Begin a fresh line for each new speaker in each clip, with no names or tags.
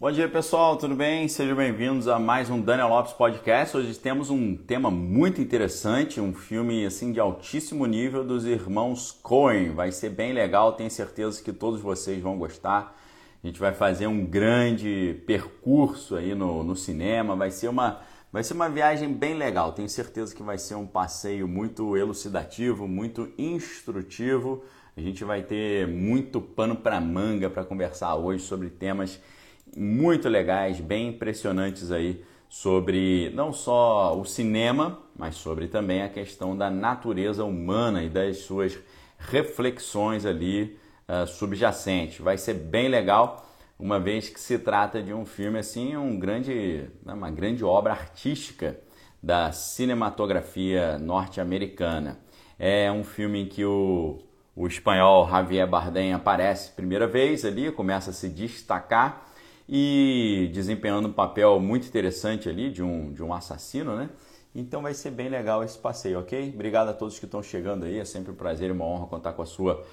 Bom dia pessoal, tudo bem? Sejam bem-vindos a mais um Daniel Lopes Podcast. Hoje temos um tema muito interessante, um filme assim de altíssimo nível dos irmãos Coen. Vai ser bem legal, tenho certeza que todos vocês vão gostar. A gente vai fazer um grande percurso aí no, no cinema, vai ser uma vai ser uma viagem bem legal. Tenho certeza que vai ser um passeio muito elucidativo, muito instrutivo. A gente vai ter muito pano para manga para conversar hoje sobre temas muito legais, bem impressionantes aí sobre não só o cinema, mas sobre também a questão da natureza humana e das suas reflexões ali uh, subjacentes. Vai ser bem legal, uma vez que se trata de um filme assim, um grande, né, uma grande obra artística da cinematografia norte-americana. É um filme em que o, o espanhol Javier Bardem aparece primeira vez ali, começa a se destacar e desempenhando um papel muito interessante ali de um, de um assassino, né? Então vai ser bem legal esse passeio, ok? Obrigado a todos que estão chegando aí, é sempre um prazer e uma honra contar com a sua,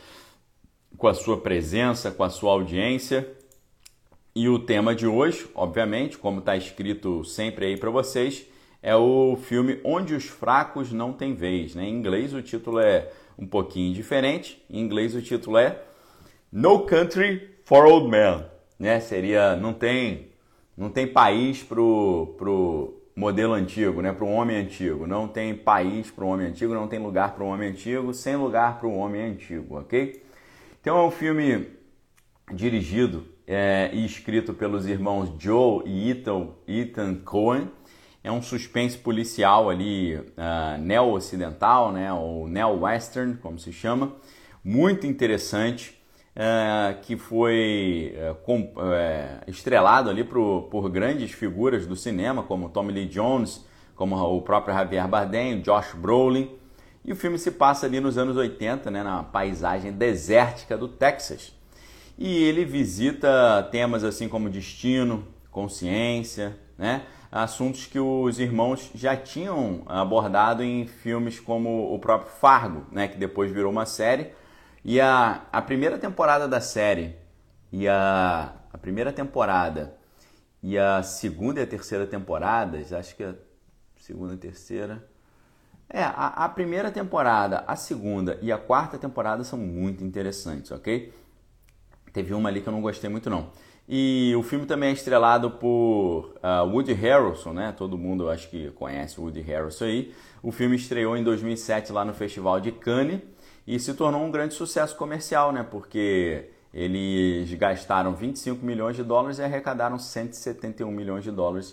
com a sua presença, com a sua audiência. E o tema de hoje, obviamente, como está escrito sempre aí para vocês, é o filme Onde os Fracos Não Têm Vez. Né? Em inglês o título é um pouquinho diferente, em inglês o título é No Country for Old Men né? Seria não tem não tem país pro pro modelo antigo, né? Para o homem antigo, não tem país para o homem antigo, não tem lugar para o homem antigo, sem lugar para o homem antigo, ok? Então é um filme dirigido é, e escrito pelos irmãos Joe e Ethan, Ethan Cohen. É um suspense policial ali uh, neo-ocidental, né? Ou neo-western, como se chama. Muito interessante é, que foi é, é, estrelado ali por, por grandes figuras do cinema, como Tommy Lee Jones, como o próprio Javier Bardem, Josh Brolin. E o filme se passa ali nos anos 80, né, na paisagem desértica do Texas. E ele visita temas assim como destino, consciência, né, assuntos que os irmãos já tinham abordado em filmes como o próprio Fargo, né, que depois virou uma série, e a, a primeira temporada da série e a, a primeira temporada e a segunda e a terceira temporadas, acho que a segunda e terceira. É, a, a, primeira temporada, a segunda e a quarta temporada são muito interessantes, ok? Teve uma ali que eu não gostei muito não. E o filme também é estrelado por uh, Woody Harrelson, né? Todo mundo acho que conhece o Woody Harrelson aí. O filme estreou em 2007 lá no Festival de Cannes e se tornou um grande sucesso comercial, né? Porque eles gastaram 25 milhões de dólares e arrecadaram 171 milhões de dólares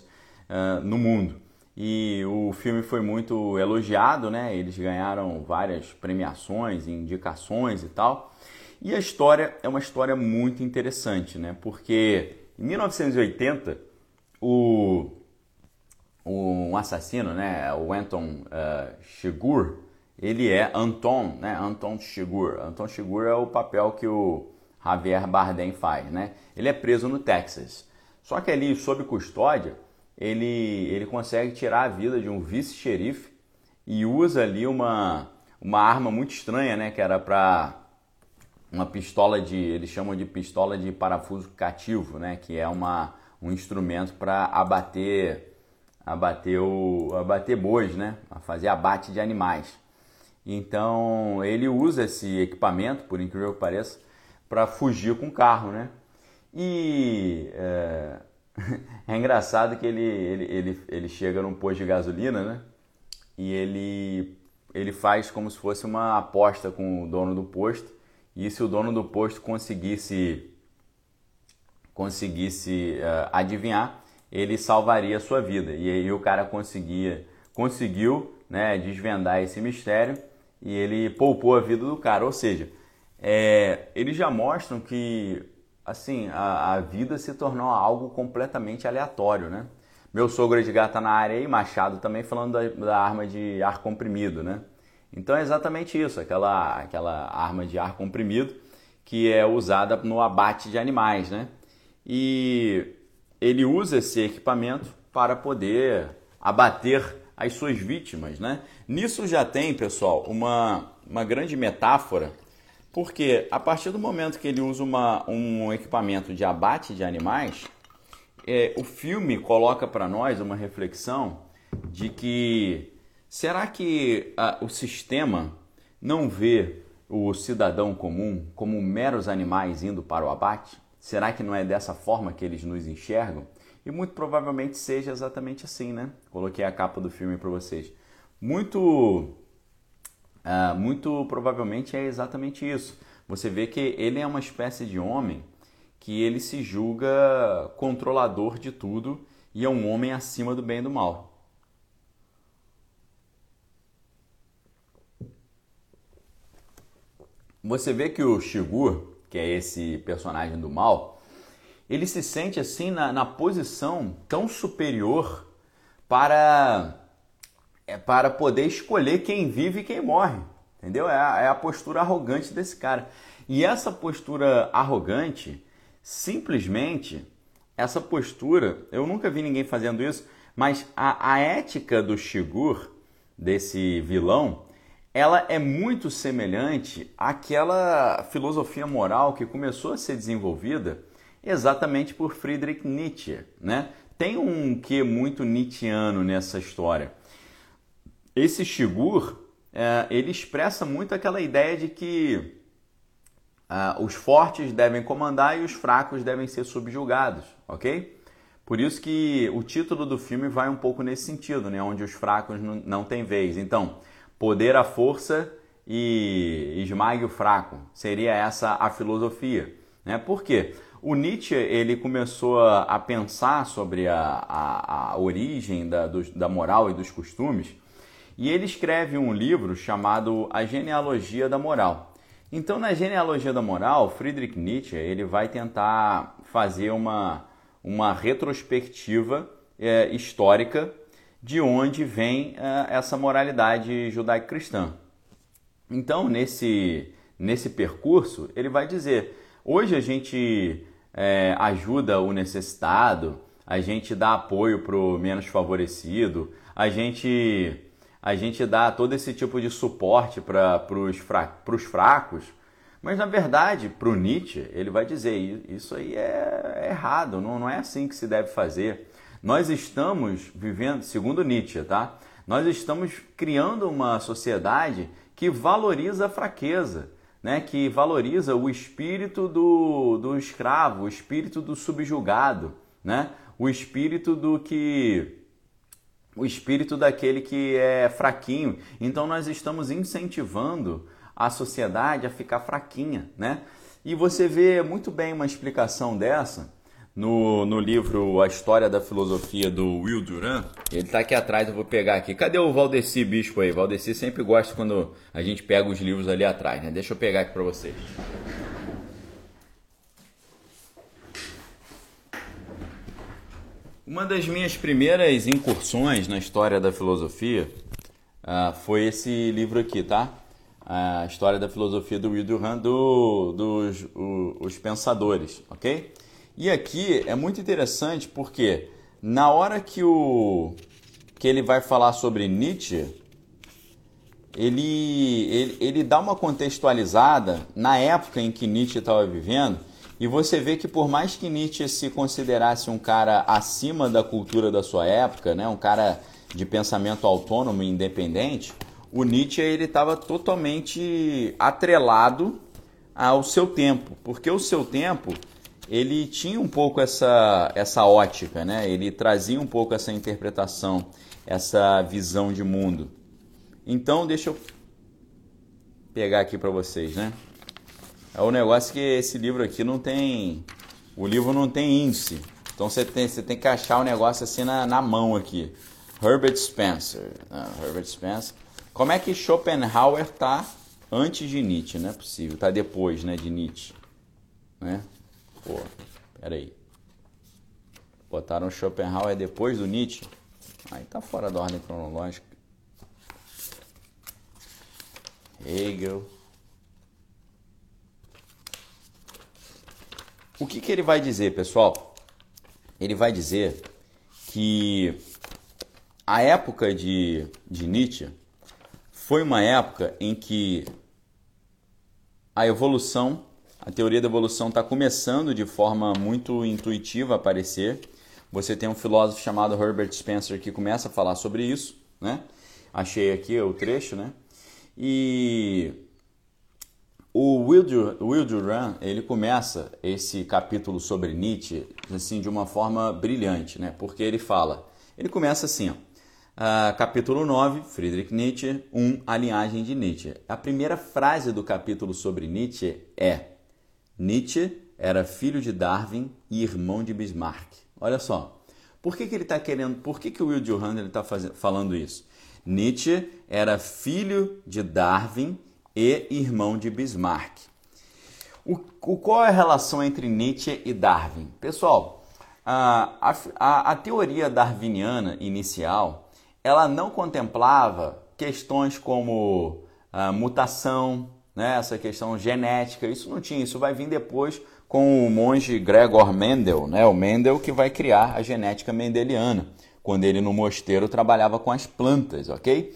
uh, no mundo. E o filme foi muito elogiado, né? Eles ganharam várias premiações, indicações e tal. E a história é uma história muito interessante, né? Porque em 1980 o um assassino, né, o Anton uh, Chigurh, ele é Anton, né? Anton Chigurh. Anton Chigurh é o papel que o Javier Bardem faz, né? Ele é preso no Texas. Só que ali, sob custódia, ele, ele consegue tirar a vida de um vice-xerife e usa ali uma, uma arma muito estranha, né? Que era para uma pistola de, eles chamam de pistola de parafuso cativo, né? Que é uma, um instrumento para abater abater o abater bois, né? A fazer abate de animais. Então ele usa esse equipamento, por incrível que pareça, para fugir com o carro, né? E é, é, engraçado que ele, ele, ele, ele chega num posto de gasolina, né? E ele, ele faz como se fosse uma aposta com o dono do posto. E se o dono do posto conseguisse, conseguisse uh, adivinhar, ele salvaria a sua vida. E aí o cara conseguia, conseguiu né, desvendar esse mistério e ele poupou a vida do cara. Ou seja, é, eles já mostram que assim a, a, vida se tornou algo completamente aleatório, né? Meu sogro Edgar está na área aí, Machado também falando da, da, arma de ar comprimido, né? Então é exatamente isso, aquela, aquela arma de ar comprimido que é usada no abate de animais, né? E ele usa esse equipamento para poder abater as suas vítimas, né? Nisso já tem, pessoal, uma, uma grande metáfora, porque a partir do momento que ele usa uma, um equipamento de abate de animais, é, o filme coloca para nós uma reflexão de que será que a, o sistema não vê o cidadão comum como meros animais indo para o abate? Será que não é dessa forma que eles nos enxergam? E muito provavelmente seja exatamente assim, né? Coloquei a capa do filme para vocês. Muito, uh, muito provavelmente é exatamente isso. Você vê que ele é uma espécie de homem que ele se julga controlador de tudo e é um homem acima do bem e do mal. Você vê que o Shigur, que é esse personagem do mal, ele se sente assim na, na posição tão superior para, é, para poder escolher quem vive e quem morre. Entendeu? É a, é a postura arrogante desse cara. E essa postura arrogante, simplesmente, essa postura, eu nunca vi ninguém fazendo isso, mas a, a ética do Shigur, desse vilão, ela é muito semelhante àquela filosofia moral que começou a ser desenvolvida exatamente por Friedrich Nietzsche, né? Tem um que muito nietzscheano nessa história. Esse Shigur, é, ele expressa muito aquela ideia de que uh, os fortes devem comandar e os fracos devem ser subjugados, ok? Por isso que o título do filme vai um pouco nesse sentido, né? Onde os fracos não, não têm vez. Então, poder a força e esmague o fraco. Seria essa a filosofia. Né? Por quê? O Nietzsche ele começou a, pensar sobre a, a, a origem da, do, da moral e dos costumes e ele escreve um livro chamado A Genealogia da Moral. Então, na Genealogia da Moral, Friedrich Nietzsche ele vai tentar fazer uma, uma retrospectiva é, histórica de onde vem uh, essa moralidade judaico-cristã. Então, nesse, nesse percurso, ele vai dizer: hoje a gente é, ajuda o necessitado, a gente dá apoio para o menos favorecido, a gente, a gente dá todo esse tipo de suporte para os fra fracos. Mas na verdade, para o Nietzsche, ele vai dizer: isso aí é, é errado, não, não é assim que se deve fazer. Nós estamos vivendo, segundo Nietzsche, tá? Nós estamos criando uma sociedade que valoriza a fraqueza, né? que valoriza o espírito do, do escravo, o espírito do subjugado, né? o espírito do que o espírito daquele que é fraquinho. Então nós estamos incentivando a sociedade a ficar fraquinha, né? E você vê muito bem uma explicação dessa no, no livro A História da Filosofia do Will Durant. Ele está aqui atrás, eu vou pegar aqui. Cadê o Valdeci Bispo aí? Valdeci sempre gosta quando a gente pega os livros ali atrás, né? Deixa eu pegar aqui para vocês. Uma das minhas primeiras incursões na história da filosofia uh, foi esse livro aqui, tá? A História da Filosofia do Will Durant, do, dos o, os Pensadores, ok? E aqui é muito interessante porque na hora que o que ele vai falar sobre Nietzsche, ele, ele, ele dá uma contextualizada na época em que Nietzsche estava vivendo, e você vê que por mais que Nietzsche se considerasse um cara acima da cultura da sua época, né, um cara de pensamento autônomo e independente, o Nietzsche ele estava totalmente atrelado ao seu tempo, porque o seu tempo ele tinha um pouco essa, essa ótica, né? ele trazia um pouco essa interpretação, essa visão de mundo. Então, deixa eu pegar aqui para vocês, né? É o um negócio que esse livro aqui não tem. O livro não tem índice. Então você tem, você tem que achar o negócio assim na, na mão aqui. Herbert Spencer. Ah, Herbert Spencer. Como é que Schopenhauer tá antes de Nietzsche? Não é possível. Tá depois né, de Nietzsche. Né? Pô, peraí. Botaram Schopenhauer depois do Nietzsche? Aí tá fora da ordem cronológica. Hegel. O que, que ele vai dizer, pessoal? Ele vai dizer que a época de, de Nietzsche foi uma época em que a evolução a teoria da evolução está começando de forma muito intuitiva a aparecer. você tem um filósofo chamado Herbert Spencer que começa a falar sobre isso, né? Achei aqui o trecho, né? E o Will, Durant, ele começa esse capítulo sobre Nietzsche assim de uma forma brilhante, né? Porque ele fala, ele começa assim, ó, uh, capítulo 9, Friedrich Nietzsche, 1, a linhagem de Nietzsche. A primeira frase do capítulo sobre Nietzsche é: Nietzsche era filho de Darwin e irmão de Bismarck. Olha só, por que, que ele está querendo, por que, que o Will Durant está falando isso? Nietzsche era filho de Darwin e irmão de Bismarck. O, o, qual é a relação entre Nietzsche e Darwin? Pessoal, a, a, a teoria darwiniana inicial ela não contemplava questões como a mutação, né, essa questão genética, isso não tinha, isso vai vir depois com o monge Gregor Mendel, né, o Mendel que vai criar a genética mendeliana, quando ele no mosteiro trabalhava com as plantas, ok?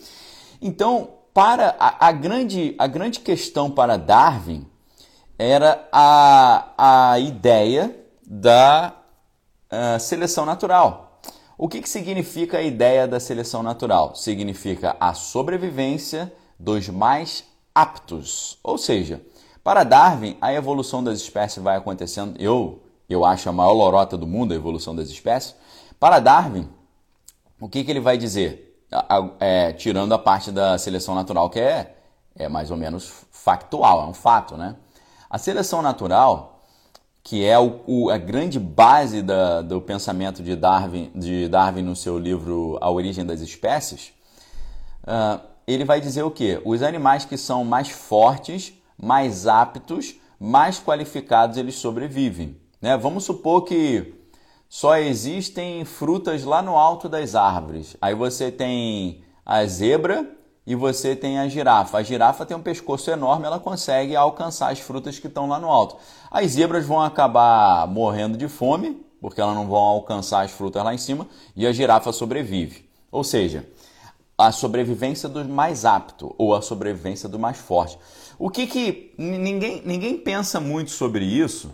Então, para a, a, grande, a grande questão para Darwin era a, a ideia da uh, seleção natural. O que, que significa a ideia da seleção natural? Significa a sobrevivência dos mais aptos. Ou seja, para Darwin, a evolução das espécies vai acontecendo. Eu, eu acho a maior lorota do mundo a evolução das espécies. Para Darwin, o que, que ele vai dizer? é, tirando a parte da seleção natural, que é, é mais ou menos factual, é um fato, né? A seleção natural, que é o, o, a grande base da, do pensamento de Darwin, de Darwin no seu livro A Origem das Espécies, uh, ele vai dizer o quê? Os animais que são mais fortes, mais aptos, mais qualificados, eles sobrevivem. Né? Vamos supor que só existem frutas lá no alto das árvores. Aí você tem a zebra e você tem a girafa. A girafa tem um pescoço enorme, ela consegue alcançar as frutas que estão lá no alto. As zebras vão acabar morrendo de fome, porque elas não vão alcançar as frutas lá em cima, e a girafa sobrevive. Ou seja, a sobrevivência do mais apto ou a sobrevivência do mais forte. O que que ninguém, ninguém pensa muito sobre isso,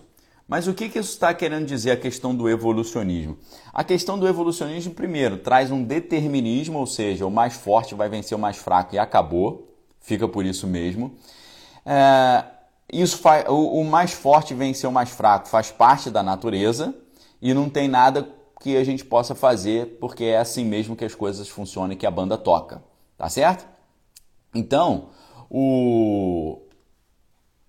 mas o que, que isso está querendo dizer a questão do evolucionismo? A questão do evolucionismo, primeiro, traz um determinismo, ou seja, o mais forte vai vencer o mais fraco e acabou, fica por isso mesmo. É, isso faz, o, o mais forte vencer o mais fraco faz parte da natureza e não tem nada que a gente possa fazer porque é assim mesmo que as coisas funcionam e que a banda toca, tá certo? Então, o,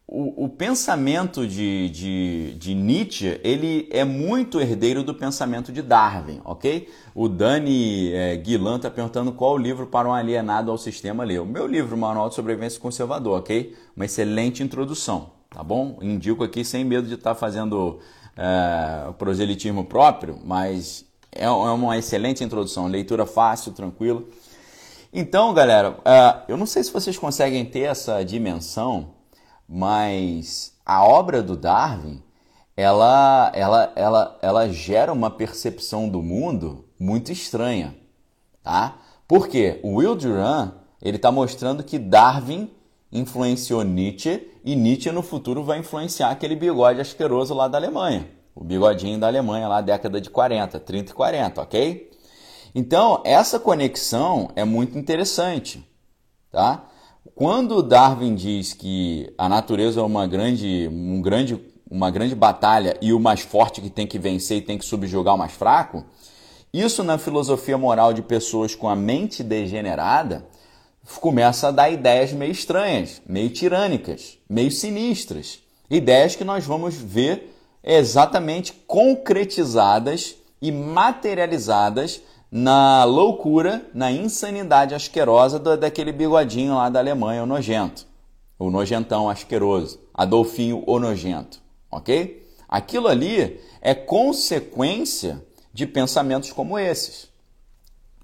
o, o, pensamento de, de, de, Nietzsche ele é muito herdeiro do pensamento de Darwin, ok? O Dani é, Guilan está perguntando qual livro para um alienado ao sistema ler. O meu livro, Manual de Sobrevivência Conservador, ok? Uma excelente introdução, tá bom? Indico aqui sem medo de estar tá fazendo é, proselitismo próprio, mas é, é uma excelente introdução, leitura fácil, tranquila. Então, galera, é, eu não sei se vocês conseguem ter essa dimensão mas a obra do Darwin ela, ela, ela, ela gera uma percepção do mundo muito estranha, tá? Porque o Will Durant ele está mostrando que Darwin influenciou Nietzsche e Nietzsche no futuro vai influenciar aquele bigode asqueroso lá da Alemanha, o bigodinho da Alemanha lá década de 40, 30 e 40, ok? Então essa conexão é muito interessante, tá? Quando Darwin diz que a natureza é uma grande, um grande, uma grande batalha e o mais forte que tem que vencer e tem que subjugar o mais fraco, isso na filosofia moral de pessoas com a mente degenerada começa a dar ideias meio estranhas, meio tirânicas, meio sinistras. Ideias que nós vamos ver exatamente concretizadas e materializadas na loucura, na insanidade asquerosa daquele bigodinho lá da Alemanha, o nojento. O nojentão asqueroso. Adolfinho o nojento. Ok? Aquilo ali é consequência de pensamentos como esses.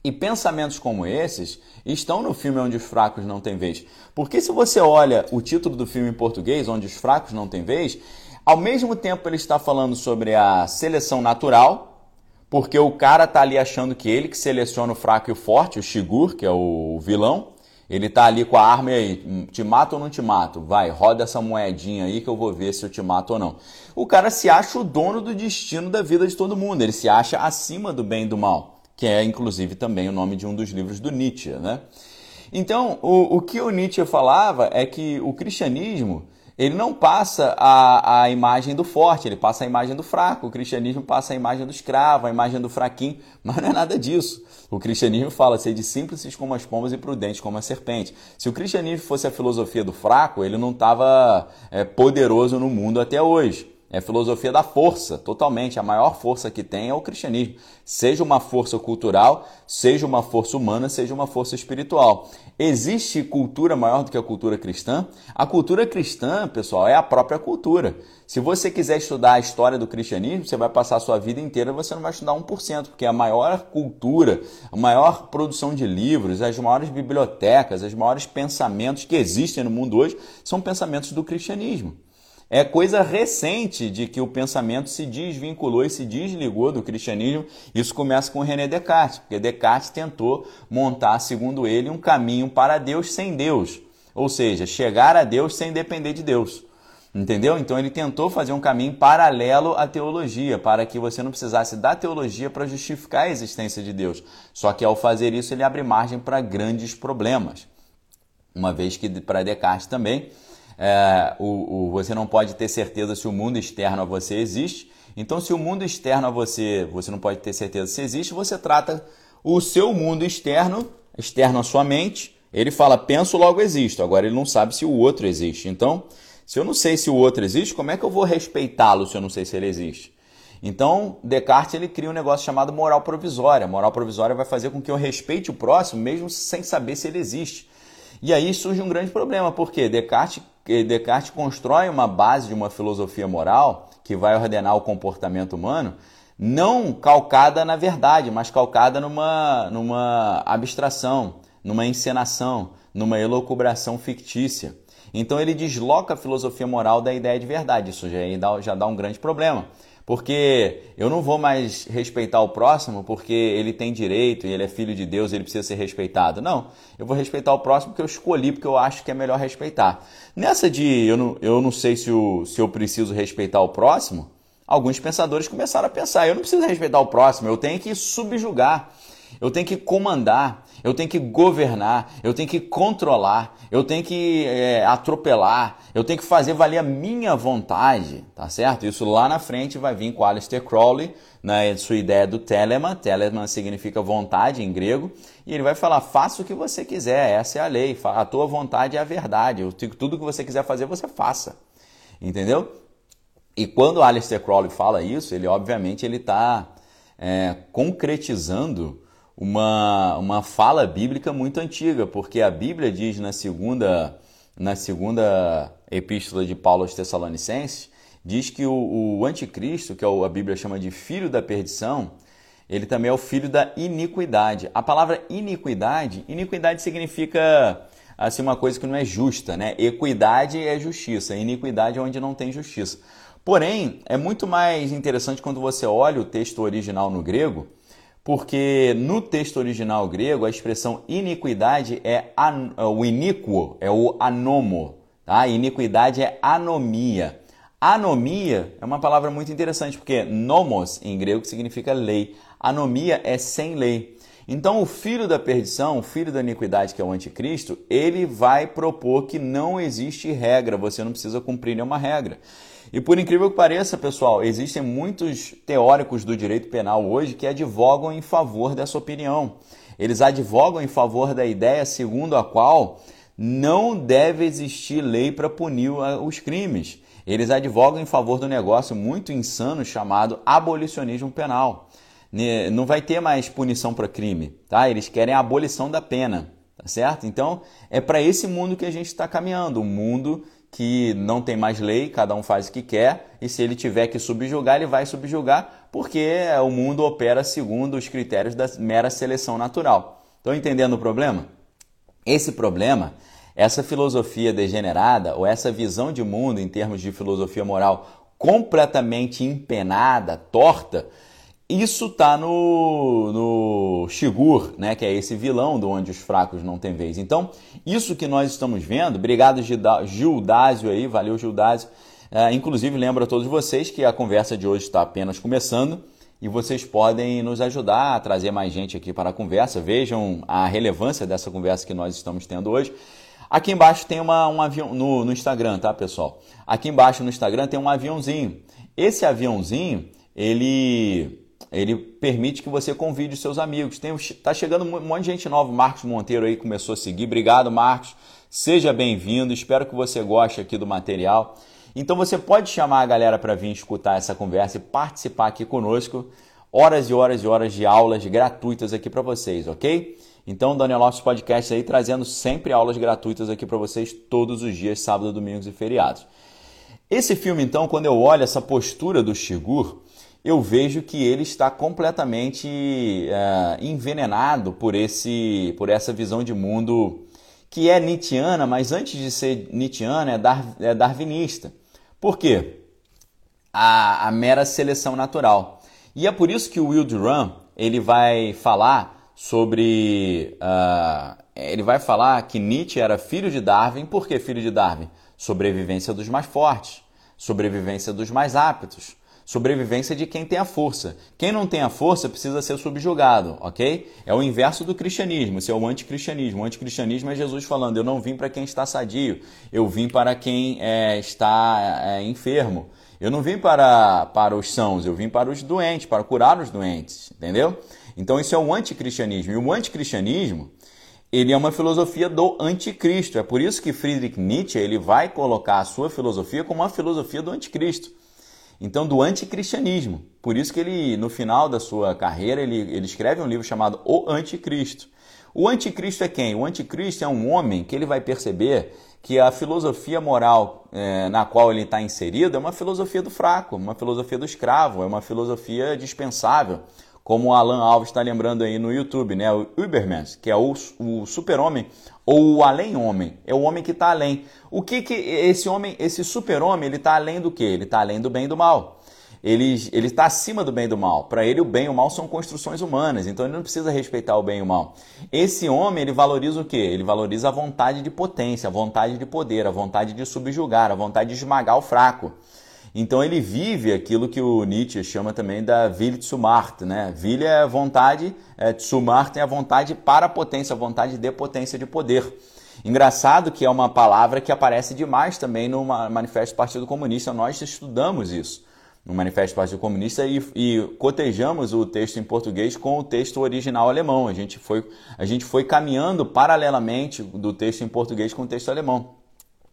E pensamentos como esses estão no filme Onde os Fracos Não Têm Vez. Porque se você olha o título do filme em português, Onde os Fracos Não Têm Vez, ao mesmo tempo ele está falando sobre a seleção natural, porque o cara tá ali achando que ele que seleciona o fraco e o forte, o Shigur, que é o vilão, Ele tá ali com a arma e aí, te mato ou não te mato? Vai, roda essa moedinha aí que eu vou ver se eu te mato ou não. O cara se acha o dono do destino da vida de todo mundo, ele se acha acima do bem e do mal, que é inclusive também o nome de um dos livros do Nietzsche, né? Então, o, o que o Nietzsche falava é que o cristianismo ele não passa a, a imagem do forte, ele passa a imagem do fraco. O cristianismo passa a imagem do escravo, a imagem do fraquinho, mas não é nada disso. O cristianismo fala ser de simples como as pombas e prudentes como a serpente. Se o cristianismo fosse a filosofia do fraco, ele não estava é, poderoso no mundo até hoje. É filosofia da força, totalmente. A maior força que tem é o cristianismo. Seja uma força cultural, seja uma força humana, seja uma força espiritual. Existe cultura maior do que a cultura cristã? A cultura cristã, pessoal, é a própria cultura. Se você quiser estudar a história do cristianismo, você vai passar a sua vida inteira, você não vai estudar 1%, porque a maior cultura, a maior produção de livros, as maiores bibliotecas, os maiores pensamentos que existem no mundo hoje são pensamentos do cristianismo. É coisa recente de que o pensamento se desvinculou e se desligou do cristianismo. Isso começa com René Descartes, porque Descartes tentou montar, segundo ele, um caminho para Deus sem Deus. Ou seja, chegar a Deus sem depender de Deus. Entendeu? Então ele tentou fazer um caminho paralelo à teologia, para que você não precisasse da teologia para justificar a existência de Deus. Só que ao fazer isso, ele abre margem para grandes problemas. Uma vez que para Descartes também é, o, o, você não pode ter certeza se o mundo externo a você existe. Então, se o mundo externo a você, você não pode ter certeza se existe, você trata o seu mundo externo, externo à sua mente. Ele fala, penso, logo existo. Agora, ele não sabe se o outro existe. Então, se eu não sei se o outro existe, como é que eu vou respeitá-lo se eu não sei se ele existe? Então, Descartes ele cria um negócio chamado moral provisória. Moral provisória vai fazer com que eu respeite o próximo, mesmo sem saber se ele existe. E aí surge um grande problema, porque Descartes Descartes constrói uma base de uma filosofia moral que vai ordenar o comportamento humano, não calcada na verdade, mas calcada numa, numa abstração, numa encenação, numa elocubração fictícia. Então ele desloca a filosofia moral da ideia de verdade. Isso já já dá um grande problema. Porque eu não vou mais respeitar o próximo porque ele tem direito e ele é filho de Deus, ele precisa ser respeitado. Não, eu vou respeitar o próximo porque eu escolhi, porque eu acho que é melhor respeitar. Nessa de eu não, eu não sei se, o, se eu preciso respeitar o próximo, alguns pensadores começaram a pensar: eu não preciso respeitar o próximo, eu tenho que subjugar eu tenho que comandar, eu tenho que governar, eu tenho que controlar, eu tenho que é, atropelar, eu tenho que fazer valer a minha vontade, tá certo? Isso lá na frente vai vir com Aleister Crowley, na sua ideia do Telemann, Telemann significa vontade em grego, e ele vai falar, faça o que você quiser, essa é a lei, a tua vontade é a verdade, tudo que você quiser fazer, você faça, entendeu? E quando Aleister Crowley fala isso, ele obviamente ele está é, concretizando uma, uma fala bíblica muito antiga, porque a Bíblia diz na segunda, na segunda epístola de Paulo aos Tessalonicenses, diz que o, o anticristo, que é a Bíblia chama de filho da perdição, ele também é o filho da iniquidade. A palavra iniquidade, iniquidade significa assim uma coisa que não é justa, né? Equidade é justiça, iniquidade é onde não tem justiça. Porém, é muito mais interessante quando você olha o texto original no grego, porque no texto original grego a expressão iniquidade é, an, é o iníquo, é o anomo. Tá? Iniquidade é anomia. Anomia é uma palavra muito interessante, porque nomos em grego significa lei. Anomia é sem lei. Então, o filho da perdição, o filho da iniquidade, que é o anticristo, ele vai propor que não existe regra, você não precisa cumprir nenhuma regra. E por incrível que pareça, pessoal, existem muitos teóricos do direito penal hoje que advogam em favor dessa opinião. Eles advogam em favor da ideia segundo a qual não deve existir lei para punir os crimes. Eles advogam em favor do negócio muito insano chamado abolicionismo penal. Não vai ter mais punição para crime, tá? Eles querem a abolição da pena, tá certo? Então, é para esse mundo que a gente está caminhando, um mundo que não tem mais lei, cada um faz o que quer, e se ele tiver que subjugar, ele vai subjugar, porque o mundo opera segundo os critérios da mera seleção natural. Estão entendendo o problema? Esse problema, essa filosofia degenerada, ou essa visão de mundo em termos de filosofia moral completamente empenada, torta, isso tá no, no Shigur, né, que é esse vilão do onde os fracos não têm vez. Então, isso que nós estamos vendo, obrigado Gildásio aí, valeu Gildásio. É, inclusive, lembro a todos vocês que a conversa de hoje está apenas começando e vocês podem nos ajudar a trazer mais gente aqui para a conversa. Vejam a relevância dessa conversa que nós estamos tendo hoje. Aqui embaixo tem uma, um avião no, no Instagram, tá, pessoal? Aqui embaixo no Instagram tem um aviãozinho. Esse aviãozinho, ele ele permite que você convide os seus amigos. Tem, tá chegando um monte de gente nova. Marcos Monteiro aí começou a seguir. Obrigado, Marcos. Seja bem-vindo. Espero que você goste aqui do material. Então você pode chamar a galera para vir escutar essa conversa e participar aqui conosco. Horas e horas e horas de aulas gratuitas aqui para vocês, ok? Então, Daniel Lopes Podcast aí trazendo sempre aulas gratuitas aqui para vocês todos os dias, sábado, domingos e feriados. Esse filme, então, quando eu olho essa postura do Shigur, eu vejo que ele está completamente é, envenenado por, esse, por essa visão de mundo que é Nietzscheana, mas antes de ser Nietzscheana é, dar, é darwinista. Por quê? A, a, mera seleção natural. E é por isso que o Will Durant ele vai falar sobre. Uh, ele vai falar que Nietzsche era filho de Darwin. Por que filho de Darwin? Sobrevivência dos mais fortes, sobrevivência dos mais aptos sobrevivência de quem tem a força. Quem não tem a força precisa ser subjugado, ok? É o inverso do cristianismo, isso é o anticristianismo. O anticristianismo é Jesus falando: Eu não vim para quem está sadio, eu vim para quem é, está é, enfermo. Eu não vim para, para os sãos, eu vim para os doentes, para curar os doentes, entendeu? Então isso é o anticristianismo. E o anticristianismo, ele é uma filosofia do anticristo. É por isso que Friedrich Nietzsche ele vai colocar a sua filosofia como uma filosofia do anticristo. Então, do anticristianismo. Por isso que ele, no final da sua carreira, ele, ele escreve um livro chamado O Anticristo. O anticristo é quem? O anticristo é um homem que ele vai perceber que a filosofia moral é, na qual ele está inserido é uma filosofia do fraco, uma filosofia do escravo, é uma filosofia dispensável como o Alan Alves está lembrando aí no YouTube, né? O Ubermensch, que é o, o super-homem ou o além-homem, é o homem que está além. O que que esse homem, esse super-homem, ele está além do que? Ele está além do bem e do mal. Ele está acima do bem e do mal. Para ele, o bem e o mal são construções humanas, então ele não precisa respeitar o bem e o mal. Esse homem, ele valoriza o quê? Ele valoriza a vontade de potência, a vontade de poder, a vontade de subjugar, a vontade de esmagar o fraco. Então ele vive aquilo que o Nietzsche chama também da Wille Macht, né? Wille é vontade, é, Macht é a vontade para a potência, a vontade de potência de poder. Engraçado que é uma palavra que aparece demais também no Manifesto do Partido Comunista, nós estudamos isso no Manifesto do Partido Comunista e, e, cotejamos o texto em português com o texto original alemão. A gente foi, a gente foi caminhando paralelamente do texto em português com o texto alemão.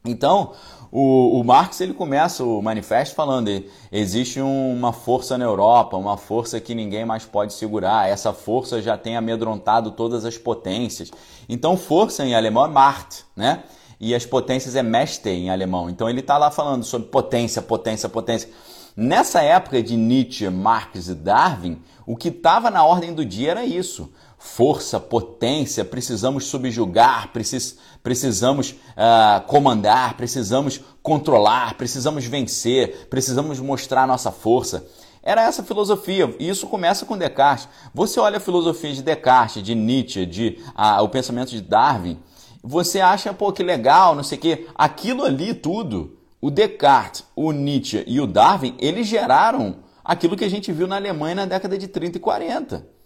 Então, o, o Marx ele começa o manifesto falando: existe uma força na Europa, uma força que ninguém mais pode segurar. Essa força já tem amedrontado todas as potências. Então, força em alemão é Macht, né? E as potências é Mächte em alemão. Então, ele está lá falando sobre potência, potência, potência. Nessa época de Nietzsche, Marx e Darwin, o que estava na ordem do dia era isso força, potência, precisamos subjugar, precis, precisamos uh, comandar, precisamos controlar, precisamos vencer, precisamos mostrar nossa força. Era essa filosofia, e isso começa com Descartes. Você olha a filosofia de Descartes, de Nietzsche, de uh, o pensamento de Darwin, você acha, pô, que legal, não sei o quê. Aquilo ali tudo, o Descartes, o Nietzsche e o Darwin, eles geraram aquilo que a gente viu na Alemanha na década de 30 e 40.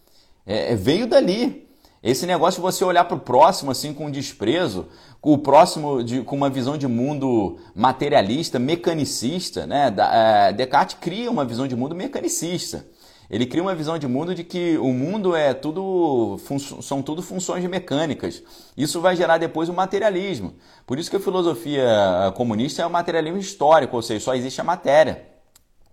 É, é, veio dali. Esse negócio de você olhar para o próximo assim com desprezo, com o próximo de, com uma visão de mundo materialista, mecanicista, né? Da, é, Descartes cria uma visão de mundo mecanicista. Ele cria uma visão de mundo de que o mundo é tudo são tudo funções mecânicas. Isso vai gerar depois o materialismo. Por isso que a filosofia comunista é o materialismo histórico, ou seja, só existe a matéria.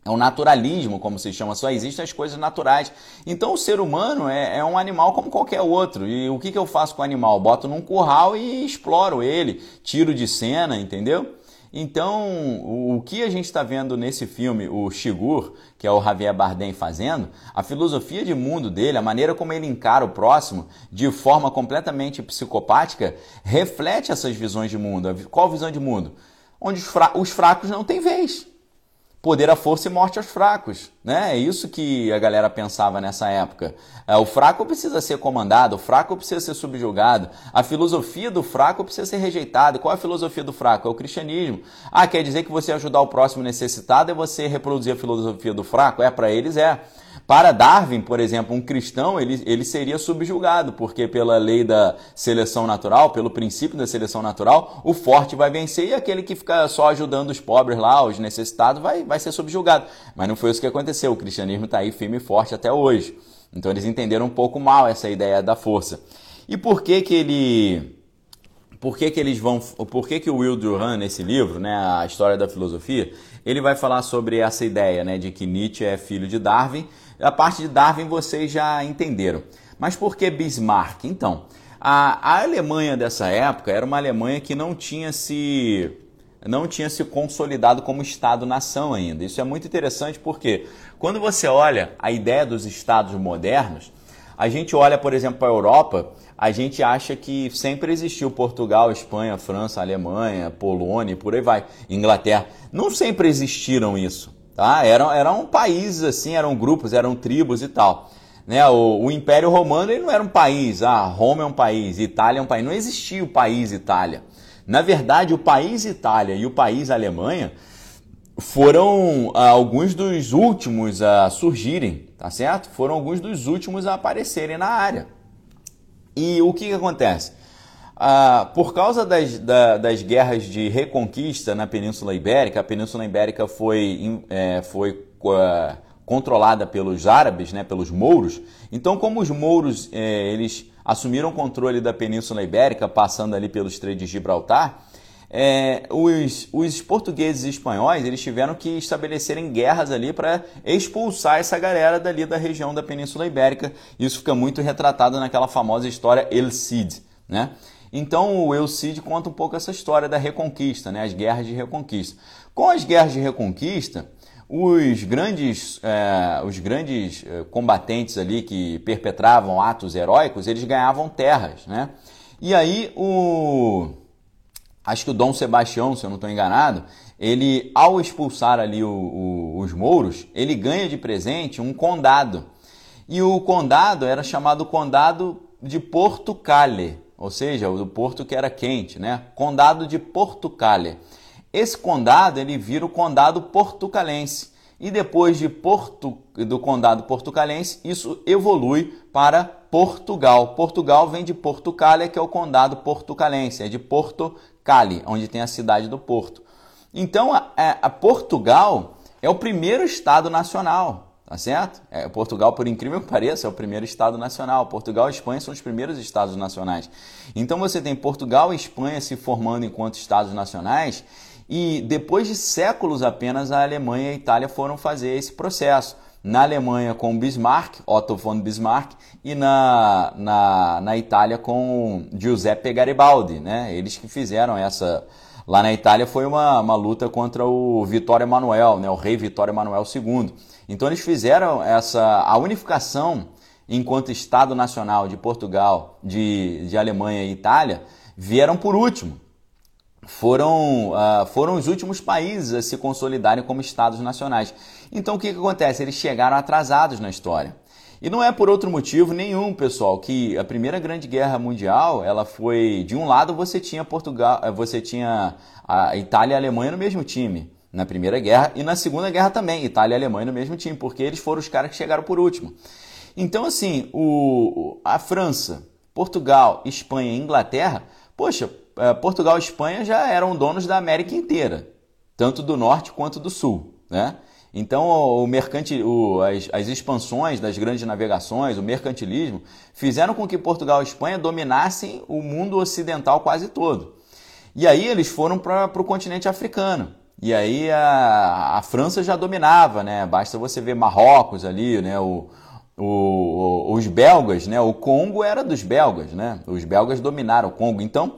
É o naturalismo, como se chama, só existem as coisas naturais. Então o ser humano é, é um animal como qualquer outro. E o que, que eu faço com o animal? Boto num curral e exploro ele, tiro de cena, entendeu? Então, o que a gente está vendo nesse filme, o Shigur, que é o Javier Bardem fazendo, a filosofia de mundo dele, a maneira como ele encara o próximo de forma completamente psicopática, reflete essas visões de mundo. Qual visão de mundo? Onde os, fra os fracos não têm vez. Poder à força e morte aos fracos. Né? É isso que a galera pensava nessa época. É, o fraco precisa ser comandado, o fraco precisa ser subjugado, a filosofia do fraco precisa ser rejeitada. Qual é a filosofia do fraco? É o cristianismo. Ah, quer dizer que você ajudar o próximo necessitado é você reproduzir a filosofia do fraco? É, para eles é. Para Darwin, por exemplo, um cristão, ele, ele seria subjugado, porque pela lei da seleção natural, pelo princípio da seleção natural, o forte vai vencer e aquele que fica só ajudando os pobres lá, os necessitados, vai, vai ser subjugado. Mas não foi isso que aconteceu. O cristianismo está aí firme e forte até hoje. Então eles entenderam um pouco mal essa ideia da força. E por que que ele por que, que eles vão. Por que, que o Will Durant, nesse livro, né, A História da Filosofia, ele vai falar sobre essa ideia né, de que Nietzsche é filho de Darwin. A parte de Darwin vocês já entenderam. Mas por que Bismarck? Então, a, a Alemanha dessa época era uma Alemanha que não tinha se não tinha se consolidado como Estado-nação ainda. Isso é muito interessante porque quando você olha a ideia dos Estados modernos, a gente olha, por exemplo, para a Europa, a gente acha que sempre existiu Portugal, Espanha, França, Alemanha, Polônia, por aí vai, Inglaterra. Não sempre existiram isso, tá? Eram, eram países assim, eram grupos, eram tribos e tal. Né? O, o Império Romano ele não era um país, ah, Roma é um país, Itália é um país. Não existia o país Itália. Na verdade, o país Itália e o país Alemanha foram ah, alguns dos últimos a surgirem, tá certo? Foram alguns dos últimos a aparecerem na área. E o que, que acontece? Ah, por causa das, da, das guerras de reconquista na Península Ibérica, a Península Ibérica foi, é, foi uh, controlada pelos árabes, né, pelos mouros. Então, como os mouros é, eles assumiram o controle da Península Ibérica, passando ali pelo Estreito de Gibraltar, é, os, os portugueses e espanhóis eles tiveram que estabelecerem guerras ali para expulsar essa galera dali da região da Península Ibérica. Isso fica muito retratado naquela famosa história El Cid, né? Então o El Cid conta um pouco essa história da reconquista, né? as guerras de reconquista. Com as guerras de reconquista, os grandes, é, os grandes é, combatentes ali que perpetravam atos heróicos, eles ganhavam terras, né? E aí o acho que o Dom Sebastião, se eu não estou enganado, ele, ao expulsar ali o, o, os mouros, ele ganha de presente um condado. E o condado era chamado Condado de Portucale, ou seja, o porto que era quente, né? Condado de Portucale. Esse condado ele vira o Condado Portucalense. E depois de Porto, do Condado Portucalense, isso evolui para Portugal. Portugal vem de Portucalia, que é o Condado Portucalense, é de Porto Cali, onde tem a cidade do Porto. Então, a, a Portugal é o primeiro estado nacional, tá certo? É, Portugal, por incrível que pareça, é o primeiro estado nacional. Portugal e Espanha são os primeiros estados nacionais. Então, você tem Portugal e Espanha se formando enquanto estados nacionais e depois de séculos apenas a Alemanha e a Itália foram fazer esse processo na Alemanha com Bismarck, Otto von Bismarck, e na, na, na Itália com Giuseppe Garibaldi. Né? Eles que fizeram essa. Lá na Itália foi uma, uma luta contra o Vitório Emanuel, né? o rei Vitório Emanuel II. Então eles fizeram essa a unificação enquanto Estado Nacional de Portugal, de, de Alemanha e Itália, vieram por último foram, uh, foram os últimos países a se consolidarem como estados nacionais. Então o que, que acontece? Eles chegaram atrasados na história. E não é por outro motivo nenhum, pessoal, que a Primeira Grande Guerra Mundial, ela foi de um lado você tinha Portugal, eh, você tinha a Itália e a Alemanha no mesmo time na Primeira Guerra e na Segunda Guerra também, Itália e Alemanha no mesmo time, porque eles foram os caras que chegaram por último. Então assim, o, a França, Portugal, Espanha e Inglaterra, poxa, eh, Portugal e Espanha já eram donos da América inteira, tanto do norte quanto do sul, né? Então, o mercantil, o, as, as, expansões das grandes navegações, o mercantilismo, fizeram com que Portugal e Espanha dominassem o mundo ocidental quase todo. E aí eles foram para o continente africano. E aí a, a, França já dominava, né? Basta você ver Marrocos ali, né? O, o, os belgas, né? O Congo era dos belgas, né? Os belgas dominaram o Congo. Então,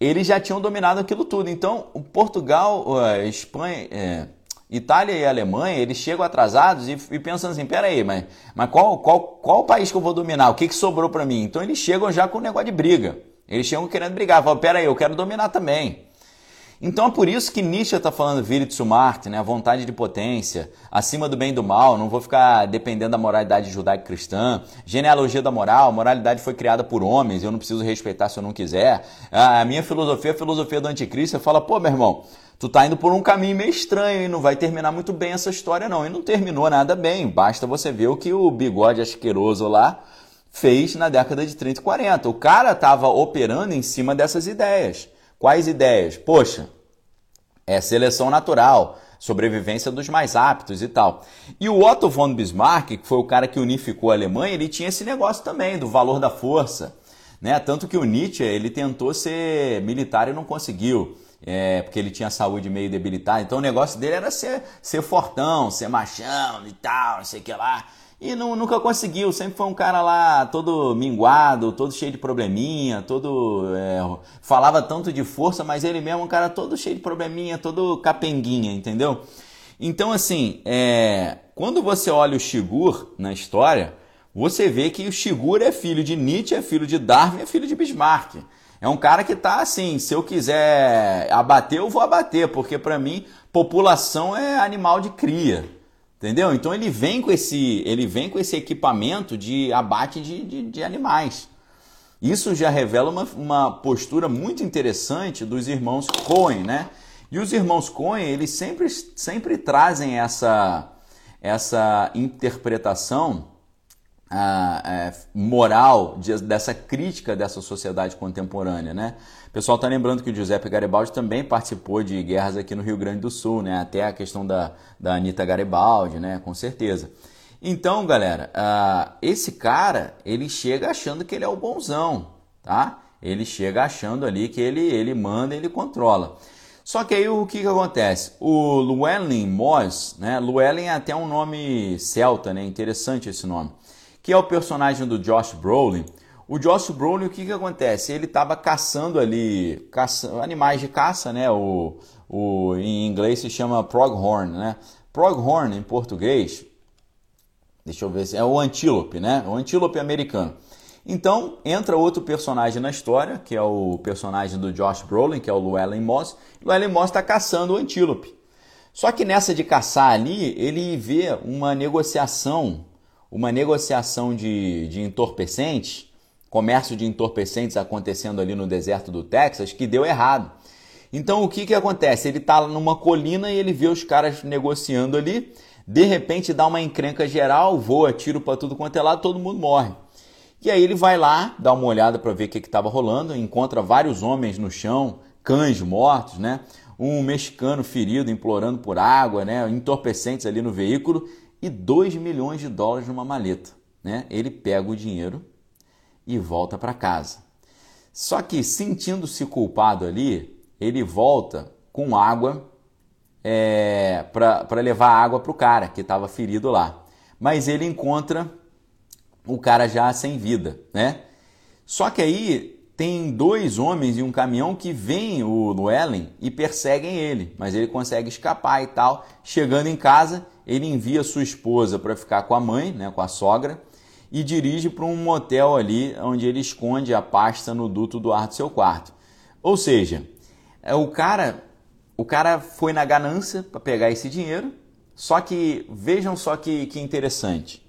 eles já tinham dominado aquilo tudo. Então, o Portugal, a Espanha, é, Itália e Alemanha, eles chegam atrasados e, e pensam assim, peraí, mas, mas qual, qual, qual país que eu vou dominar? O que, que sobrou para mim? Então eles chegam já com um negócio de briga. Eles chegam querendo brigar. Falam, peraí, eu quero dominar também. Então é por isso que Nietzsche está falando Virit Sumart, né? a vontade de potência, acima do bem e do mal, não vou ficar dependendo da moralidade judaico-cristã, genealogia da moral, moralidade foi criada por homens, eu não preciso respeitar se eu não quiser. A minha filosofia é a filosofia do anticristo, fala, pô, meu irmão, tu tá indo por um caminho meio estranho e não vai terminar muito bem essa história não. E não terminou nada bem, basta você ver o que o bigode asqueroso lá fez na década de 30 e 40. O cara estava operando em cima dessas ideias. Quais ideias? Poxa, é seleção natural, sobrevivência dos mais aptos e tal. E o Otto von Bismarck, que foi o cara que unificou a Alemanha, ele tinha esse negócio também do valor da força. Né? Tanto que o Nietzsche ele tentou ser militar e não conseguiu. É, porque ele tinha saúde meio debilitada. Então o negócio dele era ser, ser fortão, ser machão e tal, não sei o que lá. E não, nunca conseguiu, sempre foi um cara lá todo minguado, todo cheio de probleminha, todo. É, falava tanto de força, mas ele mesmo é um cara todo cheio de probleminha, todo capenguinha, entendeu? Então, assim, é, quando você olha o Shigur na história, você vê que o Shigur é filho de Nietzsche, é filho de Darwin, é filho de Bismarck. É um cara que tá assim, se eu quiser abater, eu vou abater, porque para mim população é animal de cria. Entendeu? Então ele vem com esse, ele vem com esse equipamento de abate de, de, de animais. Isso já revela uma, uma postura muito interessante dos irmãos Cohen, né? E os irmãos Cohen, eles sempre, sempre trazem essa, essa interpretação ah, é, moral de, dessa crítica dessa sociedade contemporânea, né? pessoal está lembrando que o Giuseppe Garibaldi também participou de guerras aqui no Rio Grande do Sul, né? Até a questão da, da Anitta Garibaldi, né? Com certeza. Então, galera, uh, esse cara, ele chega achando que ele é o bonzão, tá? Ele chega achando ali que ele, ele manda, ele controla. Só que aí o que, que acontece? O Llewellyn Moss, né? Llewellyn é até um nome celta, né? Interessante esse nome. Que é o personagem do Josh Brolin. O Josh Brolin, o que, que acontece? Ele estava caçando ali caça, animais de caça, né? O, o, em inglês se chama pronghorn, né? Pronghorn em português, deixa eu ver se é o antílope, né? O antílope americano. Então entra outro personagem na história, que é o personagem do Josh Brolin, que é o Llewellyn Moss. Llewellyn Moss está caçando o antílope. Só que nessa de caçar ali, ele vê uma negociação, uma negociação de, de entorpecentes comércio de entorpecentes acontecendo ali no deserto do Texas que deu errado. Então o que, que acontece? Ele está numa colina e ele vê os caras negociando ali, de repente dá uma encrenca geral, voa tiro para tudo quanto é lado, todo mundo morre. E aí ele vai lá, dá uma olhada para ver o que estava rolando, encontra vários homens no chão, cães mortos, né? Um mexicano ferido, implorando por água, né? Entorpecentes ali no veículo e 2 milhões de dólares numa maleta, né? Ele pega o dinheiro e volta para casa. Só que sentindo-se culpado ali, ele volta com água é, para levar água para o cara que estava ferido lá. Mas ele encontra o cara já sem vida, né? Só que aí tem dois homens em um caminhão que veem o Llewellyn e perseguem ele, mas ele consegue escapar e tal. Chegando em casa, ele envia sua esposa para ficar com a mãe, né, com a sogra, e dirige para um motel ali onde ele esconde a pasta no duto do ar do seu quarto. Ou seja, é o cara, o cara foi na ganância para pegar esse dinheiro, só que vejam só que, que interessante.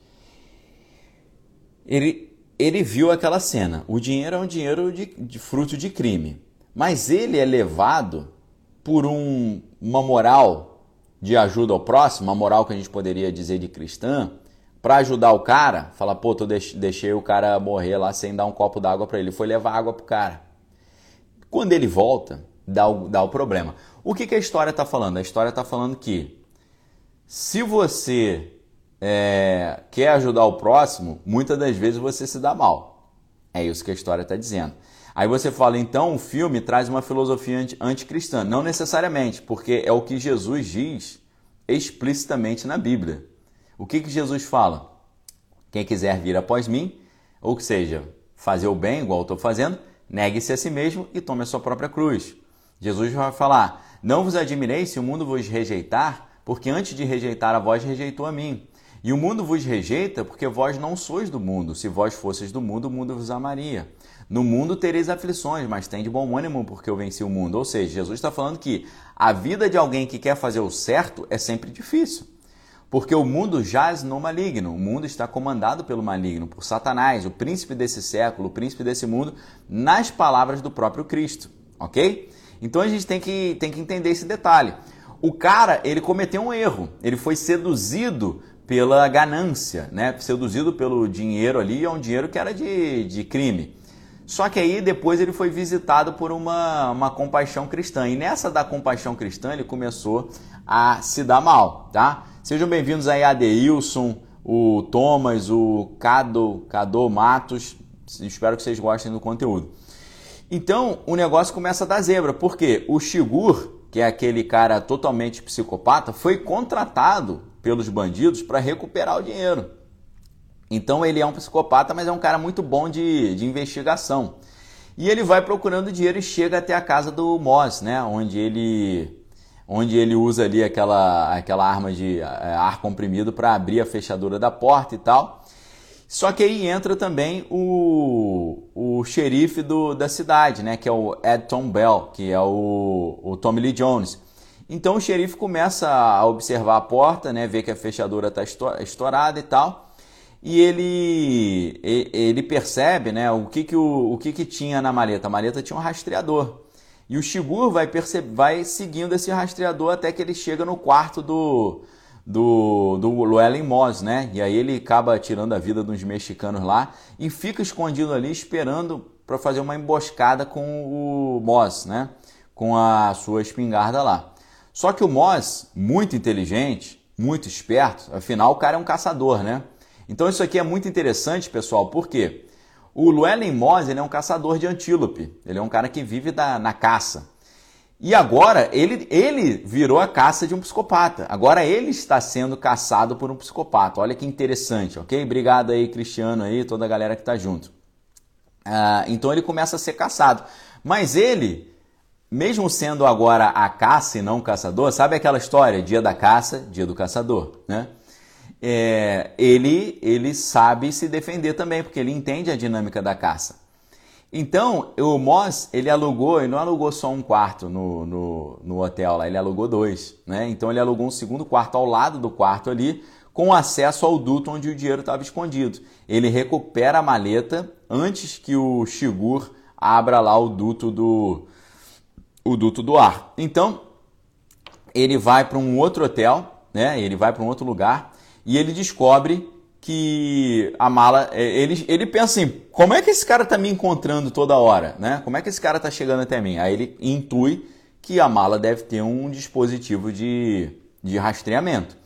Ele, ele viu aquela cena. O dinheiro é um dinheiro de, de fruto de crime. Mas ele é levado por um, uma moral de ajuda ao próximo, uma moral que a gente poderia dizer de cristã, para ajudar o cara, fala, pô, tu deixei o cara morrer lá sem dar um copo d'água para ele. Foi levar água pro cara. Quando ele volta, dá o, dá o problema. O que, que a história está falando? A história está falando que se você é, quer ajudar o próximo, muitas das vezes você se dá mal. É isso que a história está dizendo. Aí você fala, então o filme traz uma filosofia anticristã. Não necessariamente, porque é o que Jesus diz explicitamente na Bíblia. O que, que Jesus fala? Quem quiser vir após mim, ou seja, fazer o bem, igual estou fazendo, negue-se a si mesmo e tome a sua própria cruz. Jesus vai falar: Não vos admireis se o mundo vos rejeitar, porque antes de rejeitar a vós, rejeitou a mim. E o mundo vos rejeita porque vós não sois do mundo. Se vós fosseis do mundo, o mundo vos amaria. No mundo tereis aflições, mas tem de bom ânimo porque eu venci o mundo. Ou seja, Jesus está falando que a vida de alguém que quer fazer o certo é sempre difícil. Porque o mundo jaz no maligno, o mundo está comandado pelo maligno, por Satanás, o príncipe desse século, o príncipe desse mundo, nas palavras do próprio Cristo, ok? Então a gente tem que, tem que entender esse detalhe. O cara, ele cometeu um erro, ele foi seduzido pela ganância, né? Seduzido pelo dinheiro ali, é um dinheiro que era de, de crime. Só que aí depois ele foi visitado por uma, uma compaixão cristã. E nessa da compaixão cristã ele começou a se dar mal, tá? Sejam bem-vindos aí a Adeilson, o Thomas, o Cado, Cado Matos. Espero que vocês gostem do conteúdo. Então, o negócio começa a dar zebra, porque o Shigur, que é aquele cara totalmente psicopata, foi contratado pelos bandidos para recuperar o dinheiro. Então, ele é um psicopata, mas é um cara muito bom de, de investigação. E ele vai procurando dinheiro e chega até a casa do Moss, né? Onde ele onde ele usa ali aquela, aquela arma de é, ar comprimido para abrir a fechadura da porta e tal. Só que aí entra também o, o xerife do, da cidade, né, que é o Edton Bell, que é o, o Tommy Lee Jones. Então o xerife começa a observar a porta, né, vê que a fechadura está estourada e tal, e ele, ele percebe né, o, que, que, o, o que, que tinha na maleta. A maleta tinha um rastreador. E o Shigur vai, vai seguindo esse rastreador até que ele chega no quarto do, do, do Llewellyn Moss, né? E aí ele acaba tirando a vida dos mexicanos lá e fica escondido ali esperando para fazer uma emboscada com o Moss, né? Com a sua espingarda lá. Só que o Moss, muito inteligente, muito esperto, afinal o cara é um caçador, né? Então isso aqui é muito interessante, pessoal, por quê? O Llewellyn Moss ele é um caçador de antílope. Ele é um cara que vive da, na caça. E agora ele, ele virou a caça de um psicopata. Agora ele está sendo caçado por um psicopata. Olha que interessante, ok? Obrigado aí, Cristiano, aí, toda a galera que está junto. Ah, então ele começa a ser caçado. Mas ele, mesmo sendo agora a caça e não o caçador, sabe aquela história? Dia da caça, dia do caçador, né? É, ele, ele sabe se defender também, porque ele entende a dinâmica da caça. Então, o Moss, ele alugou, e não alugou só um quarto no, no, no, hotel lá, ele alugou dois. Né? Então, ele alugou um segundo quarto ao lado do quarto ali, com acesso ao duto onde o dinheiro estava escondido. Ele recupera a maleta antes que o Shigur abra lá o duto do, o duto do ar. Então, ele vai para um outro hotel, né? ele vai para um outro lugar, e ele descobre que a mala. É, ele, ele pensa assim: como é que esse cara está me encontrando toda hora? Né? Como é que esse cara está chegando até mim? Aí ele intui que a mala deve ter um dispositivo de, de rastreamento.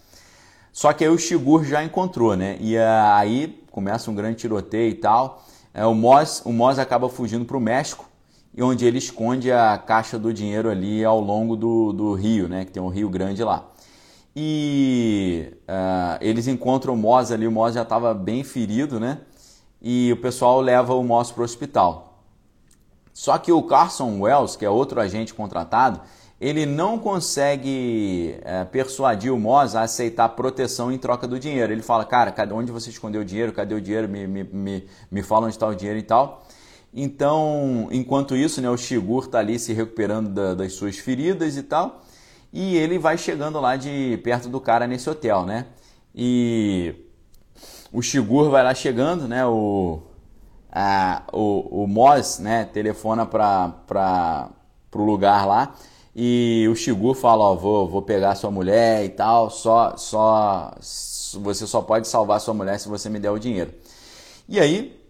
Só que aí o Shigur já encontrou, né? E aí começa um grande tiroteio e tal. É, o Moss, o Moss acaba fugindo para o México, e onde ele esconde a caixa do dinheiro ali ao longo do, do rio, né? Que tem um rio grande lá. E uh, eles encontram o Moss ali, o Moss já estava bem ferido, né? E o pessoal leva o Moss para o hospital. Só que o Carson Wells, que é outro agente contratado, ele não consegue é, persuadir o Moss a aceitar proteção em troca do dinheiro. Ele fala, cara, cadê onde você escondeu o dinheiro? Cadê o dinheiro? Me, me, me, me fala onde está o dinheiro e tal. Então, enquanto isso, né, o Shigur está ali se recuperando da, das suas feridas e tal e ele vai chegando lá de perto do cara nesse hotel, né? E o Shigur vai lá chegando, né? O, a, o, o Moz, né? Telefona para o lugar lá e o Shigur fala, ó, vou, vou pegar sua mulher e tal, só, só, você só pode salvar sua mulher se você me der o dinheiro. E aí,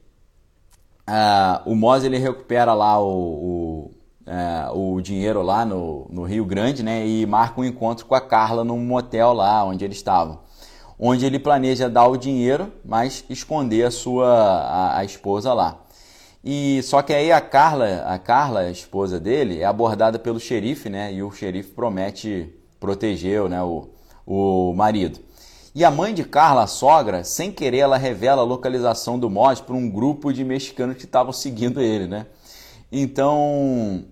uh, o Moz ele recupera lá o, o é, o dinheiro lá no, no Rio Grande, né? E marca um encontro com a Carla num motel lá onde eles estavam. Onde ele planeja dar o dinheiro, mas esconder a sua a, a esposa lá. E só que aí a Carla, a Carla, a esposa dele, é abordada pelo xerife, né? E o xerife promete proteger, né, o, o marido. E a mãe de Carla, a sogra, sem querer, ela revela a localização do Moz para um grupo de mexicanos que estavam seguindo ele, né? Então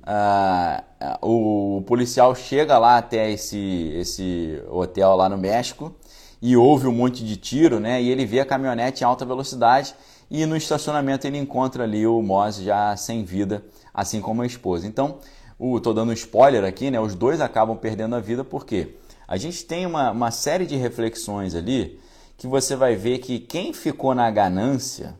o policial chega lá até esse, esse hotel lá no México e ouve um monte de tiro, né? E ele vê a caminhonete em alta velocidade e no estacionamento ele encontra ali o Moss já sem vida, assim como a esposa. Então, o, tô dando um spoiler aqui, né? Os dois acabam perdendo a vida porque a gente tem uma, uma série de reflexões ali que você vai ver que quem ficou na ganância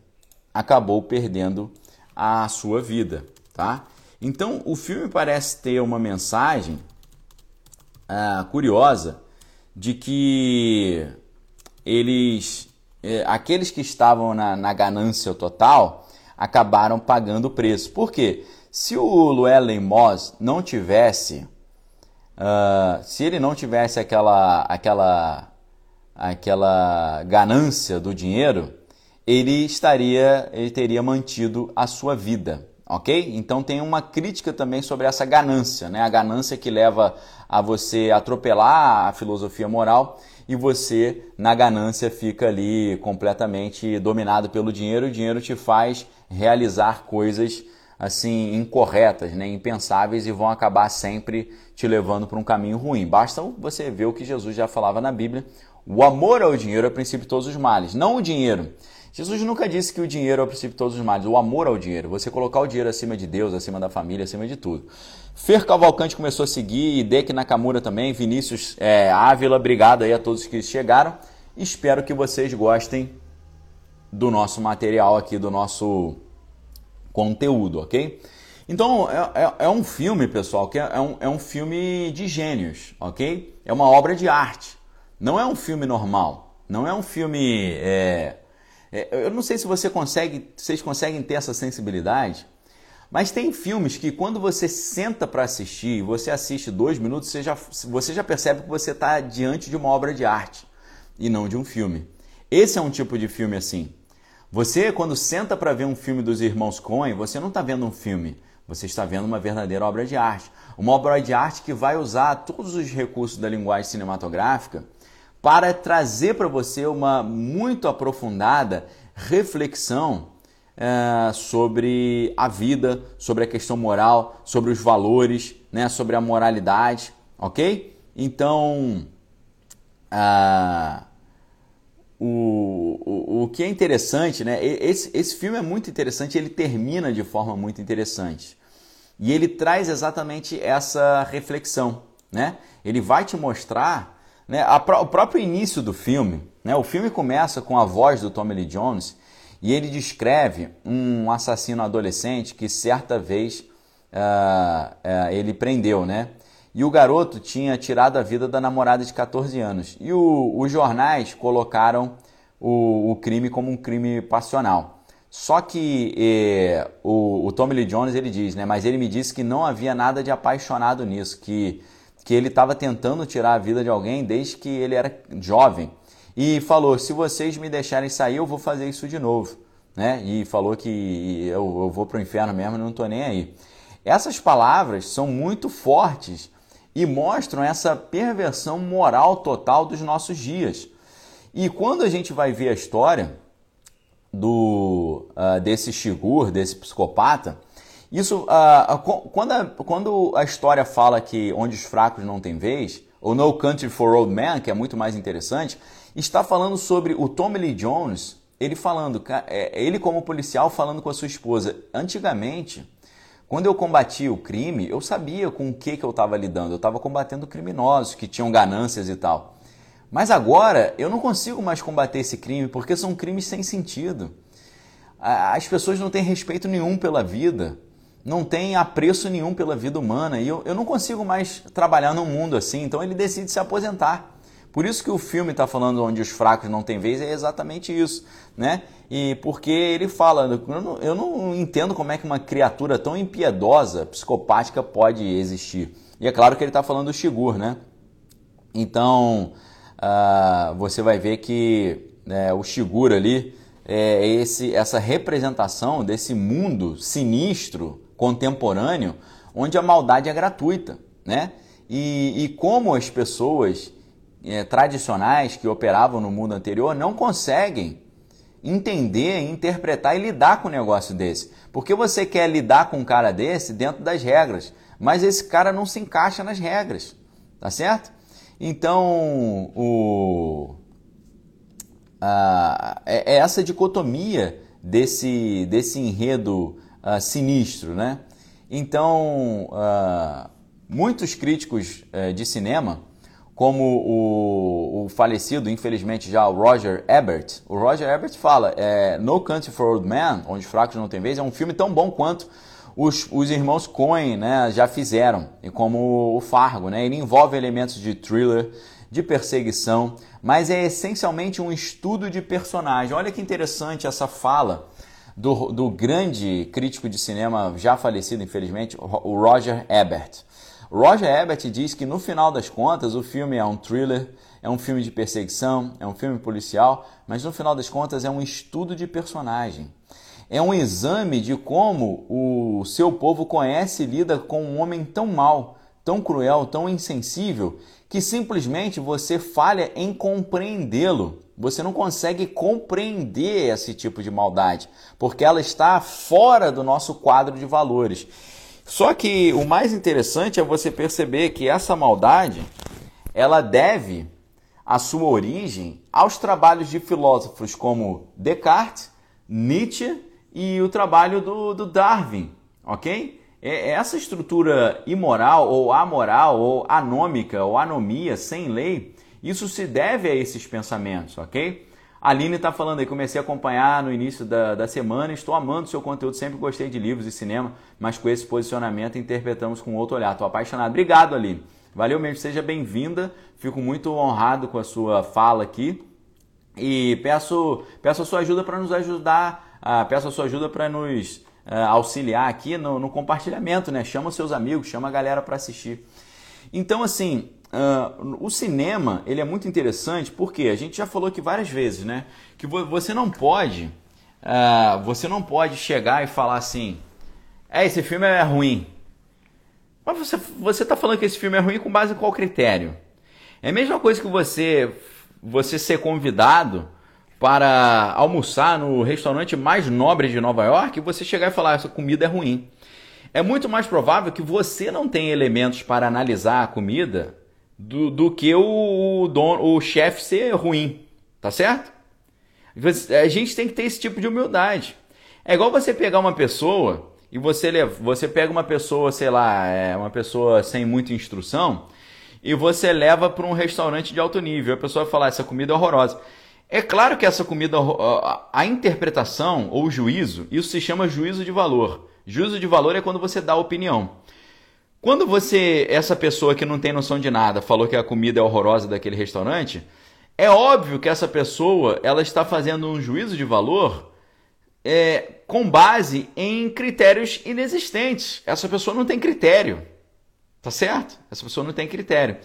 acabou perdendo a sua vida, tá? Então, o filme parece ter uma mensagem ah, curiosa de que eles, eh, aqueles que estavam na, na, ganância total, acabaram pagando o preço. Por quê? Se o Llewellyn Moss não tivesse, uh, se ele não tivesse aquela, aquela, aquela ganância do dinheiro, ele estaria, ele teria mantido a sua vida, ok? Então tem uma crítica também sobre essa ganância, né? A ganância que leva a você atropelar a filosofia moral e você, na ganância, fica ali completamente dominado pelo dinheiro. O dinheiro te faz realizar coisas assim incorretas, né, impensáveis e vão acabar sempre te levando para um caminho ruim. Basta você ver o que Jesus já falava na Bíblia: o amor ao dinheiro é o princípio de todos os males, não o dinheiro. Jesus nunca disse que o dinheiro é o princípio de todos os males, o amor ao dinheiro, você colocar o dinheiro acima de Deus, acima da família, acima de tudo. Fer Cavalcante começou a seguir, Dek Nakamura também, Vinícius é, Ávila, obrigado aí a todos que chegaram. Espero que vocês gostem do nosso material aqui, do nosso conteúdo, ok? Então, é, é, é um filme, pessoal, que é, é um, é um filme de gênios, ok? É uma obra de arte. Não é um filme normal. Não é um filme é, eu não sei se você consegue, vocês conseguem ter essa sensibilidade, mas tem filmes que quando você senta para assistir, você assiste dois minutos, você já, você já percebe que você está diante de uma obra de arte e não de um filme. Esse é um tipo de filme assim. Você, quando senta para ver um filme dos irmãos Coen, você não está vendo um filme, você está vendo uma verdadeira obra de arte. Uma obra de arte que vai usar todos os recursos da linguagem cinematográfica para trazer para você uma muito aprofundada reflexão é, sobre a vida, sobre a questão moral, sobre os valores, né, sobre a moralidade, ok? Então, o, o, o que é interessante, né? Esse, esse filme é muito interessante, ele termina de forma muito interessante. E ele traz exatamente essa reflexão, né? Ele vai te mostrar né? A, o próprio início do filme, né? o filme começa com a voz do Tommy Lee Jones e ele descreve um assassino adolescente que certa vez uh, uh, ele prendeu, né? E o garoto tinha tirado a vida da namorada de 14 anos. E o, os jornais colocaram o, o, crime como um crime passional. Só que eh, o, o Tommy Lee Jones ele diz, né? Mas ele me disse que não havia nada de apaixonado nisso, que que ele estava tentando tirar a vida de alguém desde que ele era jovem. E falou: se vocês me deixarem sair, eu vou fazer isso de novo. Né? E falou que eu, eu vou para o inferno mesmo, não estou nem aí. Essas palavras são muito fortes e mostram essa perversão moral total dos nossos dias. E quando a gente vai ver a história do uh, desse Shigur, desse psicopata, isso, uh, quando, a, quando a história fala que onde os fracos não têm vez, ou No Country for Old Men, que é muito mais interessante, está falando sobre o Tommy Lee Jones, ele falando, é, ele como policial falando com a sua esposa. Antigamente, quando eu combatia o crime, eu sabia com o que, que eu estava lidando. Eu estava combatendo criminosos que tinham ganâncias e tal. Mas agora eu não consigo mais combater esse crime porque são crimes sem sentido. As pessoas não têm respeito nenhum pela vida não tem apreço nenhum pela vida humana e eu, eu não consigo mais trabalhar num mundo assim, então ele decide se aposentar. Por isso que o filme está falando onde os fracos não têm vez, é exatamente isso, né? E porque ele fala, eu não, eu não entendo como é que uma criatura tão impiedosa, psicopática, pode existir. E é claro que ele está falando do Shigur, né? Então, uh, você vai ver que né, o Shigur ali é esse, essa representação desse mundo sinistro, contemporâneo, onde a maldade é gratuita, né? E, e como as pessoas é, tradicionais que operavam no mundo anterior não conseguem entender, interpretar e lidar com um negócio desse. Porque você quer lidar com um cara desse dentro das regras, mas esse cara não se encaixa nas regras, tá certo? Então, o, uh, é, é, essa dicotomia desse, desse enredo uh, sinistro, né? Então, uh, muitos críticos uh, de cinema, como o, o, falecido, infelizmente já, o Roger Ebert, o Roger Ebert fala, é, No Country for Old Men, Onde Fracos Não Tem Vez, é um filme tão bom quanto os, os irmãos Coen né, já fizeram, e como o Fargo. Né? Ele envolve elementos de thriller, de perseguição, mas é essencialmente um estudo de personagem. Olha que interessante essa fala do, do grande crítico de cinema já falecido, infelizmente, o Roger Ebert. Roger Ebert diz que no final das contas o filme é um thriller, é um filme de perseguição, é um filme policial, mas no final das contas é um estudo de personagem. É um exame de como o seu povo conhece e lida com um homem tão mau, tão cruel, tão insensível, que simplesmente você falha em compreendê-lo. Você não consegue compreender esse tipo de maldade, porque ela está fora do nosso quadro de valores. Só que o mais interessante é você perceber que essa maldade, ela deve a sua origem aos trabalhos de filósofos como Descartes, Nietzsche e o trabalho do, do Darwin, ok? É, essa estrutura imoral ou amoral ou anômica ou anomia sem lei, isso se deve a esses pensamentos, ok? A Aline está falando aí, comecei a acompanhar no início da, da semana, estou amando seu conteúdo, sempre gostei de livros e cinema, mas com esse posicionamento interpretamos com outro olhar. Estou apaixonado. Obrigado, Aline. Valeu mesmo, seja bem-vinda. Fico muito honrado com a sua fala aqui. E peço, peço a sua ajuda para nos ajudar, uh, peço a sua ajuda para nos uh, auxiliar aqui no, no, compartilhamento, né? Chama seus amigos, chama a galera para assistir. Então, assim, uh, o cinema ele é muito interessante porque a gente já falou aqui várias vezes, né? Que você não pode, uh, você não pode chegar e falar assim, é esse filme é ruim. Mas você você está falando que esse filme é ruim com base em qual critério? É a mesma coisa que você você ser convidado para almoçar no restaurante mais nobre de Nova York e você chegar e falar essa comida é ruim. É muito mais provável que você não tenha elementos para analisar a comida do, do que o, dono, o chefe ser ruim, tá certo? A gente tem que ter esse tipo de humildade. É igual você pegar uma pessoa e você você pega uma pessoa, sei lá, é uma pessoa sem muita instrução e você leva para um restaurante de alto nível. A pessoa vai falar essa comida é horrorosa. É claro que essa comida, a interpretação ou juízo, isso se chama juízo de valor. Juízo de valor é quando você dá opinião. Quando você, essa pessoa que não tem noção de nada, falou que a comida é horrorosa daquele restaurante, é óbvio que essa pessoa ela está fazendo um juízo de valor é, com base em critérios inexistentes. Essa pessoa não tem critério, tá certo? Essa pessoa não tem critério.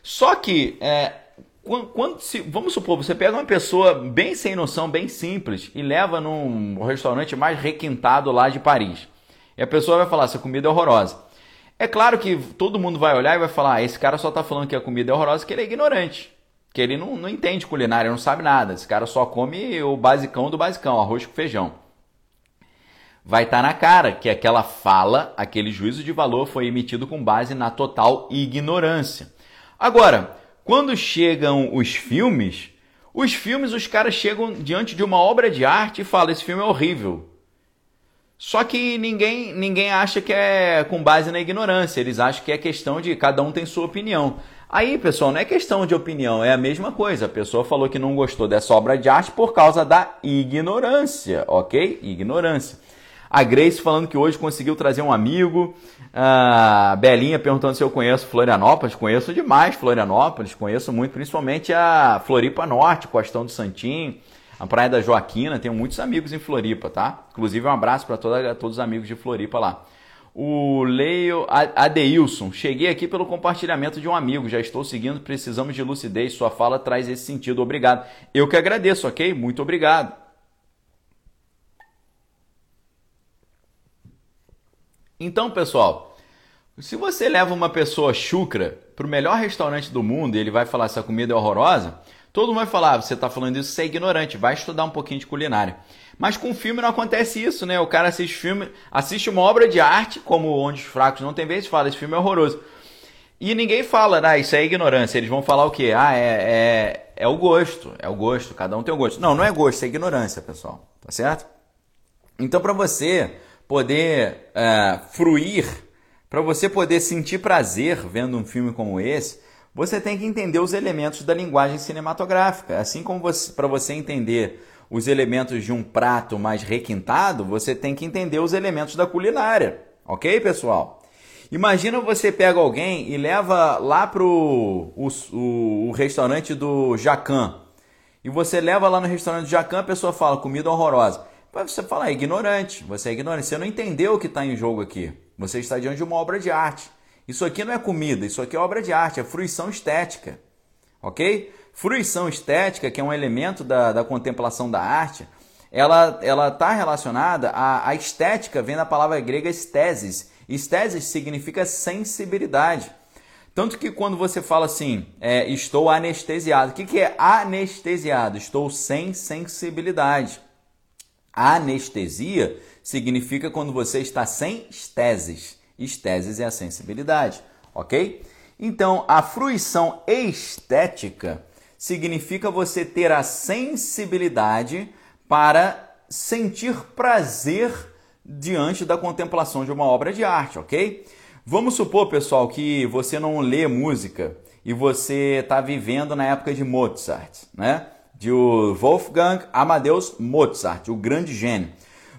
Só que é, quando, quando se, vamos supor, você pega uma pessoa bem sem noção, bem simples, e leva num restaurante mais requintado lá de Paris. E a pessoa vai falar: essa comida é horrorosa. É claro que todo mundo vai olhar e vai falar: ah, esse cara só está falando que a comida é horrorosa porque ele é ignorante. Que ele não, não entende culinária, não sabe nada. Esse cara só come o basicão do basicão, arroz com feijão. Vai estar tá na cara que aquela fala, aquele juízo de valor foi emitido com base na total ignorância. Agora, quando chegam os filmes, os filmes os caras chegam diante de uma obra de arte e falam: esse filme é horrível. Só que ninguém, ninguém acha que é com base na ignorância, eles acham que é questão de cada um tem sua opinião. Aí, pessoal, não é questão de opinião, é a mesma coisa. A pessoa falou que não gostou dessa obra de arte por causa da ignorância, ok? Ignorância. A Grace falando que hoje conseguiu trazer um amigo. A Belinha perguntando se eu conheço Florianópolis. Conheço demais Florianópolis. Conheço muito, principalmente a Floripa Norte, Costão do Santinho, a Praia da Joaquina. Tenho muitos amigos em Floripa, tá? Inclusive um abraço para todos os amigos de Floripa lá. O Leio Adeilson, cheguei aqui pelo compartilhamento de um amigo, já estou seguindo, precisamos de lucidez, sua fala traz esse sentido, obrigado. Eu que agradeço, ok? Muito obrigado. Então, pessoal, se você leva uma pessoa chucra para o melhor restaurante do mundo e ele vai falar essa comida é horrorosa, todo mundo vai falar, ah, você está falando isso, você é ignorante, vai estudar um pouquinho de culinária. Mas com filme não acontece isso, né? O cara assiste filme, assiste uma obra de arte, como Onde os Fracos Não Tem Vez, fala, esse filme é horroroso. E ninguém fala, ah, isso é ignorância. Eles vão falar o quê? Ah, é, é, é o gosto, é o gosto, cada um tem o gosto. Não, não é gosto, é ignorância, pessoal, tá certo? Então, para você poder é, fruir, para você poder sentir prazer vendo um filme como esse, você tem que entender os elementos da linguagem cinematográfica. Assim como para você entender os elementos de um prato mais requintado, você tem que entender os elementos da culinária. Ok, pessoal? Imagina você pega alguém e leva lá para o, o, o restaurante do Jacan. E você leva lá no restaurante do Jacan, a pessoa fala comida horrorosa. Mas você fala, é ignorante, você é ignorante, você não entendeu o que está em jogo aqui. Você está diante de uma obra de arte. Isso aqui não é comida, isso aqui é obra de arte, é fruição estética. Ok? Fruição estética, que é um elemento da, da contemplação da arte, ela está relacionada à, à, estética, vem da palavra grega estesis. Estesis significa sensibilidade. Tanto que quando você fala assim, é, estou anestesiado, o que, que é anestesiado? Estou sem sensibilidade. Anestesia significa quando você está sem esteses. Esteses é a sensibilidade, ok? Então, a fruição estética significa você ter a sensibilidade para sentir prazer diante da contemplação de uma obra de arte, ok? Vamos supor, pessoal, que você não lê música e você está vivendo na época de Mozart, né? De Wolfgang Amadeus Mozart, o grande gênio.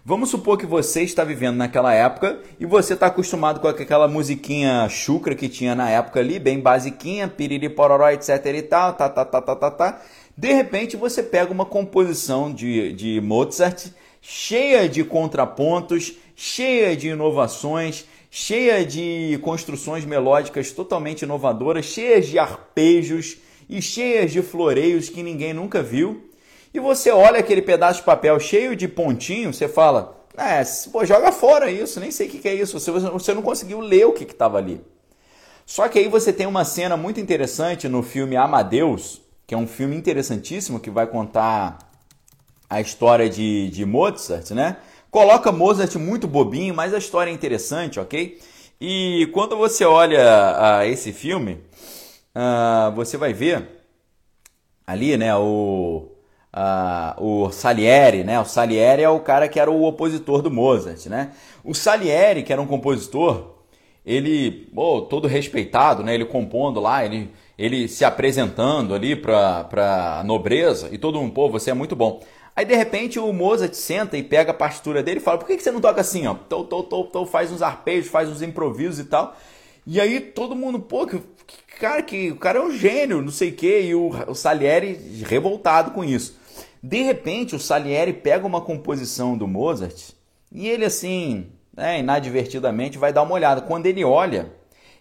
Vamos supor que você está vivendo naquela época e você está acostumado com aquela musiquinha chucra que tinha na época ali, bem basiquinha, piriri pororó, etc e tal, tá, tá, tá, tá, tá, tá. De repente você pega uma composição de, de Mozart cheia de contrapontos, cheia de inovações, cheia de construções melódicas totalmente inovadoras, cheias de arpejos e cheias de floreios que ninguém nunca viu e você olha aquele pedaço de papel cheio de pontinho, você fala, é, pô, joga fora isso, nem sei o que é isso, você, você não conseguiu ler o que estava ali. Só que aí você tem uma cena muito interessante no filme Amadeus, que é um filme interessantíssimo que vai contar a história de, de Mozart, né? Coloca Mozart muito bobinho, mas a história é interessante, ok? E quando você olha uh, esse filme, uh, você vai ver ali, né, o, uh, o Salieri, né? O Salieri é o cara que era o opositor do Mozart, né? O Salieri, que era um compositor, ele, oh, todo respeitado, né? Ele compondo lá, ele, ele se apresentando ali para a nobreza e todo mundo, pô, você é muito bom. Aí de repente o Mozart senta e pega a partitura dele e fala: por que, você não toca assim, ó? Tô, tô, tô, tô, faz uns arpejos, faz uns improvisos e tal. E aí todo mundo, pô, que cara, que o cara é um gênio, não sei o quê, e o, o Salieri revoltado com isso. De repente, o Salieri pega uma composição do Mozart e ele, assim, né, inadvertidamente, vai dar uma olhada. Quando ele olha,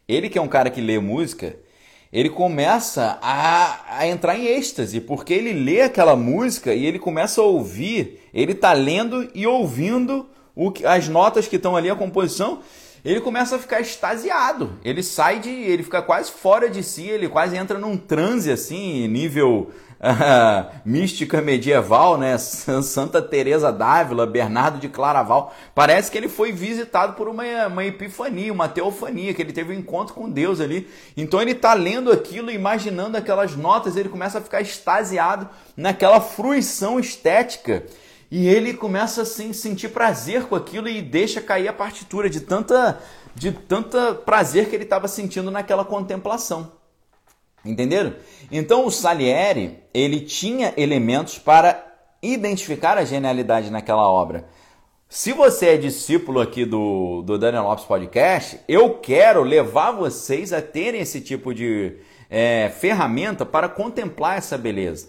ele que é um cara que lê música, ele começa a, a entrar em êxtase, porque ele lê aquela música e ele começa a ouvir, ele está lendo e ouvindo o, as notas que estão ali, a composição, ele começa a ficar extasiado. Ele sai de. ele fica quase fora de si, ele quase entra num transe assim, nível mística medieval, né? Santa Teresa d'Ávila, Bernardo de Claraval. Parece que ele foi visitado por uma, uma epifania, uma teofania, que ele teve um encontro com Deus ali. Então ele está lendo aquilo, imaginando aquelas notas, ele começa a ficar extasiado naquela fruição estética. E ele começa assim a sentir prazer com aquilo e deixa cair a partitura de tanta de tanta prazer que ele estava sentindo naquela contemplação. Entenderam? Então o Salieri, ele tinha elementos para identificar a genialidade naquela obra. Se você é discípulo aqui do, do Daniel Lopes Podcast, eu quero levar vocês a terem esse tipo de é, ferramenta para contemplar essa beleza.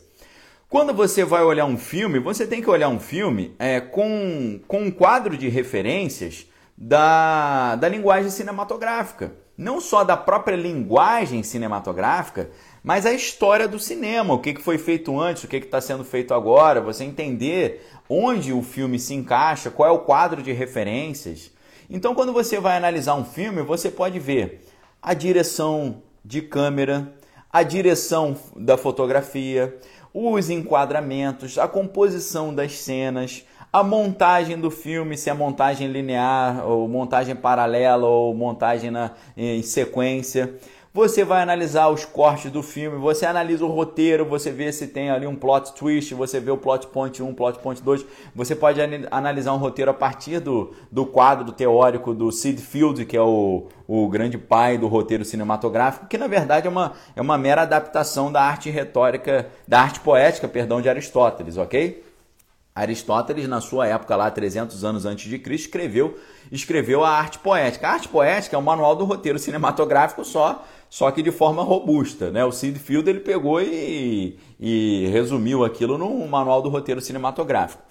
Quando você vai olhar um filme, você tem que olhar um filme é, com, com um quadro de referências da, da linguagem cinematográfica não só da própria linguagem cinematográfica, mas a história do cinema, o que foi feito antes, o que está sendo feito agora, você entender onde o filme se encaixa, qual é o quadro de referências. Então, quando você vai analisar um filme, você pode ver a direção de câmera, a direção da fotografia, os enquadramentos, a composição das cenas, a montagem do filme, se é montagem linear, ou montagem paralela, ou montagem na, em sequência. você vai analisar os cortes do filme, você analisa o roteiro, você vê se tem ali um plot twist, você vê o plot point 1, plot point 2, você pode analisar um roteiro a partir do, do quadro teórico do Sid Field, que é o, o grande pai do roteiro cinematográfico, que na verdade é uma, é uma mera adaptação da arte retórica, da arte poética, perdão, de Aristóteles, ok? Aristóteles, na sua época lá, 300 anos antes de Cristo, escreveu, escreveu a arte poética. A arte poética é o manual do roteiro cinematográfico só, só que de forma robusta. Né? O Sid Field ele pegou e, e resumiu aquilo no manual do roteiro cinematográfico.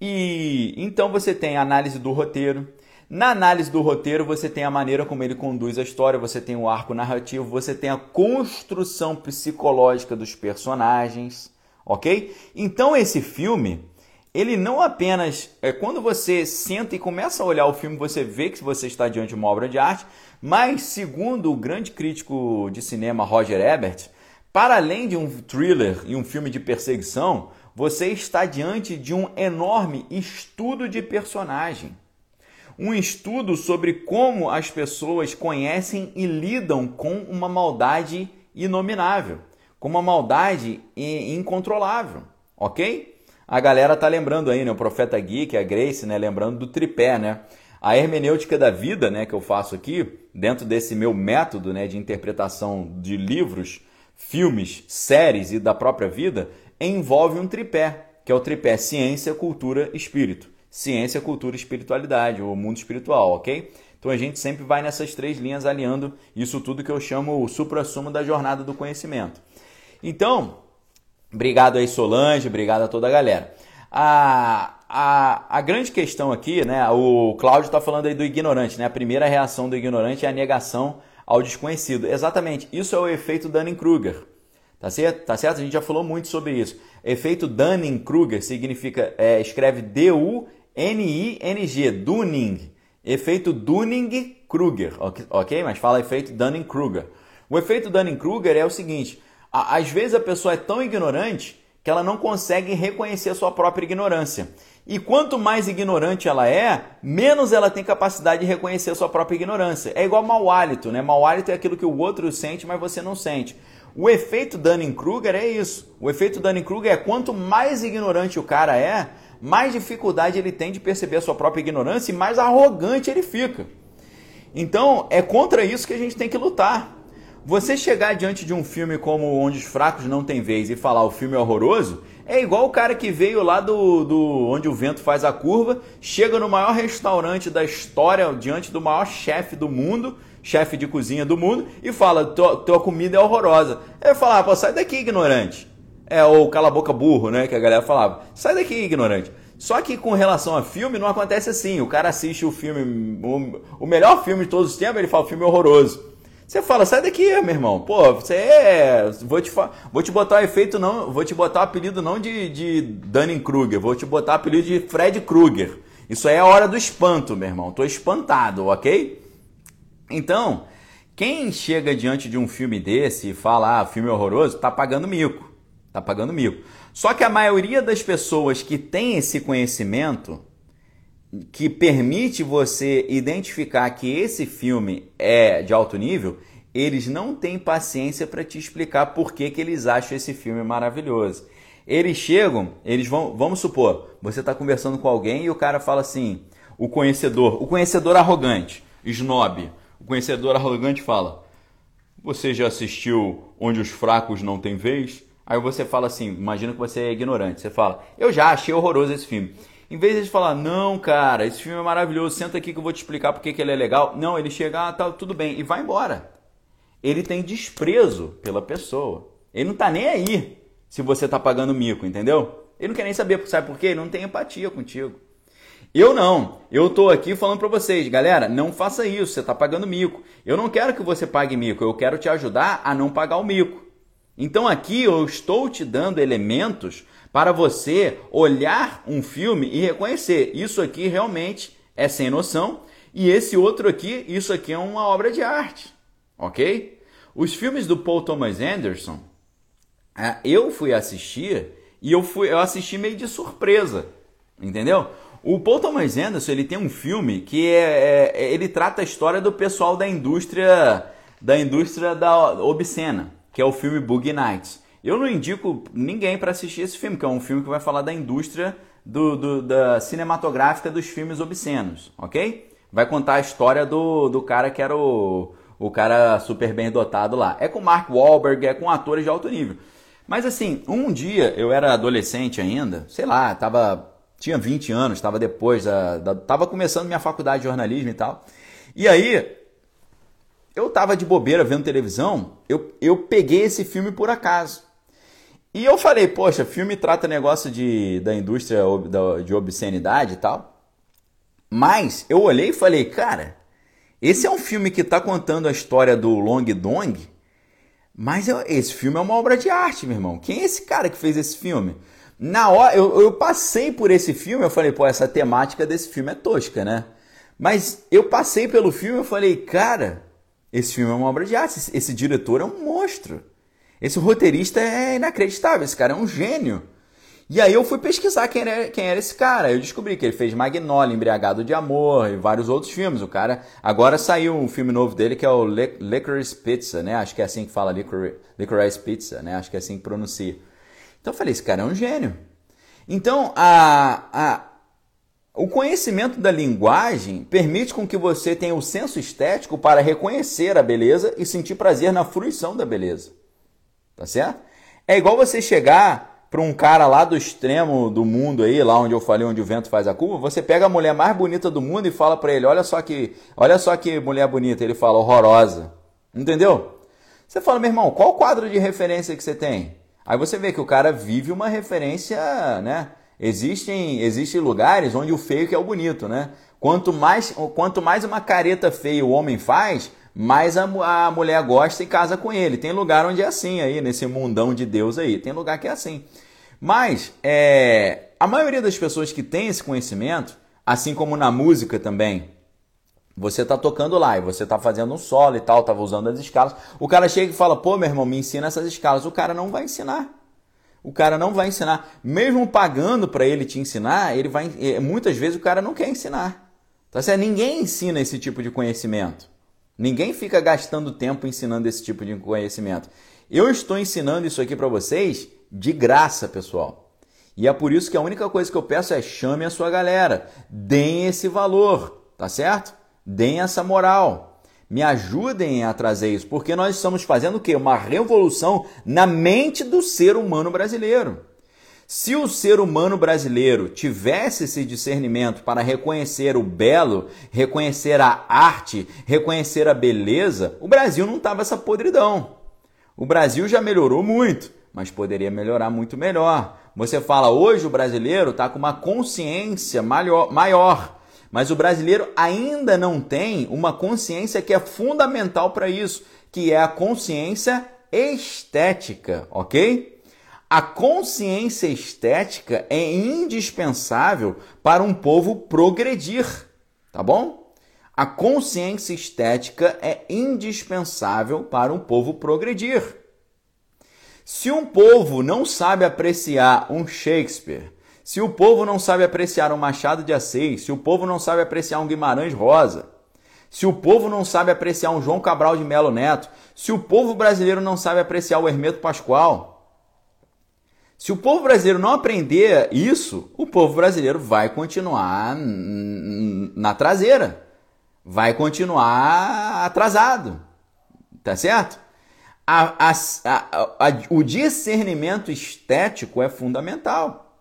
E então você tem a análise do roteiro. Na análise do roteiro, você tem a maneira como ele conduz a história, você tem o arco narrativo, você tem a construção psicológica dos personagens, ok? Então esse filme ele não apenas é quando você senta e começa a olhar o filme, você vê que você está diante de uma obra de arte, mas segundo o grande crítico de cinema Roger Ebert, para além de um thriller e um filme de perseguição, você está diante de um enorme estudo de personagem. Um estudo sobre como as pessoas conhecem e lidam com uma maldade inominável, com uma maldade incontrolável, ok? A galera tá lembrando aí, né? O Profeta Geek, a Grace, né? Lembrando do tripé, né? A hermenêutica da vida, né? Que eu faço aqui, dentro desse meu método, né? De interpretação de livros, filmes, séries e da própria vida, envolve um tripé, que é o tripé ciência, cultura, espírito. Ciência, cultura, espiritualidade, o mundo espiritual, ok? Então a gente sempre vai nessas três linhas alinhando isso tudo que eu chamo o supra-sumo da jornada do conhecimento. Então, Obrigado aí, Solange, obrigado a toda a galera. A, a, a grande questão aqui, né? O Cláudio está falando aí do ignorante, né? A primeira reação do ignorante é a negação ao desconhecido. Exatamente, isso é o efeito Dunning-Kruger. Tá certo? tá certo? A gente já falou muito sobre isso. Efeito Dunning-Kruger significa, é, escreve D-U-N-I-N-G, Dunning. Efeito Dunning-Kruger, ok? Mas fala efeito Dunning-Kruger. O efeito Dunning-Kruger é o seguinte: às vezes a pessoa é tão ignorante que ela não consegue reconhecer a sua própria ignorância. E quanto mais ignorante ela é, menos ela tem capacidade de reconhecer a sua própria ignorância. É igual mau hálito, né? Mau hálito é aquilo que o outro sente, mas você não sente. O efeito Dunning-Kruger é isso. O efeito Dunning-Kruger é quanto mais ignorante o cara é, mais dificuldade ele tem de perceber a sua própria ignorância e mais arrogante ele fica. Então, é contra isso que a gente tem que lutar. Você chegar diante de um filme como Onde os Fracos Não Têm Vez e falar o filme é horroroso, é igual o cara que veio lá do, do Onde o Vento Faz a Curva, chega no maior restaurante da história, diante do maior chefe do mundo, chefe de cozinha do mundo, e fala: tua, comida é horrorosa. Ele fala: ah, pô, sai daqui, ignorante. É, ou cala a boca burro, né? Que a galera falava. Sai daqui, ignorante. Só que com relação a filme, não acontece assim. O cara assiste o filme, o melhor filme de todos os tempos, ele fala: o filme é horroroso. Você fala, sai daqui, meu irmão. Pô, você é. Vou te, vou te botar o efeito, não. Vou te botar o apelido não de, de Dunning-Kruger, vou te botar o apelido de Fred Krueger. Isso aí é a hora do espanto, meu irmão. Tô espantado, ok? Então, quem chega diante de um filme desse e fala, ah, filme horroroso, tá pagando mico. Tá pagando mico. Só que a maioria das pessoas que tem esse conhecimento que permite você identificar que esse filme é de alto nível, eles não têm paciência para te explicar por que, que eles acham esse filme maravilhoso. Eles chegam, eles vão, vamos supor, você está conversando com alguém e o cara fala assim, o conhecedor, o conhecedor arrogante, snob, o conhecedor arrogante fala, você já assistiu Onde os Fracos Não Têm Vez? Aí você fala assim, imagina que você é ignorante, você fala, eu já achei horroroso esse filme. Em vez de falar, não, cara, esse filme é maravilhoso, senta aqui que eu vou te explicar porque que ele é legal. Não, ele chega, ah, tá, tudo bem, e vai embora. Ele tem desprezo pela pessoa. Ele não tá nem aí se você tá pagando mico, entendeu? Ele não quer nem saber, sabe por quê? Ele não tem empatia contigo. Eu não. Eu tô aqui falando para vocês, galera, não faça isso, você tá pagando mico. Eu não quero que você pague mico, eu quero te ajudar a não pagar o mico. Então aqui eu estou te dando elementos para você olhar um filme e reconhecer isso aqui realmente é sem noção e esse outro aqui, isso aqui é uma obra de arte, ok? Os filmes do Paul Thomas Anderson, é, eu fui assistir e eu fui eu assisti meio de surpresa, entendeu? O Paul Thomas Anderson ele tem um filme que é, é ele trata a história do pessoal da indústria da indústria da obscena, que é o filme Boogie Nights. Eu não indico ninguém para assistir esse filme, que é um filme que vai falar da indústria do, do, da cinematográfica dos filmes obscenos, ok? Vai contar a história do, do cara que era o, o cara super bem dotado lá. É com Mark Wahlberg, é com atores de alto nível. Mas assim, um dia eu era adolescente ainda, sei lá, tava, tinha 20 anos, estava depois, da, da, tava começando minha faculdade de jornalismo e tal. E aí, eu tava de bobeira vendo televisão, eu, eu peguei esse filme por acaso. E eu falei, poxa, filme trata negócio de, da indústria de obscenidade e tal. Mas eu olhei e falei, cara, esse é um filme que está contando a história do Long Dong, mas esse filme é uma obra de arte, meu irmão. Quem é esse cara que fez esse filme? Na hora, eu, eu passei por esse filme, eu falei, pô, essa temática desse filme é tosca, né? Mas eu passei pelo filme e falei, cara, esse filme é uma obra de arte, esse, esse diretor é um monstro. Esse roteirista é inacreditável, esse cara é um gênio. E aí eu fui pesquisar quem era, quem era esse cara. Eu descobri que ele fez Magnolia, Embriagado de Amor e vários outros filmes. O cara agora saiu um filme novo dele que é o Licorice Pizza, né? Acho que é assim que fala Licorice Pizza, né? Acho que é assim que pronuncia. Então eu falei, esse cara é um gênio. Então a, a, o conhecimento da linguagem permite com que você tenha o senso estético para reconhecer a beleza e sentir prazer na fruição da beleza. Tá certo? É igual você chegar para um cara lá do extremo do mundo aí, lá onde eu falei onde o vento faz a curva, você pega a mulher mais bonita do mundo e fala para ele: "Olha só que, olha só que mulher bonita". Ele fala: "Horrorosa". Entendeu? Você fala: "Meu irmão, qual quadro de referência que você tem?" Aí você vê que o cara vive uma referência, né? Existem, existem lugares onde o feio que é o bonito, né? Quanto mais, quanto mais uma careta feia o homem faz, mais a, a mulher gosta e casa com ele. Tem lugar onde é assim aí, nesse mundão de Deus aí. Tem lugar que é assim. Mas é, a maioria das pessoas que tem esse conhecimento, assim como na música também, você está tocando lá e você está fazendo um solo e tal, estava usando as escalas. O cara chega e fala: pô, meu irmão, me ensina essas escalas. O cara não vai ensinar. O cara não vai ensinar. Mesmo pagando para ele te ensinar, ele vai. É, muitas vezes o cara não quer ensinar. Tá certo? Ninguém ensina esse tipo de conhecimento. Ninguém fica gastando tempo ensinando esse tipo de conhecimento. Eu estou ensinando isso aqui para vocês de graça, pessoal. E é por isso que a única coisa que eu peço é chame a sua galera, deem esse valor, tá certo? Deem essa moral. Me ajudem a trazer isso, porque nós estamos fazendo o quê? Uma revolução na mente do ser humano brasileiro. Se o ser humano brasileiro tivesse esse discernimento para reconhecer o belo, reconhecer a arte, reconhecer a beleza, o Brasil não tava essa podridão. O Brasil já melhorou muito, mas poderia melhorar muito melhor. Você fala, hoje o brasileiro está com uma consciência maior, maior, mas o brasileiro ainda não tem uma consciência que é fundamental para isso, que é a consciência estética, ok? A consciência estética é indispensável para um povo progredir, tá bom? A consciência estética é indispensável para um povo progredir. Se um povo não sabe apreciar um Shakespeare, se o povo não sabe apreciar um Machado de Assis, se o povo não sabe apreciar um Guimarães Rosa, se o povo não sabe apreciar um João Cabral de Melo Neto, se o povo brasileiro não sabe apreciar o Hermeto Pascoal, se o povo brasileiro não aprender isso, o povo brasileiro vai continuar na traseira, vai continuar atrasado, tá certo? A, a, a, o discernimento estético é fundamental.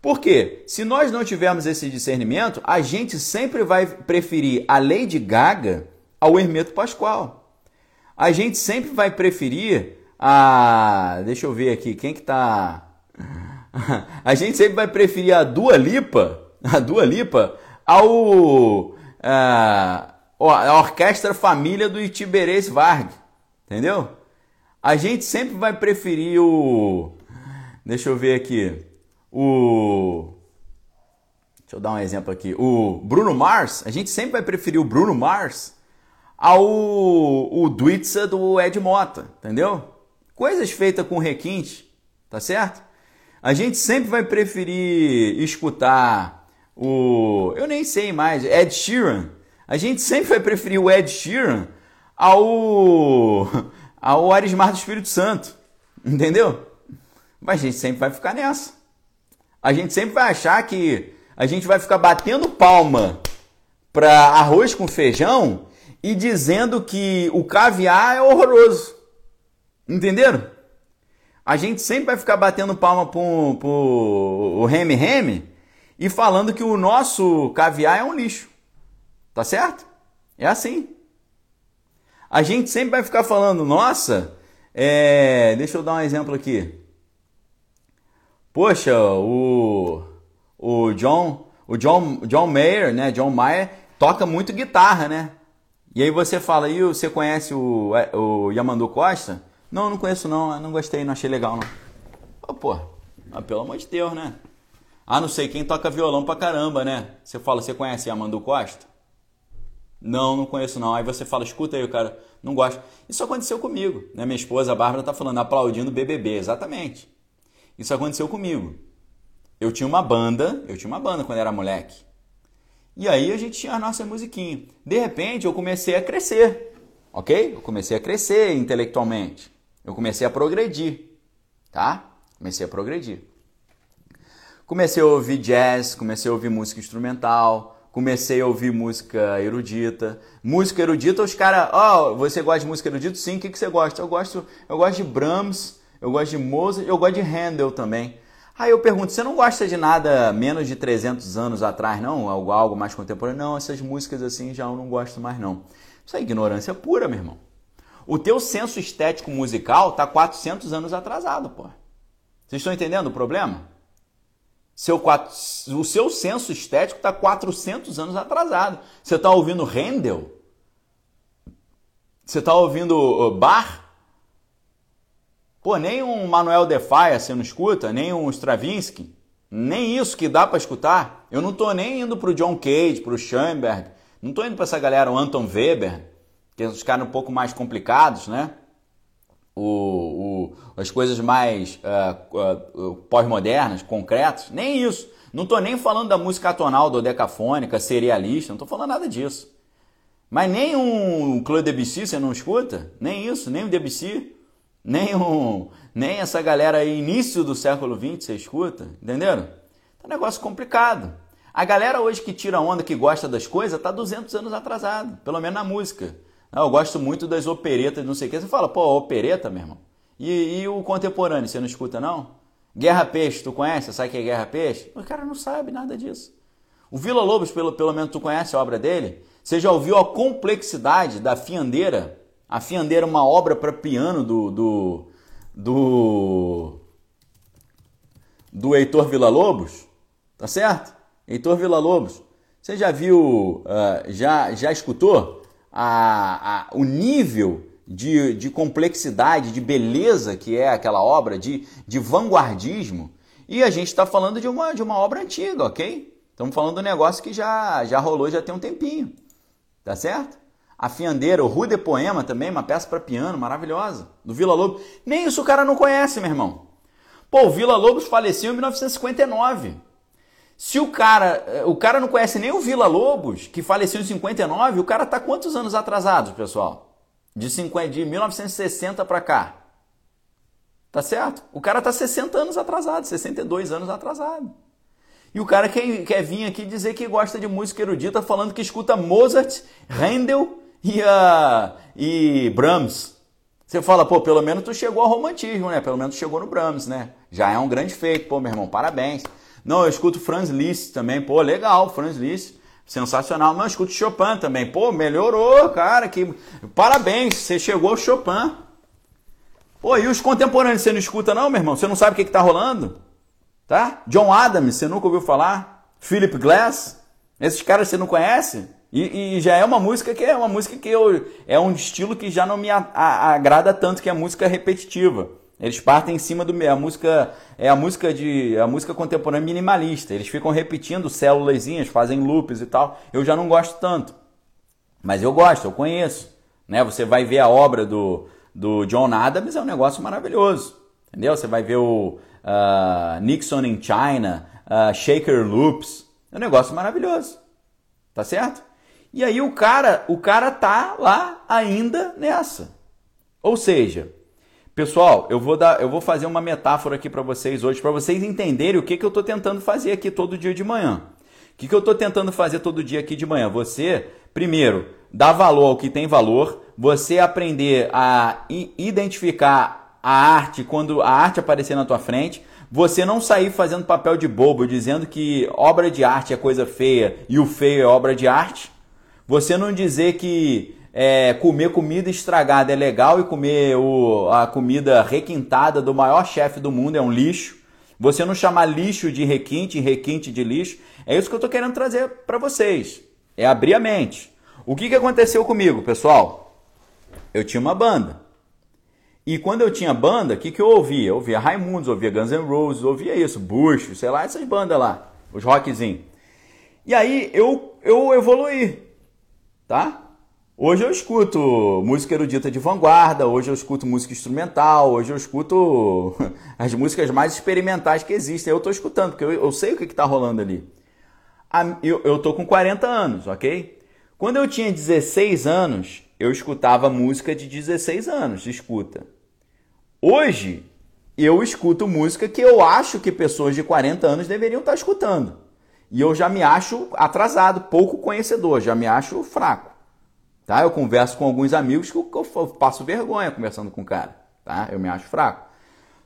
Por quê? Se nós não tivermos esse discernimento, a gente sempre vai preferir a Lady Gaga ao Hermeto Pascoal. A gente sempre vai preferir a. Deixa eu ver aqui, quem que tá. A gente sempre vai preferir a Dua Lipa, a Dua Lipa, ao a, a Orquestra Família do Itiberês Varg, entendeu? A gente sempre vai preferir o Deixa eu ver aqui. O Deixa eu dar um exemplo aqui. O Bruno Mars, a gente sempre vai preferir o Bruno Mars ao o Duitza do Ed Mota, entendeu? Coisas feitas com requinte, tá certo? A gente sempre vai preferir escutar o. Eu nem sei mais, Ed Sheeran. A gente sempre vai preferir o Ed Sheeran ao, ao Arismar do Espírito Santo. Entendeu? Mas a gente sempre vai ficar nessa. A gente sempre vai achar que a gente vai ficar batendo palma para arroz com feijão e dizendo que o caviar é horroroso. Entenderam? A gente sempre vai ficar batendo palma pro, pro o Remy Remy e falando que o nosso caviar é um lixo. Tá certo? É assim. A gente sempre vai ficar falando, nossa, é... deixa eu dar um exemplo aqui. Poxa, o, o John, o John, John Mayer, né? John Mayer toca muito guitarra, né? E aí você fala, e você conhece o, o Yamandu Costa? Não, não conheço não, não gostei, não achei legal não. Oh, pô, mas pelo amor de Deus, né? Ah, não sei quem toca violão pra caramba, né? Você fala, você conhece Yamandu Costa? Não, não conheço não. Aí você fala, escuta aí, o cara não gosta. Isso aconteceu comigo, né? Minha esposa, a Bárbara, tá falando, aplaudindo BBB, exatamente. Isso aconteceu comigo. Eu tinha uma banda, eu tinha uma banda quando era moleque. E aí a gente tinha a nossa musiquinha. De repente eu comecei a crescer, ok? Eu comecei a crescer intelectualmente. Eu comecei a progredir, tá? Comecei a progredir. Comecei a ouvir jazz, comecei a ouvir música instrumental, comecei a ouvir música erudita. Música erudita, os caras, ó, oh, você gosta de música erudita? Sim, o que, que você gosta? Eu gosto, eu gosto de Brahms, eu gosto de Mozart, eu gosto de Handel também. Aí eu pergunto, você não gosta de nada menos de 300 anos atrás, não? Algo, algo mais contemporâneo? Não, essas músicas assim já eu não gosto mais, não. Isso é ignorância pura, meu irmão. O teu senso estético musical tá 400 anos atrasado, pô. Vocês estão entendendo o problema? Seu, o seu senso estético está 400 anos atrasado. Você está ouvindo Handel? Você está ouvindo Bach? Pô, nem um Manuel de Faia você não escuta, nem um Stravinsky, nem isso que dá para escutar. Eu não estou nem indo para o John Cage, para o Schoenberg, não estou indo para essa galera, o Anton Weber, que caras um pouco mais complicados, né? o, o, as coisas mais uh, uh, pós-modernas, concretas, nem isso. Não estou nem falando da música atonal, dodecafônica, serialista, não estou falando nada disso. Mas nem um Claude Debussy você não escuta? Nem isso, nem o Debussy, nem, um, nem essa galera aí, início do século XX, você escuta, entenderam? É um negócio complicado. A galera hoje que tira onda, que gosta das coisas, está 200 anos atrasado, pelo menos na música. Ah, eu gosto muito das operetas, não sei o que. Você fala, pô, opereta, meu irmão? E, e, o contemporâneo, você não escuta, não? Guerra Peixe, tu conhece? Sabe o que é Guerra Peixe? O cara não sabe nada disso. O Vila Lobos, pelo, pelo menos tu conhece a obra dele? Você já ouviu a complexidade da Fiandeira? A Fiandeira é uma obra para piano do, do, do, do Heitor Vila Lobos, tá certo? Heitor Vila Lobos. Você já viu, uh, já, já escutou? A, a, o nível de, de complexidade, de beleza que é aquela obra, de, de vanguardismo. E a gente está falando de uma, de uma obra antiga, ok? Estamos falando de um negócio que já, já rolou já tem um tempinho. Tá certo? A Fiandeira, o Rue de Poema também, uma peça para piano maravilhosa, do Vila Lobos. Nem isso o cara não conhece, meu irmão. Pô, o Vila Lobos faleceu em 1959. Se o cara, eh, o cara não conhece nem o Vila Lobos, que faleceu em 59, o cara tá quantos anos atrasado, pessoal? De, 50, de 1960 para cá. Tá certo? O cara tá 60 anos atrasado, 62 anos atrasado. E o cara quer, quer vir aqui dizer que gosta de música erudita, falando que escuta Mozart, Handel e, uh, e Brahms. Você fala, pô, pelo menos tu chegou ao romantismo, né? Pelo menos tu chegou no Brahms, né? Já é um grande feito, pô, meu irmão, parabéns. Não, eu escuto Franz Liszt também. Pô, legal, Franz Liszt. Sensacional. Não, eu escuto Chopin também. Pô, melhorou, cara. Que... Parabéns, você chegou ao Chopin. Pô, e os contemporâneos você não escuta não, meu irmão? Você não sabe o que, que tá rolando? Tá? John Adams, você nunca ouviu falar? Philip Glass? Esses caras você não conhece? E, e, já é uma música que é uma música que eu, é um estilo que já não me a, a, agrada tanto, que é música repetitiva. Eles partem em cima do a música é a música de a música contemporânea minimalista. Eles ficam repetindo célulazinhas, fazem loops e tal. Eu já não gosto tanto. Mas eu gosto, eu conheço, né? Você vai ver a obra do, do John Adams, é um negócio maravilhoso. Entendeu? Você vai ver o uh, Nixon in China, uh, Shaker Loops, é um negócio maravilhoso. Tá certo? E aí o cara, o cara tá lá ainda nessa. Ou seja, pessoal, eu vou dar, eu vou fazer uma metáfora aqui para vocês hoje, para vocês entenderem o que, que eu estou tentando fazer aqui todo dia de manhã. O que, que eu estou tentando fazer todo dia aqui de manhã? Você, primeiro, dar valor ao que tem valor, você aprender a identificar a arte quando a arte aparecer na tua frente, você não sair fazendo papel de bobo dizendo que obra de arte é coisa feia e o feio é obra de arte. Você não dizer que é, comer comida estragada é legal e comer o, a comida requintada do maior chefe do mundo é um lixo. Você não chamar lixo de requinte requinte de lixo. É isso que eu estou querendo trazer para vocês. É abrir a mente. O que, que aconteceu comigo, pessoal? Eu tinha uma banda. E quando eu tinha banda, o que, que eu ouvia? Eu ouvia Raimundos, ouvia Guns N' Roses, ouvia isso, Bush, sei lá, essas bandas lá, os rockzinhos. E aí eu, eu evoluí, tá? Hoje eu escuto música erudita de vanguarda, hoje eu escuto música instrumental, hoje eu escuto as músicas mais experimentais que existem. Eu estou escutando, porque eu, eu, sei o que está rolando ali. Eu, tô com 40 anos, ok? Quando eu tinha 16 anos, eu escutava música de 16 anos, escuta. Hoje, eu escuto música que eu acho que pessoas de 40 anos deveriam estar escutando. E eu já me acho atrasado, pouco conhecedor, já me acho fraco. Tá? Eu converso com alguns amigos que eu passo vergonha conversando com o cara. Tá? Eu me acho fraco.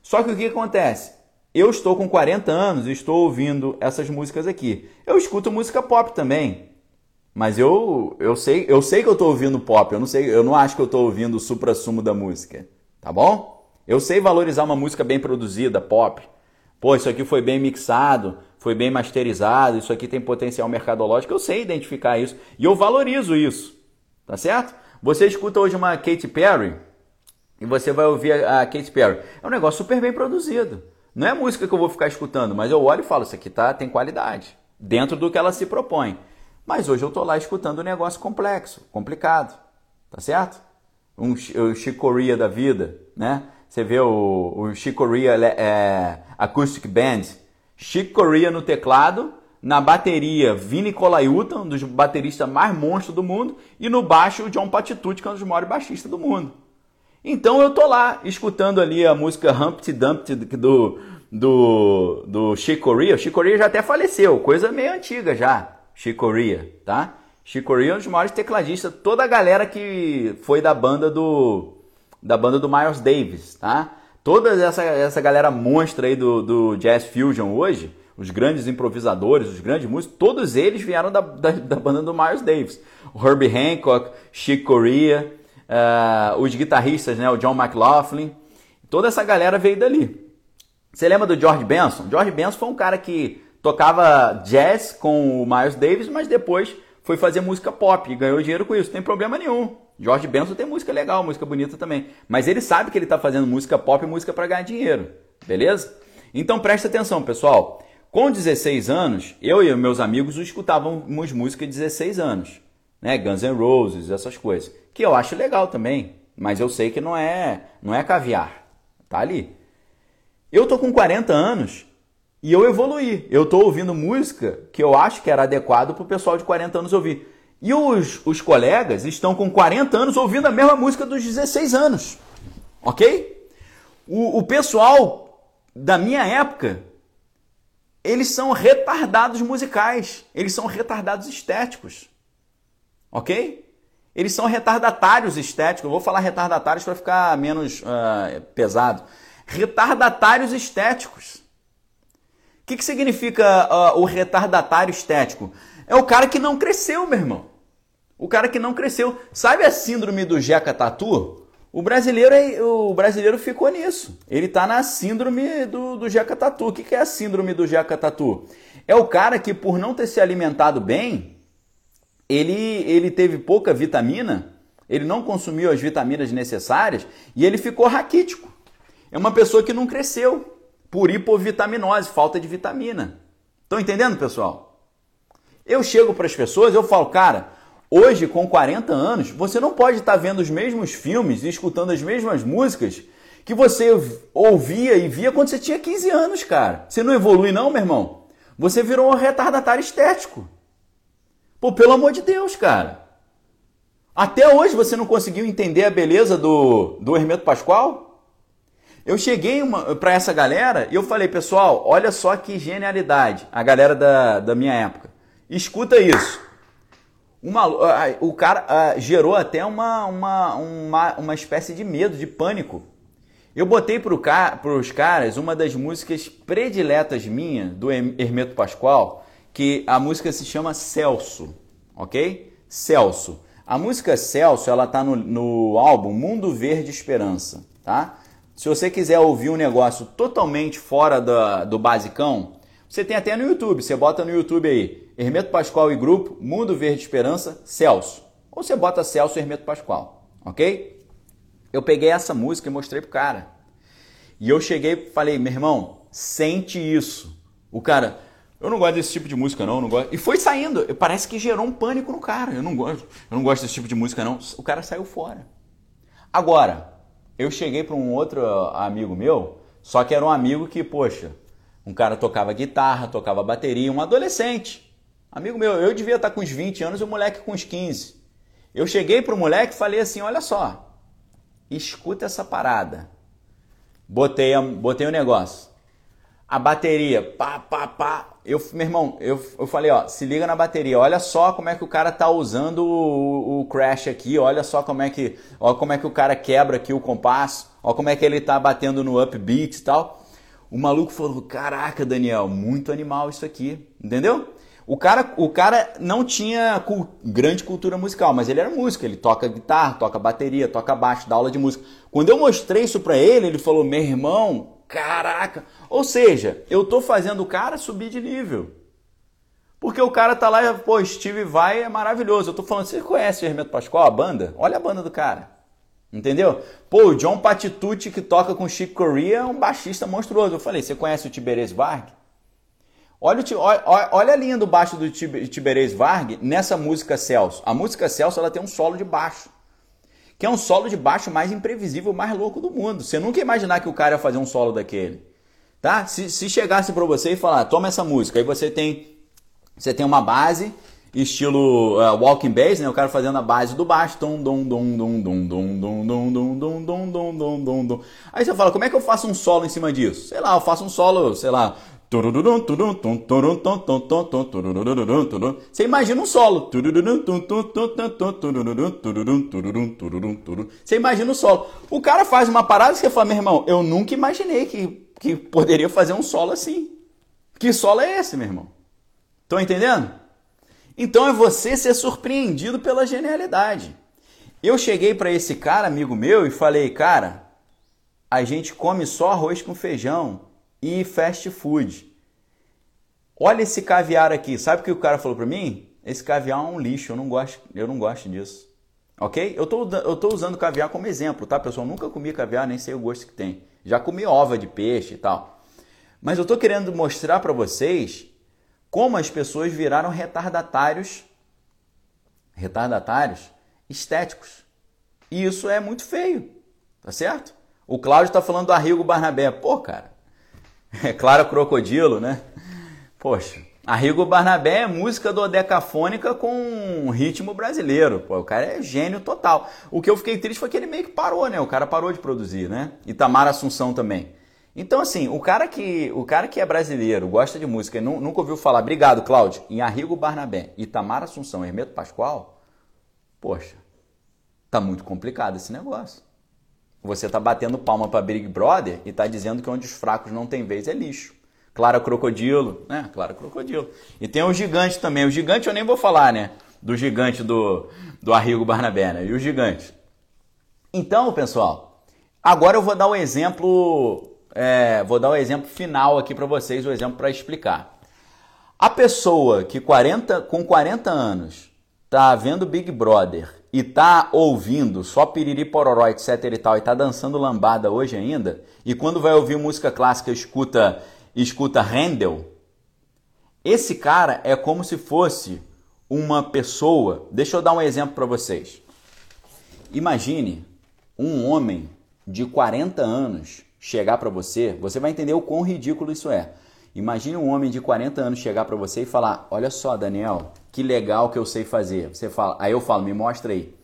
Só que o que acontece? Eu estou com 40 anos e estou ouvindo essas músicas aqui. Eu escuto música pop também. Mas eu, eu sei, eu sei que eu estou ouvindo pop, eu não sei, eu não acho que eu estou ouvindo o supra-sumo da música, tá bom? Eu sei valorizar uma música bem produzida, pop. Pô, isso aqui foi bem mixado, foi bem masterizado, isso aqui tem potencial mercadológico, eu sei identificar isso e eu valorizo isso, tá certo? Você escuta hoje uma Katy Perry e você vai ouvir a Katy Perry. É um negócio super bem produzido. Não é música que eu vou ficar escutando, mas eu olho e falo, isso aqui tá, tem qualidade, dentro do que ela se propõe. Mas hoje eu estou lá escutando um negócio complexo, complicado, tá certo? Um, o Chicoria da vida, né? Você vê o, o Chicoria é, Acoustic Band, Chicoria no teclado, na bateria Vini Colaiuta, um dos bateristas mais monstros do mundo, e no baixo o John Patitucci, que é um dos maiores baixistas do mundo. Então eu tô lá escutando ali a música Humpty Dumpty do do do Chicoria. O Chicoria já até faleceu, coisa meio antiga já. Chicoria, tá? Chicoria é um dos maiores tecladistas, toda a galera que foi da banda do da banda do Miles Davis, tá? Toda essa, essa galera monstra aí do, do Jazz Fusion hoje, os grandes improvisadores, os grandes músicos, todos eles vieram da, da, da banda do Miles Davis. O Herbie Hancock, Chick Corea, uh, os guitarristas, né, o John McLaughlin, toda essa galera veio dali. Você lembra do George Benson? George Benson foi um cara que tocava jazz com o Miles Davis, mas depois foi fazer música pop e ganhou dinheiro com isso. Não tem problema nenhum. George Benson tem música legal, música bonita também. Mas ele sabe que ele está fazendo música pop e música para ganhar dinheiro. Beleza? Então presta atenção, pessoal. Com 16 anos, eu e meus amigos escutávamos música de 16 anos. Né? Guns N' Roses, essas coisas. Que eu acho legal também. Mas eu sei que não é, não é caviar. Tá ali. Eu tô com 40 anos e eu evoluí. Eu estou ouvindo música que eu acho que era adequado para o pessoal de 40 anos ouvir. E os, os colegas estão com 40 anos ouvindo a mesma música dos 16 anos. Ok? O, o pessoal da minha época, eles são retardados musicais. Eles são retardados estéticos. Ok? Eles são retardatários estéticos. Eu vou falar retardatários para ficar menos uh, pesado. Retardatários estéticos que, que significa uh, o retardatário estético? É o cara que não cresceu, meu irmão. O cara que não cresceu. Sabe a síndrome do Jeca Tatu? O brasileiro, é, o brasileiro ficou nisso. Ele está na síndrome do, do Jeca Tatu. O que, que é a síndrome do Jeca Tatu? É o cara que, por não ter se alimentado bem, ele, ele teve pouca vitamina, ele não consumiu as vitaminas necessárias e ele ficou raquítico. É uma pessoa que não cresceu por hipovitaminose, falta de vitamina. Estão entendendo, pessoal? Eu chego para as pessoas, eu falo, cara, hoje com 40 anos, você não pode estar vendo os mesmos filmes e escutando as mesmas músicas que você ouvia e via quando você tinha 15 anos, cara. Você não evolui não, meu irmão? Você virou um retardatário estético. Pô, pelo amor de Deus, cara. Até hoje você não conseguiu entender a beleza do, do Hermeto Pascoal? Eu cheguei para essa galera e eu falei, pessoal, olha só que genialidade, a galera da, da minha época. Escuta isso. Uma, o cara uh, gerou até uma, uma, uma, uma espécie de medo, de pânico. Eu botei para os caras uma das músicas prediletas minha, do Hermeto Pascoal, que a música se chama Celso, ok? Celso. A música Celso, ela tá no, no álbum Mundo Verde Esperança, tá? Se você quiser ouvir um negócio totalmente fora da, do basicão, você tem até no YouTube. Você bota no YouTube aí, Hermeto Pascoal e Grupo, Mundo Verde Esperança, Celso. Ou você bota Celso e Hermeto Pascoal, ok? Eu peguei essa música e mostrei pro cara. E eu cheguei e falei, meu irmão, sente isso. O cara, eu não gosto desse tipo de música, não, não gosto. E foi saindo. Parece que gerou um pânico no cara. Eu não gosto, eu não gosto desse tipo de música, não. O cara saiu fora. Agora, eu cheguei para um outro amigo meu, só que era um amigo que, poxa, um cara tocava guitarra, tocava bateria, um adolescente. Amigo meu, eu devia estar com uns 20 anos e o moleque com uns 15. Eu cheguei para o moleque e falei assim: olha só, escuta essa parada. Botei, botei o negócio. A bateria, pá, pá, pá, eu, meu irmão, eu, eu falei, ó, se liga na bateria, olha só como é que o cara tá usando o, o crash aqui, olha só como é que, ó, como é que o cara quebra aqui o compasso, ó como é que ele tá batendo no upbeat e tal. O maluco falou, caraca, Daniel, muito animal isso aqui, entendeu? O cara, o cara não tinha grande cultura musical, mas ele era músico, ele toca guitarra, toca bateria, toca baixo, dá aula de música. Quando eu mostrei isso para ele, ele falou, meu irmão, Caraca! Ou seja, eu tô fazendo o cara subir de nível. Porque o cara tá lá, pô, Steve Vai é maravilhoso. Eu tô falando, você conhece o Hermeto Pascoal, a banda? Olha a banda do cara. Entendeu? Pô, o John Patitucci que toca com Chico Corea é um baixista monstruoso. Eu falei, você conhece o Tiberês Varg? Olha, olha, a linha do baixo do Tiberês Varg nessa música Celso. A música Celso ela tem um solo de baixo que é um solo de baixo mais imprevisível, mais louco do mundo. Você nunca ia imaginar que o cara ia fazer um solo daquele. Tá? Se, se chegasse para você e falar, toma essa música, aí você tem você tem uma base estilo uh, walking bass, né? O cara fazendo a base do baixo, dum dum dum dum dum dum dum dum dum dum dum dum dum. Aí você fala, como é que eu faço um solo em cima disso? Sei lá, eu faço um solo, sei lá, você imagina um solo. Você imagina um solo. O cara faz uma parada e você fala, meu irmão, eu nunca imaginei que, que poderia fazer um solo assim. Que solo é esse, meu irmão? Estão entendendo? Então é você ser surpreendido pela genialidade. Eu cheguei para esse cara, amigo meu, e falei, cara, a gente come só arroz com feijão e fast food. Olha esse caviar aqui. Sabe o que o cara falou para mim? Esse caviar é um lixo, eu não gosto, eu não gosto disso. Ok? Eu tô, eu tô usando caviar como exemplo, tá, pessoal? nunca comi caviar, nem sei o gosto que tem. Já comi ova de peixe e tal. Mas eu tô querendo mostrar para vocês como as pessoas viraram retardatários retardatários estéticos. E isso é muito feio, tá certo? O Cláudio está falando do Arrigo Barnabé. Pô, cara, É claro, crocodilo, né? Poxa, Arrigo Barnabé é música do Decafônica com ritmo brasileiro. Pô, o cara é gênio total. O que eu fiquei triste foi que ele meio que parou, né? O cara parou de produzir, né? Itamar Assunção também. Então, assim, o cara que, o cara que é brasileiro, gosta de música e nunca ouviu falar, obrigado, Cláudio, em Arrigo Barnabé, Itamar Assunção, Hermeto Pascoal, poxa, tá muito complicado esse negócio. Você está batendo palma para Big Brother e está dizendo que onde os fracos não têm vez é lixo. Clara Crocodilo, né? Clara Crocodilo. E tem o gigante também. O gigante eu nem vou falar, né? Do gigante do, do Arrigo Barnabé, né? E o gigante. Então, pessoal, agora eu vou dar um exemplo, é, vou dar um exemplo final aqui para vocês, o um exemplo para explicar. A pessoa que 40, com 40 anos tá vendo Big Brother e tá ouvindo só piriri pororó, etc e tal, e tá dançando lambada hoje ainda, e quando vai ouvir música clássica escuta escuta Handel, esse cara é como se fosse uma pessoa. Deixa eu dar um exemplo para vocês. Imagine um homem de 40 anos chegar para você, você vai entender o quão ridículo isso é. Imagine um homem de 40 anos chegar para você e falar: "Olha só, Daniel, que legal que eu sei fazer. Você fala, aí eu falo, me mostra aí.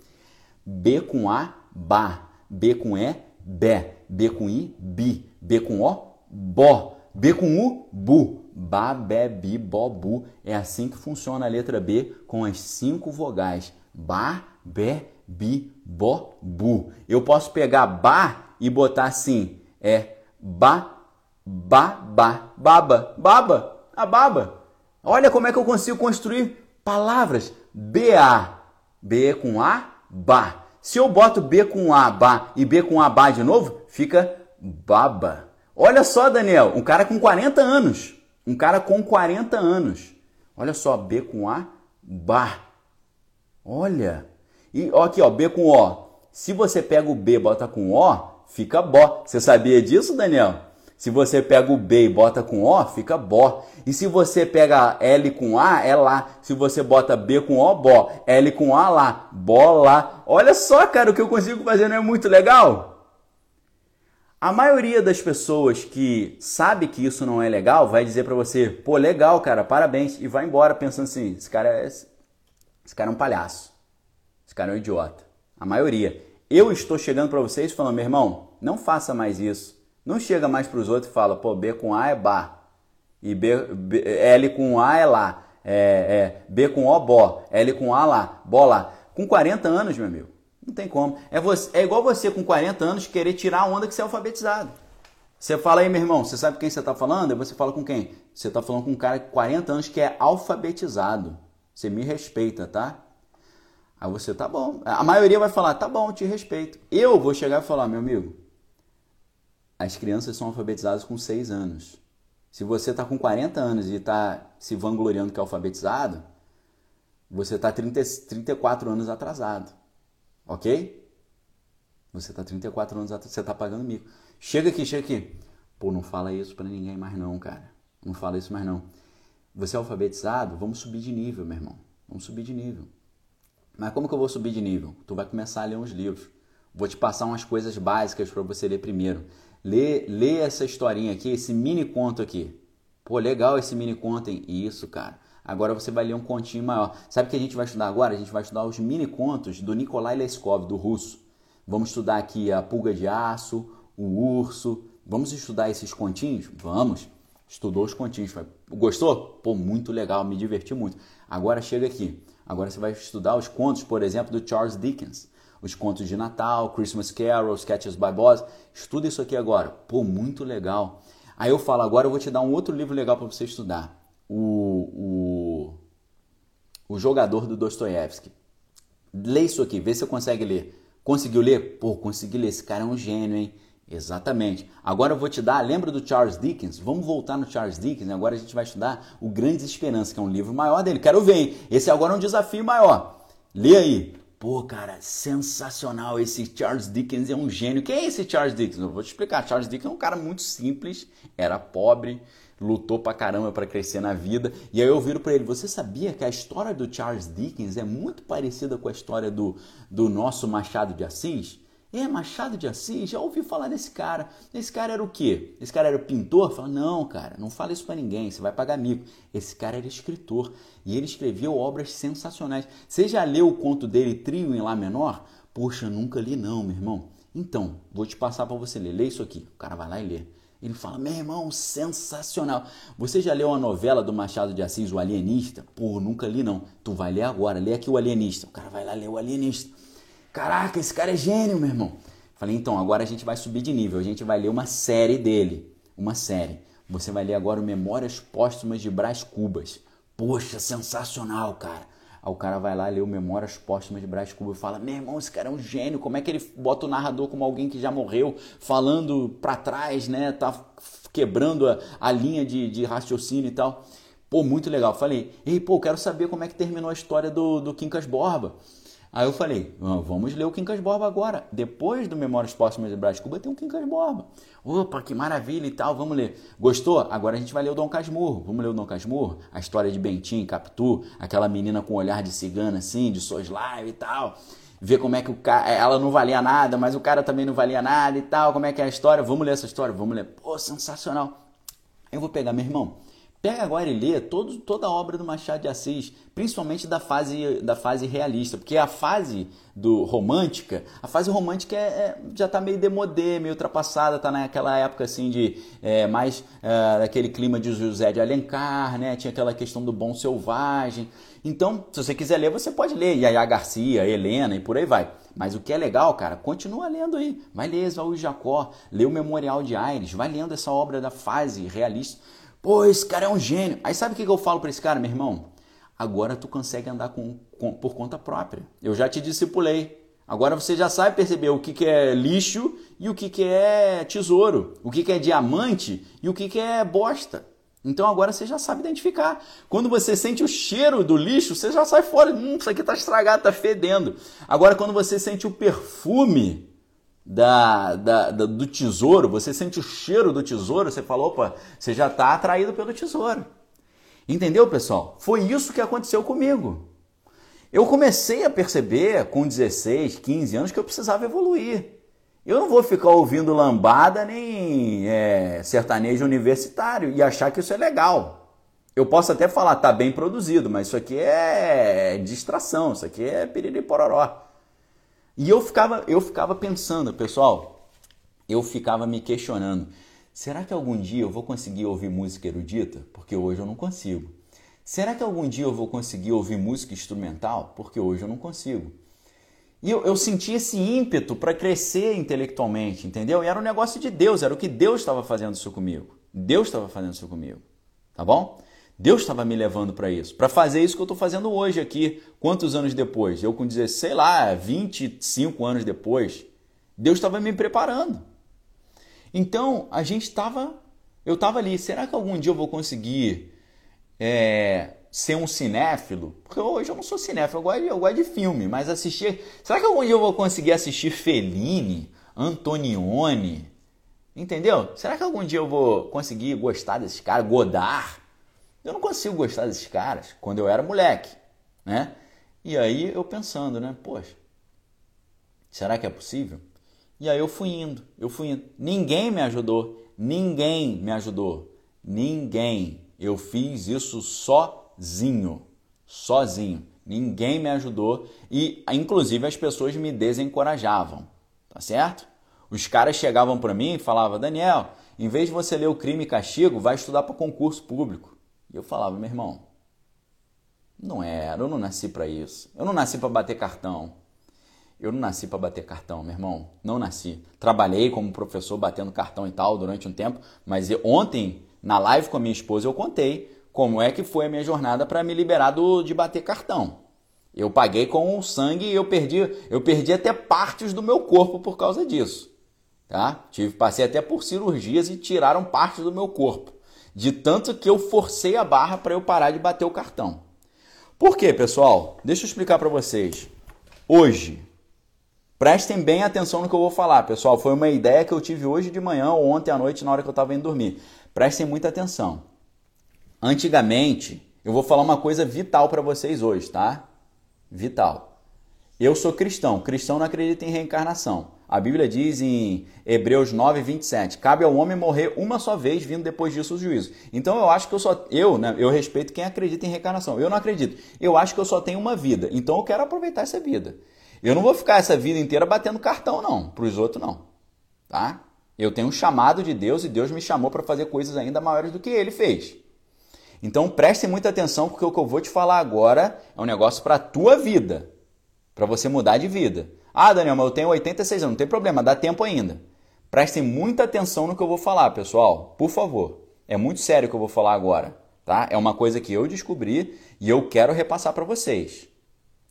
B com A, ba. B com E, bé. B com I, bi. B com O, bó. B com U, bu. Ba, bé, bi, bo, bu. É assim que funciona a letra B com as cinco vogais. Ba, bé, bi, bo, bu. Eu posso pegar ba e botar assim. É ba, ba, ba, baba, baba, a baba. Olha como é que eu consigo construir palavras. B-A. B com A, ba. Se eu boto B com A, ba e B com A, ba de novo, fica baba. Olha só, Daniel, um cara com 40 anos. Um cara com 40 anos. Olha só, B com A, ba. Olha. E ó, aqui, ó, B com O. Se você pega o B e bota com O, fica bó. Você sabia disso, Daniel? Se você pega o B e bota com O, fica bó. E se você pega L com A, é lá. Se você bota B com O, bó. L com A, lá. Bola. Olha só, cara, o que eu consigo fazer não é muito legal? A maioria das pessoas que sabe que isso não é legal vai dizer para você, pô, legal, cara, parabéns, e vai embora pensando assim, esse cara é, esse cara é um palhaço, esse cara é um idiota. A maioria. Eu estou chegando para vocês falando, meu irmão, não faça mais isso. Não chega mais para os outros e fala, pô, B com A é bar. E B, B, L com A é lá. É, é, B com O, bó. L com A lá. Bola. Com 40 anos, meu amigo. Não tem como. É, você, é igual você com 40 anos querer tirar a onda que você é alfabetizado. Você fala aí, meu irmão, você sabe quem você está falando? Aí você fala com quem? Você está falando com um cara de 40 anos que é alfabetizado. Você me respeita, tá? Aí você, tá bom. A maioria vai falar, tá bom, te respeito. Eu vou chegar e falar, meu amigo, as crianças são alfabetizadas com 6 anos. Se você está com 40 anos e está se vangloriando que é alfabetizado, você está 34 anos atrasado. Ok? Você está 34 anos atrasado, você está pagando mico. Chega aqui, chega aqui. Pô, não fala isso para ninguém mais não, cara. Não fala isso mais não. Você é alfabetizado? Vamos subir de nível, meu irmão. Vamos subir de nível. Mas como que eu vou subir de nível? Tu vai começar a ler uns livros. Vou te passar umas coisas básicas para você ler primeiro. Lê, lê essa historinha aqui, esse mini conto aqui. Pô, legal esse mini conto, hein? Isso, cara. Agora você vai ler um continho maior. Sabe o que a gente vai estudar agora? A gente vai estudar os mini contos do Nikolai Leskov, do russo. Vamos estudar aqui a pulga de aço, o urso. Vamos estudar esses continhos? Vamos. Estudou os continhos. Gostou? Pô, muito legal, me diverti muito. Agora chega aqui. Agora você vai estudar os contos, por exemplo, do Charles Dickens os contos de Natal, Christmas Carol, Sketches by Boz. Estuda isso aqui agora. Pô, muito legal. Aí eu falo, agora eu vou te dar um outro livro legal para você estudar. O, o, o Jogador do Dostoiévski. Lê isso aqui, vê se você consegue ler. Conseguiu ler? Pô, consegui ler. Esse cara é um gênio, hein? Exatamente. Agora eu vou te dar, lembra do Charles Dickens? Vamos voltar no Charles Dickens. Agora a gente vai estudar o Grandes Esperanças, que é um livro maior dele. Quero ver, hein? Esse agora é um desafio maior. Lê aí. Pô, cara, sensacional. Esse Charles Dickens é um gênio. Quem é esse Charles Dickens? Eu vou te explicar. Charles Dickens é um cara muito simples, era pobre, lutou pra caramba para crescer na vida. E aí eu viro para ele: Você sabia que a história do Charles Dickens é muito parecida com a história do, do nosso Machado de Assis? É, Machado de Assis, já ouvi falar desse cara. Esse cara era o quê? Esse cara era pintor? Fala, não, cara, não fala isso para ninguém, você vai pagar mico. Esse cara era escritor e ele escreveu obras sensacionais. Você já leu o conto dele, Trio em Lá Menor? Poxa, nunca li não, meu irmão. Então, vou te passar para você ler. Lê isso aqui. O cara vai lá e lê. Ele fala, meu irmão, sensacional. Você já leu a novela do Machado de Assis, O Alienista? Pô, nunca li não. Tu vai ler agora, lê aqui o Alienista. O cara vai lá ler o Alienista. Caraca, esse cara é gênio, meu irmão. Falei, então, agora a gente vai subir de nível. A gente vai ler uma série dele. Uma série. Você vai ler agora o Memórias Póstumas de Brás Cubas. Poxa, sensacional, cara. Aí o cara vai lá ler o Memórias Póstumas de Brás Cubas e fala: Meu irmão, esse cara é um gênio. Como é que ele bota o narrador como alguém que já morreu, falando para trás, né? Tá quebrando a, a linha de, de raciocínio e tal. Pô, muito legal. Falei: Ei, pô, quero saber como é que terminou a história do, do Quincas Borba. Aí eu falei, vamos ler o Quincas Borba agora. Depois do Memórias Póstumas de Brás Cuba tem o Quincas Borba. Opa, que maravilha e tal, vamos ler. Gostou? Agora a gente vai ler o Dom Casmurro. Vamos ler o Dom Casmurro? A história de Bentim, Capitu, aquela menina com olhar de cigana assim, de soslaio e tal. Ver como é que o cara, ela não valia nada, mas o cara também não valia nada e tal. Como é que é a história? Vamos ler essa história? Vamos ler. Pô, sensacional. Eu vou pegar, meu irmão, Pega agora e lê todo, toda a obra do Machado de Assis, principalmente da fase, da fase realista, porque a fase do romântica, a fase romântica é, é já está meio demodê, meio ultrapassada, está naquela época assim de é, mais é, aquele clima de José de Alencar, né? Tinha aquela questão do bom selvagem. Então, se você quiser ler, você pode ler Yaya Garcia, Helena e por aí vai. Mas o que é legal, cara, continua lendo aí. Vai ler Esvaú Jacó, lê o Memorial de Aires, vai lendo essa obra da fase realista Pô, esse cara é um gênio. Aí sabe o que eu falo para esse cara, meu irmão? Agora tu consegue andar com, com, por conta própria. Eu já te discipulei. Agora você já sabe perceber o que, que é lixo e o que, que é tesouro, o que, que é diamante e o que, que é bosta. Então agora você já sabe identificar. Quando você sente o cheiro do lixo, você já sai fora. Hum, isso aqui está estragado, está fedendo. Agora quando você sente o perfume da, da, da, do tesouro, você sente o cheiro do tesouro, você fala, opa, você já está atraído pelo tesouro. Entendeu, pessoal? Foi isso que aconteceu comigo. Eu comecei a perceber com 16, 15 anos que eu precisava evoluir. Eu não vou ficar ouvindo lambada nem é, sertanejo universitário e achar que isso é legal. Eu posso até falar, tá bem produzido, mas isso aqui é distração, isso aqui é piriri pororó. E eu ficava, eu ficava pensando, pessoal, eu ficava me questionando: será que algum dia eu vou conseguir ouvir música erudita? Porque hoje eu não consigo. Será que algum dia eu vou conseguir ouvir música instrumental? Porque hoje eu não consigo. E eu, eu senti esse ímpeto para crescer intelectualmente, entendeu? E era um negócio de Deus, era o que Deus estava fazendo isso comigo. Deus estava fazendo isso comigo. Tá bom? Deus estava me levando para isso, para fazer isso que eu estou fazendo hoje aqui. Quantos anos depois? Eu com 16, sei lá, 25 anos depois, Deus estava me preparando. Então a gente estava, eu estava ali. Será que algum dia eu vou conseguir é, ser um cinéfilo? Porque hoje eu não sou cinéfilo, eu gosto, eu gosto de filme, mas assistir. Será que algum dia eu vou conseguir assistir Fellini, Antonioni? Entendeu? Será que algum dia eu vou conseguir gostar desses caras? Godard? Eu não consigo gostar desses caras quando eu era moleque, né? E aí eu pensando, né? Poxa, será que é possível? E aí eu fui indo, eu fui indo. Ninguém me ajudou, ninguém me ajudou, ninguém. Eu fiz isso sozinho, sozinho. Ninguém me ajudou e, inclusive, as pessoas me desencorajavam, tá certo? Os caras chegavam para mim e falavam: Daniel, em vez de você ler o Crime e Castigo, vai estudar para concurso público. E eu falava, meu irmão, não era, eu não nasci para isso. Eu não nasci para bater cartão. Eu não nasci para bater cartão, meu irmão. Não nasci. Trabalhei como professor batendo cartão e tal durante um tempo, mas ontem, na live com a minha esposa, eu contei como é que foi a minha jornada para me liberar do, de bater cartão. Eu paguei com o sangue e eu perdi, eu perdi até partes do meu corpo por causa disso. Tá? Tive, passei até por cirurgias e tiraram partes do meu corpo de tanto que eu forcei a barra para eu parar de bater o cartão. Por quê, pessoal? Deixa eu explicar para vocês. Hoje, prestem bem atenção no que eu vou falar, pessoal. Foi uma ideia que eu tive hoje de manhã ou ontem à noite na hora que eu estava indo dormir. Prestem muita atenção. Antigamente, eu vou falar uma coisa vital para vocês hoje, tá? Vital. Eu sou cristão. Cristão não acredita em reencarnação. A Bíblia diz em Hebreus 9, 27, cabe ao homem morrer uma só vez, vindo depois disso o juízo. Então eu acho que eu só. Eu, né? Eu respeito quem acredita em reencarnação. Eu não acredito. Eu acho que eu só tenho uma vida. Então eu quero aproveitar essa vida. Eu não vou ficar essa vida inteira batendo cartão, não. Para os outros, não. Tá? Eu tenho um chamado de Deus e Deus me chamou para fazer coisas ainda maiores do que ele fez. Então prestem muita atenção, porque o que eu vou te falar agora é um negócio para a tua vida. Para você mudar de vida. Ah, Daniel, mas eu tenho 86 anos, não tem problema, dá tempo ainda. Prestem muita atenção no que eu vou falar, pessoal, por favor. É muito sério o que eu vou falar agora, tá? É uma coisa que eu descobri e eu quero repassar para vocês,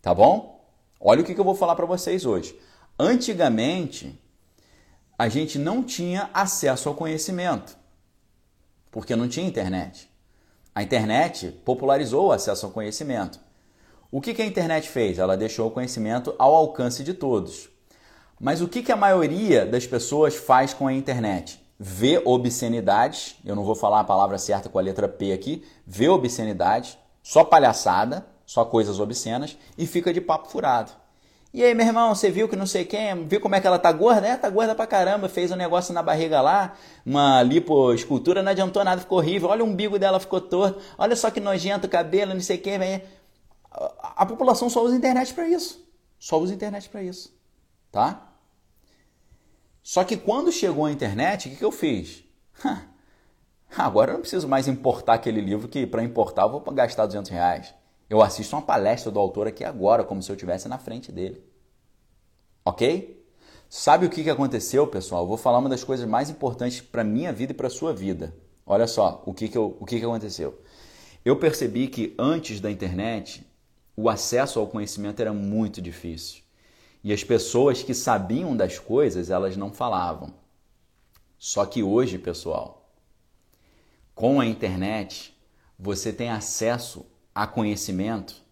tá bom? Olha o que eu vou falar para vocês hoje. Antigamente, a gente não tinha acesso ao conhecimento, porque não tinha internet. A internet popularizou o acesso ao conhecimento. O que, a internet fez? Ela deixou o conhecimento ao alcance de todos. Mas o que, a maioria das pessoas faz com a internet? Vê obscenidades, eu não vou falar a palavra certa com a letra P aqui, vê obscenidades, só palhaçada, só coisas obscenas e fica de papo furado. E aí, meu irmão, você viu que não sei quem, viu como é que ela tá gorda? É, tá gorda pra caramba, fez um negócio na barriga lá, uma lipoescultura, não adiantou nada, ficou horrível. Olha o umbigo dela, ficou torto. Olha só que nojento o cabelo, não sei quem. A população só usa internet para isso. Só usa internet para isso. Tá? Só que quando chegou a internet, o que, que eu fiz? Agora eu não preciso mais importar aquele livro que para importar eu vou gastar 200 reais. Eu assisto uma palestra do autor aqui agora, como se eu estivesse na frente dele. Ok? Sabe o que aconteceu, pessoal? Eu vou falar uma das coisas mais importantes para a minha vida e para a sua vida. Olha só o que, que, eu, o que, que aconteceu. Eu percebi que antes da internet, o acesso ao conhecimento era muito difícil. E as pessoas que sabiam das coisas, elas não falavam. Só que hoje, pessoal, com a internet, você tem acesso a conhecimento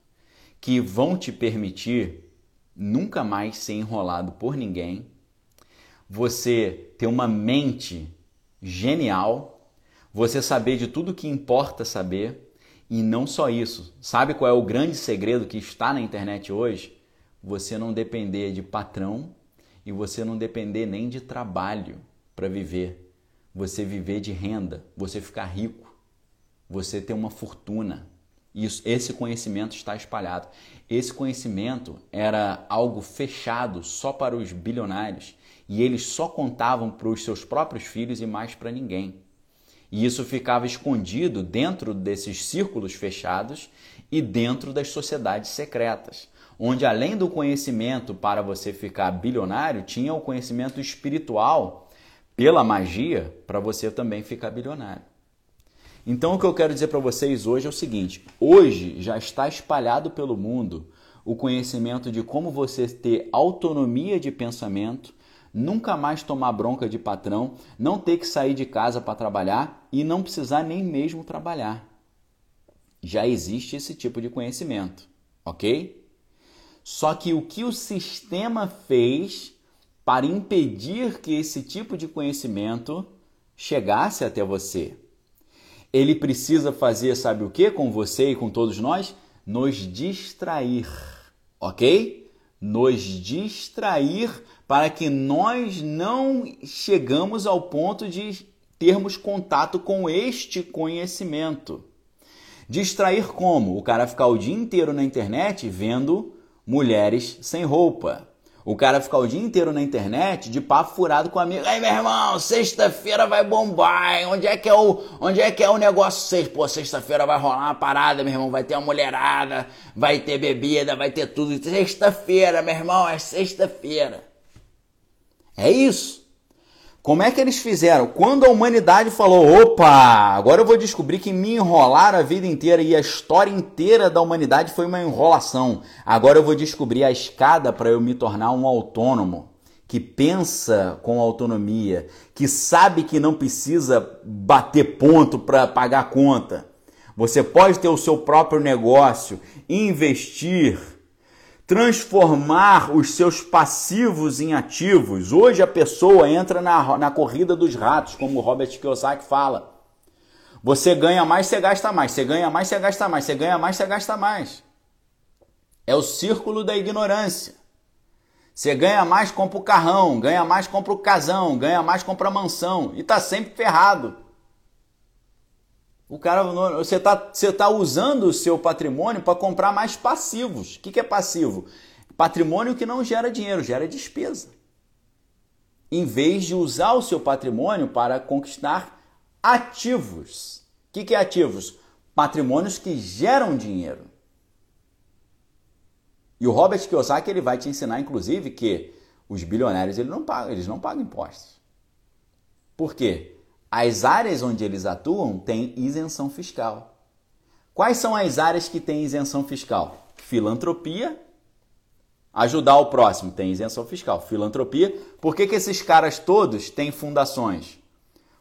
que vão te permitir nunca mais ser enrolado por ninguém, você ter uma mente genial, você saber de tudo que importa saber e não só isso. Sabe qual é o grande segredo que está na internet hoje? Você não depender de patrão e você não depender nem de trabalho para viver. Você viver de renda, você ficar rico, você ter uma fortuna. Isso, esse conhecimento está espalhado. Esse conhecimento era algo fechado só para os bilionários e eles só contavam para os seus próprios filhos e mais para ninguém. E isso ficava escondido dentro desses círculos fechados e dentro das sociedades secretas, onde além do conhecimento para você ficar bilionário, tinha o conhecimento espiritual pela magia para você também ficar bilionário. Então o que eu quero dizer para vocês hoje é o seguinte: hoje já está espalhado pelo mundo o conhecimento de como você ter autonomia de pensamento, nunca mais tomar bronca de patrão, não ter que sair de casa para trabalhar e não precisar nem mesmo trabalhar. Já existe esse tipo de conhecimento, ok? Só que o que o sistema fez para impedir que esse tipo de conhecimento chegasse até você? ele precisa fazer, sabe o que com você e com todos nós? Nos distrair, ok? Nos distrair para que nós não chegamos ao ponto de termos contato com este conhecimento. Distrair como? O cara ficar o dia inteiro na internet vendo mulheres sem roupa. O cara ficar o dia inteiro na internet de papo furado com amigo. Aí, meu irmão, sexta-feira vai bombar. Onde é que é o, onde é que é o negócio? Sexta, pô, sexta-feira vai rolar uma parada, meu irmão. Vai ter uma mulherada, vai ter bebida, vai ter tudo. Sexta-feira, meu irmão, é sexta-feira. É isso. Como é que eles fizeram? Quando a humanidade falou: opa, agora eu vou descobrir que me enrolaram a vida inteira e a história inteira da humanidade foi uma enrolação. Agora eu vou descobrir a escada para eu me tornar um autônomo que pensa com autonomia, que sabe que não precisa bater ponto para pagar conta. Você pode ter o seu próprio negócio, investir transformar os seus passivos em ativos. Hoje a pessoa entra na, na corrida dos ratos, como o Robert Kiyosaki fala. Você ganha mais, você gasta mais. Você ganha mais, você gasta mais. Você ganha mais, você gasta mais. É o círculo da ignorância. Você ganha mais, compra o carrão. Ganha mais, compra o casão. Ganha mais, compra a mansão. E está sempre ferrado. O cara, você está você tá usando o seu patrimônio para comprar mais passivos. O que, que é passivo? Patrimônio que não gera dinheiro, gera despesa. Em vez de usar o seu patrimônio para conquistar ativos. O que, que é ativos? Patrimônios que geram dinheiro. E o Robert Kiyosaki ele vai te ensinar, inclusive, que os bilionários eles não pagam, eles não pagam impostos. Por quê? As áreas onde eles atuam têm isenção fiscal. Quais são as áreas que têm isenção fiscal? Filantropia, ajudar o próximo tem isenção fiscal. Filantropia, por que, que esses caras todos têm fundações?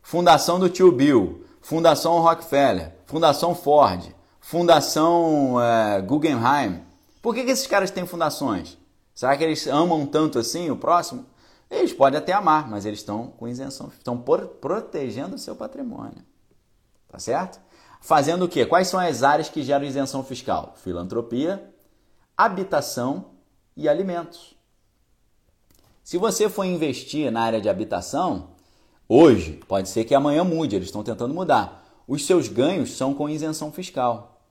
Fundação do tio Bill, Fundação Rockefeller, Fundação Ford, Fundação é, Guggenheim. Por que, que esses caras têm fundações? Será que eles amam tanto assim o próximo? Eles podem até amar, mas eles estão com isenção, estão por, protegendo o seu patrimônio. Tá certo? Fazendo o quê? Quais são as áreas que geram isenção fiscal? Filantropia, habitação e alimentos. Se você for investir na área de habitação, hoje, pode ser que amanhã mude, eles estão tentando mudar. Os seus ganhos são com isenção fiscal.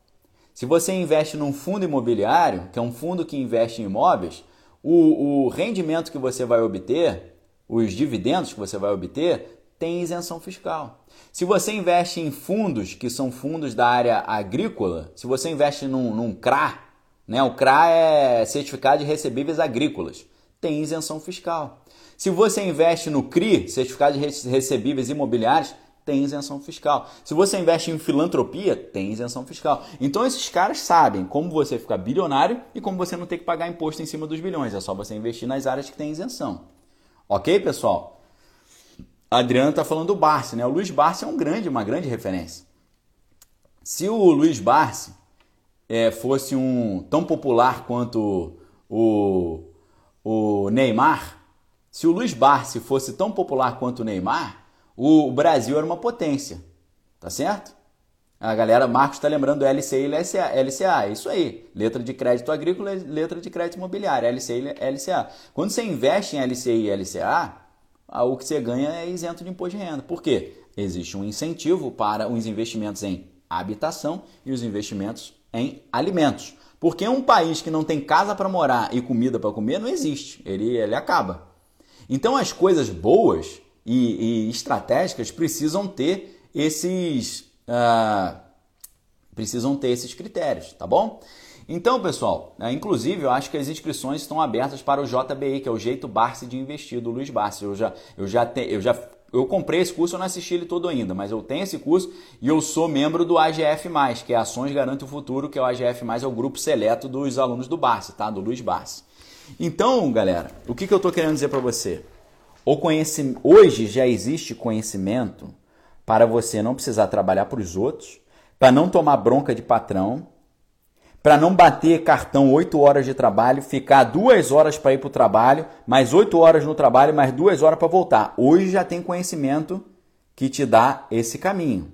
Se você investe num fundo imobiliário, que é um fundo que investe em imóveis, o, o rendimento que você vai obter, os dividendos que você vai obter, tem isenção fiscal. Se você investe em fundos que são fundos da área agrícola, se você investe num, num CRA, né, o CRA é Certificado de Recebíveis Agrícolas, tem isenção fiscal. Se você investe no CRI, Certificado de Recebíveis Imobiliários, tem isenção fiscal. Se você investe em filantropia, tem isenção fiscal. Então esses caras sabem como você ficar bilionário e como você não ter que pagar imposto em cima dos bilhões. É só você investir nas áreas que tem isenção. Ok, pessoal? A Adriana está falando do Barsi, né? O Luiz Barsi é um grande, uma grande referência. Se o Luiz Barsi é, fosse um tão popular quanto o, o Neymar, se o Luiz Barsi fosse tão popular quanto o Neymar, o Brasil era uma potência, tá certo? A galera, Marcos está lembrando LCI e LCA, LCA, isso aí. Letra de crédito agrícola, letra de crédito imobiliário, LCI e LCA. Quando você investe em LCI e LCA, o que você ganha é isento de imposto de renda. Por quê? Existe um incentivo para os investimentos em habitação e os investimentos em alimentos. Porque um país que não tem casa para morar e comida para comer não existe, ele, ele acaba. Então as coisas boas e, e estratégicas precisam ter esses uh, precisam ter esses critérios, tá bom? Então, pessoal, né, inclusive eu acho que as inscrições estão abertas para o JBI, que é o jeito Barsi de investir do Luiz Barsi. Eu já, eu já, eu já eu comprei esse curso, eu não assisti ele todo ainda, mas eu tenho esse curso e eu sou membro do AGF+, que é Ações Garante o Futuro, que é o AGF+, é o grupo seleto dos alunos do Barsi, tá? Do Luiz Barsi. Então, galera, o que, que eu estou querendo dizer para você? O conhecimento, hoje já existe conhecimento para você não precisar trabalhar para os outros, para não tomar bronca de patrão, para não bater cartão 8 horas de trabalho, ficar duas horas para ir para o trabalho, mais 8 horas no trabalho, mais duas horas para voltar. Hoje já tem conhecimento que te dá esse caminho.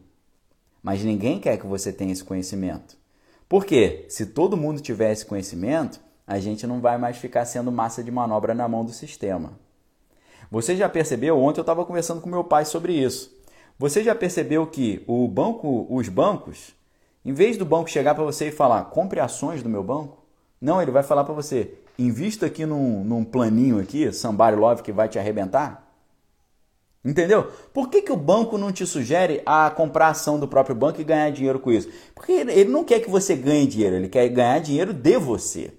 Mas ninguém quer que você tenha esse conhecimento. Por quê? Se todo mundo tiver esse conhecimento, a gente não vai mais ficar sendo massa de manobra na mão do sistema. Você já percebeu? Ontem eu estava conversando com meu pai sobre isso. Você já percebeu que o banco, os bancos, em vez do banco chegar para você e falar, compre ações do meu banco, não, ele vai falar para você, invista aqui num, num planinho aqui, Somebody Love, que vai te arrebentar. Entendeu? Por que, que o banco não te sugere a comprar ação do próprio banco e ganhar dinheiro com isso? Porque ele não quer que você ganhe dinheiro, ele quer ganhar dinheiro de você.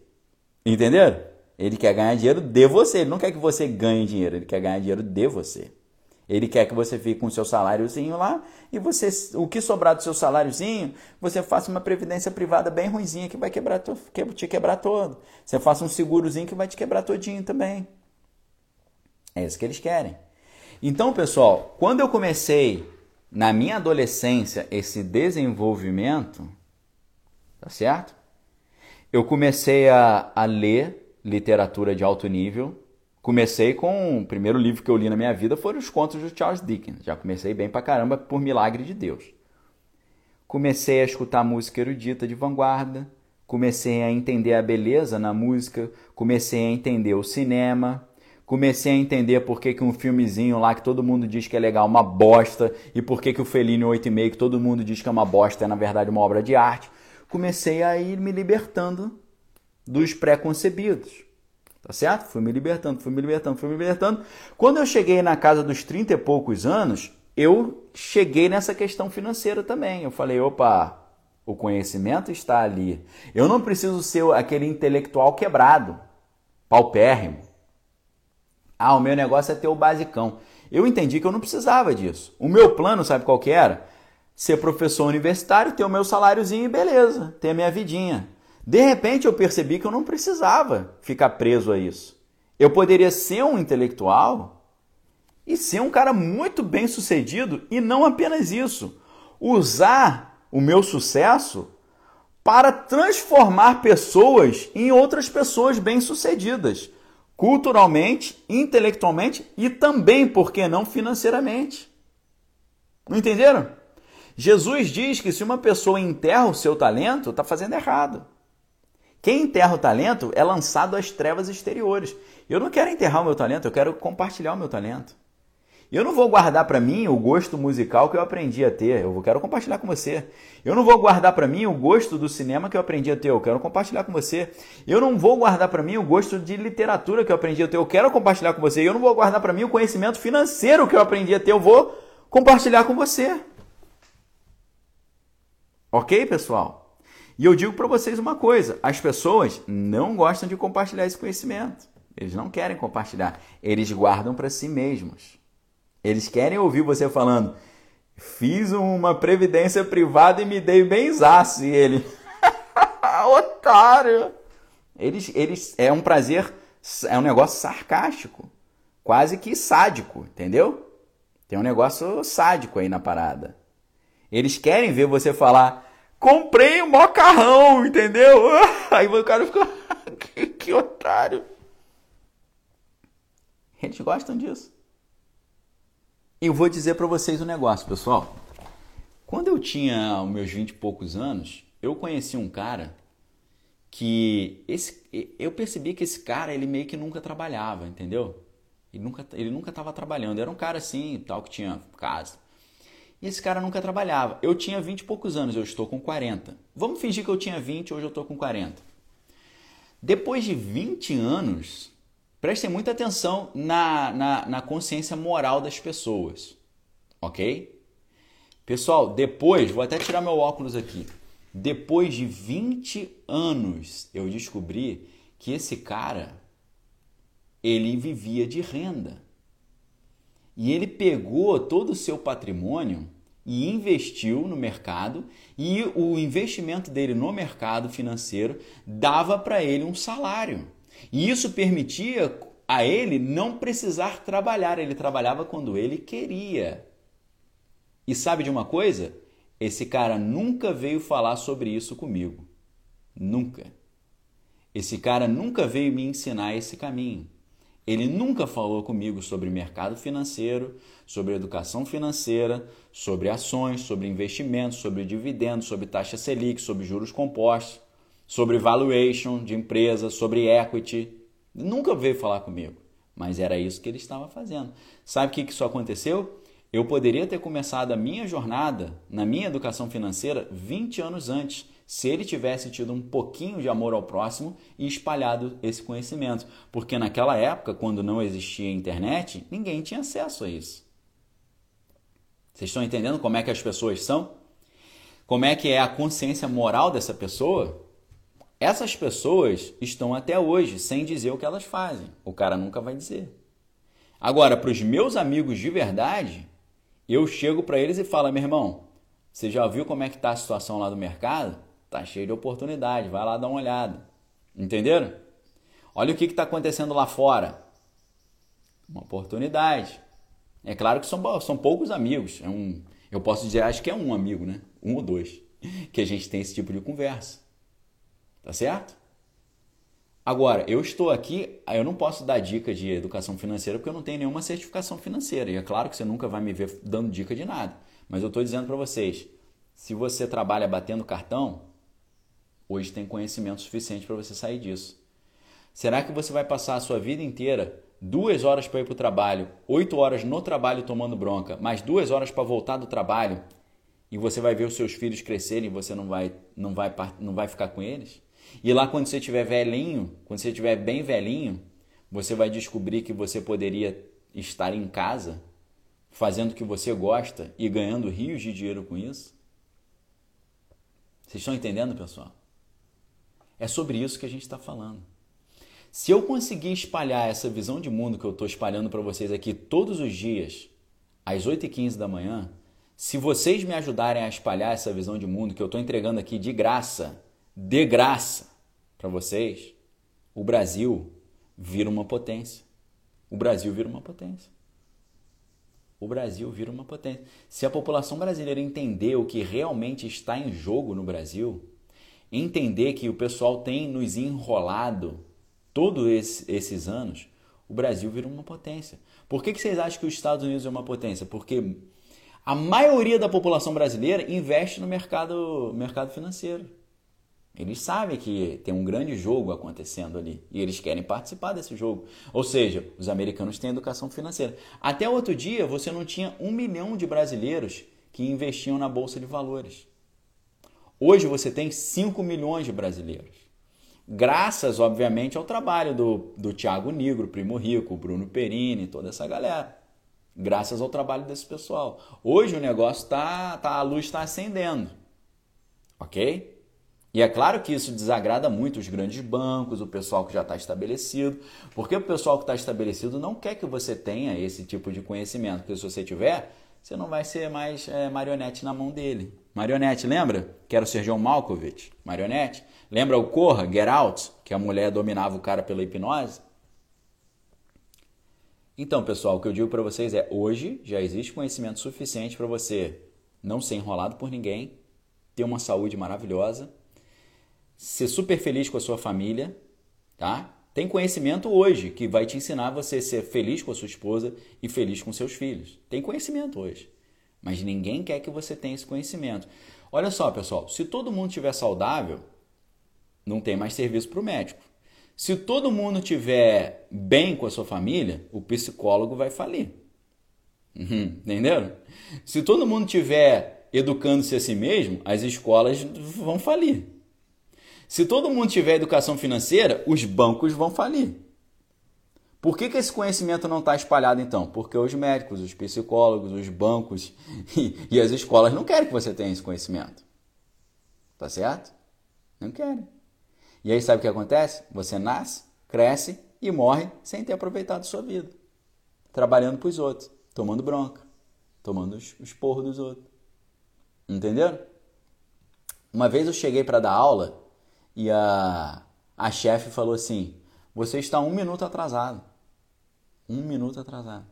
Entenderam? Ele quer ganhar dinheiro de você, ele não quer que você ganhe dinheiro, ele quer ganhar dinheiro de você. Ele quer que você fique com o seu saláriozinho lá e você, o que sobrar do seu saláriozinho, você faça uma previdência privada bem ruimzinha que vai quebrar, te quebrar todo. Você faça um segurozinho que vai te quebrar todinho também. É isso que eles querem. Então, pessoal, quando eu comecei na minha adolescência esse desenvolvimento, tá certo? Eu comecei a, a ler literatura de alto nível, Comecei com o primeiro livro que eu li na minha vida foram os contos de Charles Dickens. Já comecei bem pra caramba por milagre de Deus. Comecei a escutar música erudita de vanguarda, comecei a entender a beleza na música, comecei a entender o cinema, comecei a entender por que, que um filmezinho lá que todo mundo diz que é legal, uma bosta, e por que, que o Fellini 8,5 que todo mundo diz que é uma bosta, é na verdade uma obra de arte. Comecei a ir me libertando dos preconcebidos. Tá certo? Fui me libertando, fui me libertando, fui me libertando. Quando eu cheguei na casa dos 30 e poucos anos, eu cheguei nessa questão financeira também. Eu falei, opa, o conhecimento está ali. Eu não preciso ser aquele intelectual quebrado, paupérrimo. Ah, o meu negócio é ter o basicão. Eu entendi que eu não precisava disso. O meu plano, sabe qual que era? Ser professor universitário, ter o meu saláriozinho e beleza, ter a minha vidinha. De repente eu percebi que eu não precisava ficar preso a isso. Eu poderia ser um intelectual e ser um cara muito bem sucedido e não apenas isso. Usar o meu sucesso para transformar pessoas em outras pessoas bem-sucedidas, culturalmente, intelectualmente e também, por que não, financeiramente. Não entenderam? Jesus diz que se uma pessoa enterra o seu talento, está fazendo errado. Quem enterra o talento é lançado às trevas exteriores. Eu não quero enterrar o meu talento, eu quero compartilhar o meu talento. Eu não vou guardar para mim o gosto musical que eu aprendi a ter, eu quero compartilhar com você. Eu não vou guardar para mim o gosto do cinema que eu aprendi a ter, eu quero compartilhar com você. Eu não vou guardar para mim o gosto de literatura que eu aprendi a ter, eu quero compartilhar com você. Eu não vou guardar para mim o conhecimento financeiro que eu aprendi a ter, eu vou compartilhar com você. Ok, pessoal? E eu digo para vocês uma coisa: as pessoas não gostam de compartilhar esse conhecimento. Eles não querem compartilhar. Eles guardam para si mesmos. Eles querem ouvir você falando: fiz uma previdência privada e me dei bem zaço. E ele, otário! Eles, eles, é um prazer, é um negócio sarcástico, quase que sádico, entendeu? Tem um negócio sádico aí na parada. Eles querem ver você falar, comprei um macarrão, entendeu? Aí o cara fica, que, que otário. Eles gostam disso. Eu vou dizer para vocês um negócio, pessoal. Quando eu tinha os meus 20 e poucos anos, eu conheci um cara que esse, eu percebi que esse cara ele meio que nunca trabalhava, entendeu? Ele nunca ele nunca estava trabalhando. Era um cara assim, tal que tinha casa. E esse cara nunca trabalhava. Eu tinha 20 e poucos anos, eu estou com 40. Vamos fingir que eu tinha 20, hoje eu estou com 40. Depois de 20 anos, Prestem muita atenção na, na, na consciência moral das pessoas, ok? Pessoal, depois, vou até tirar meu óculos aqui. Depois de 20 anos, eu descobri que esse cara ele vivia de renda. E ele pegou todo o seu patrimônio e investiu no mercado, e o investimento dele no mercado financeiro dava para ele um salário. E isso permitia a ele não precisar trabalhar, ele trabalhava quando ele queria. E sabe de uma coisa? Esse cara nunca veio falar sobre isso comigo. Nunca. Esse cara nunca veio me ensinar esse caminho. Ele nunca falou comigo sobre mercado financeiro, sobre educação financeira, sobre ações, sobre investimentos, sobre dividendos, sobre taxa Selic, sobre juros compostos sobre valuation de empresa, sobre equity. Nunca veio falar comigo, mas era isso que ele estava fazendo. Sabe o que isso aconteceu? Eu poderia ter começado a minha jornada na minha educação financeira 20 anos antes, se ele tivesse tido um pouquinho de amor ao próximo e espalhado esse conhecimento. Porque naquela época, quando não existia internet, ninguém tinha acesso a isso. Vocês estão entendendo como é que as pessoas são? Como é que é a consciência moral dessa pessoa? Essas pessoas estão até hoje sem dizer o que elas fazem. O cara nunca vai dizer. Agora, para os meus amigos de verdade, eu chego para eles e falo: meu irmão, você já viu como é que está a situação lá do mercado? Tá cheio de oportunidade, vai lá dar uma olhada. Entenderam? Olha o que está acontecendo lá fora. Uma oportunidade. É claro que são, são poucos amigos. É um, eu posso dizer, acho que é um amigo, né? Um ou dois, que a gente tem esse tipo de conversa. Tá certo? Agora, eu estou aqui, eu não posso dar dica de educação financeira porque eu não tenho nenhuma certificação financeira. E é claro que você nunca vai me ver dando dica de nada. Mas eu estou dizendo para vocês: se você trabalha batendo cartão, hoje tem conhecimento suficiente para você sair disso. Será que você vai passar a sua vida inteira duas horas para ir para o trabalho, oito horas no trabalho tomando bronca, mais duas horas para voltar do trabalho e você vai ver os seus filhos crescerem e você não vai, não vai, não vai ficar com eles? E lá quando você estiver velhinho, quando você estiver bem velhinho, você vai descobrir que você poderia estar em casa, fazendo o que você gosta e ganhando rios de dinheiro com isso. Vocês estão entendendo, pessoal? É sobre isso que a gente está falando. Se eu conseguir espalhar essa visão de mundo que eu estou espalhando para vocês aqui todos os dias, às 8h15 da manhã, se vocês me ajudarem a espalhar essa visão de mundo que eu estou entregando aqui de graça, de graça para vocês, o Brasil vira uma potência. O Brasil vira uma potência. O Brasil vira uma potência. Se a população brasileira entender o que realmente está em jogo no Brasil, entender que o pessoal tem nos enrolado todos esses anos, o Brasil vira uma potência. Por que, que vocês acham que os Estados Unidos é uma potência? Porque a maioria da população brasileira investe no mercado, mercado financeiro. Eles sabem que tem um grande jogo acontecendo ali e eles querem participar desse jogo. Ou seja, os americanos têm educação financeira. Até outro dia você não tinha um milhão de brasileiros que investiam na bolsa de valores. Hoje você tem 5 milhões de brasileiros. Graças, obviamente, ao trabalho do, do Tiago Negro, Primo Rico, Bruno Perini, toda essa galera. Graças ao trabalho desse pessoal. Hoje o negócio está, tá, a luz está acendendo. Ok? E é claro que isso desagrada muito os grandes bancos, o pessoal que já está estabelecido, porque o pessoal que está estabelecido não quer que você tenha esse tipo de conhecimento, porque se você tiver, você não vai ser mais é, marionete na mão dele. Marionete, lembra? Que era o Sergio Malkovich, marionete. Lembra o Corra, Get Out, que a mulher dominava o cara pela hipnose? Então, pessoal, o que eu digo para vocês é: hoje já existe conhecimento suficiente para você não ser enrolado por ninguém, ter uma saúde maravilhosa ser super feliz com a sua família, tá? Tem conhecimento hoje que vai te ensinar você a ser feliz com a sua esposa e feliz com seus filhos. Tem conhecimento hoje. Mas ninguém quer que você tenha esse conhecimento. Olha só, pessoal, se todo mundo estiver saudável, não tem mais serviço para o médico. Se todo mundo estiver bem com a sua família, o psicólogo vai falir. Uhum, entenderam? Se todo mundo estiver educando-se a si mesmo, as escolas vão falir. Se todo mundo tiver educação financeira, os bancos vão falir. Por que, que esse conhecimento não está espalhado então? Porque os médicos, os psicólogos, os bancos e, as escolas não querem que você tenha esse conhecimento. Tá certo? Não querem. E aí sabe o que acontece? Você nasce, cresce e morre sem ter aproveitado sua vida. Trabalhando para os outros, tomando bronca, tomando os porros dos outros. Entenderam? Uma vez eu cheguei para dar aula e a, a chefe falou assim: Você está um minuto atrasado. Um minuto atrasado.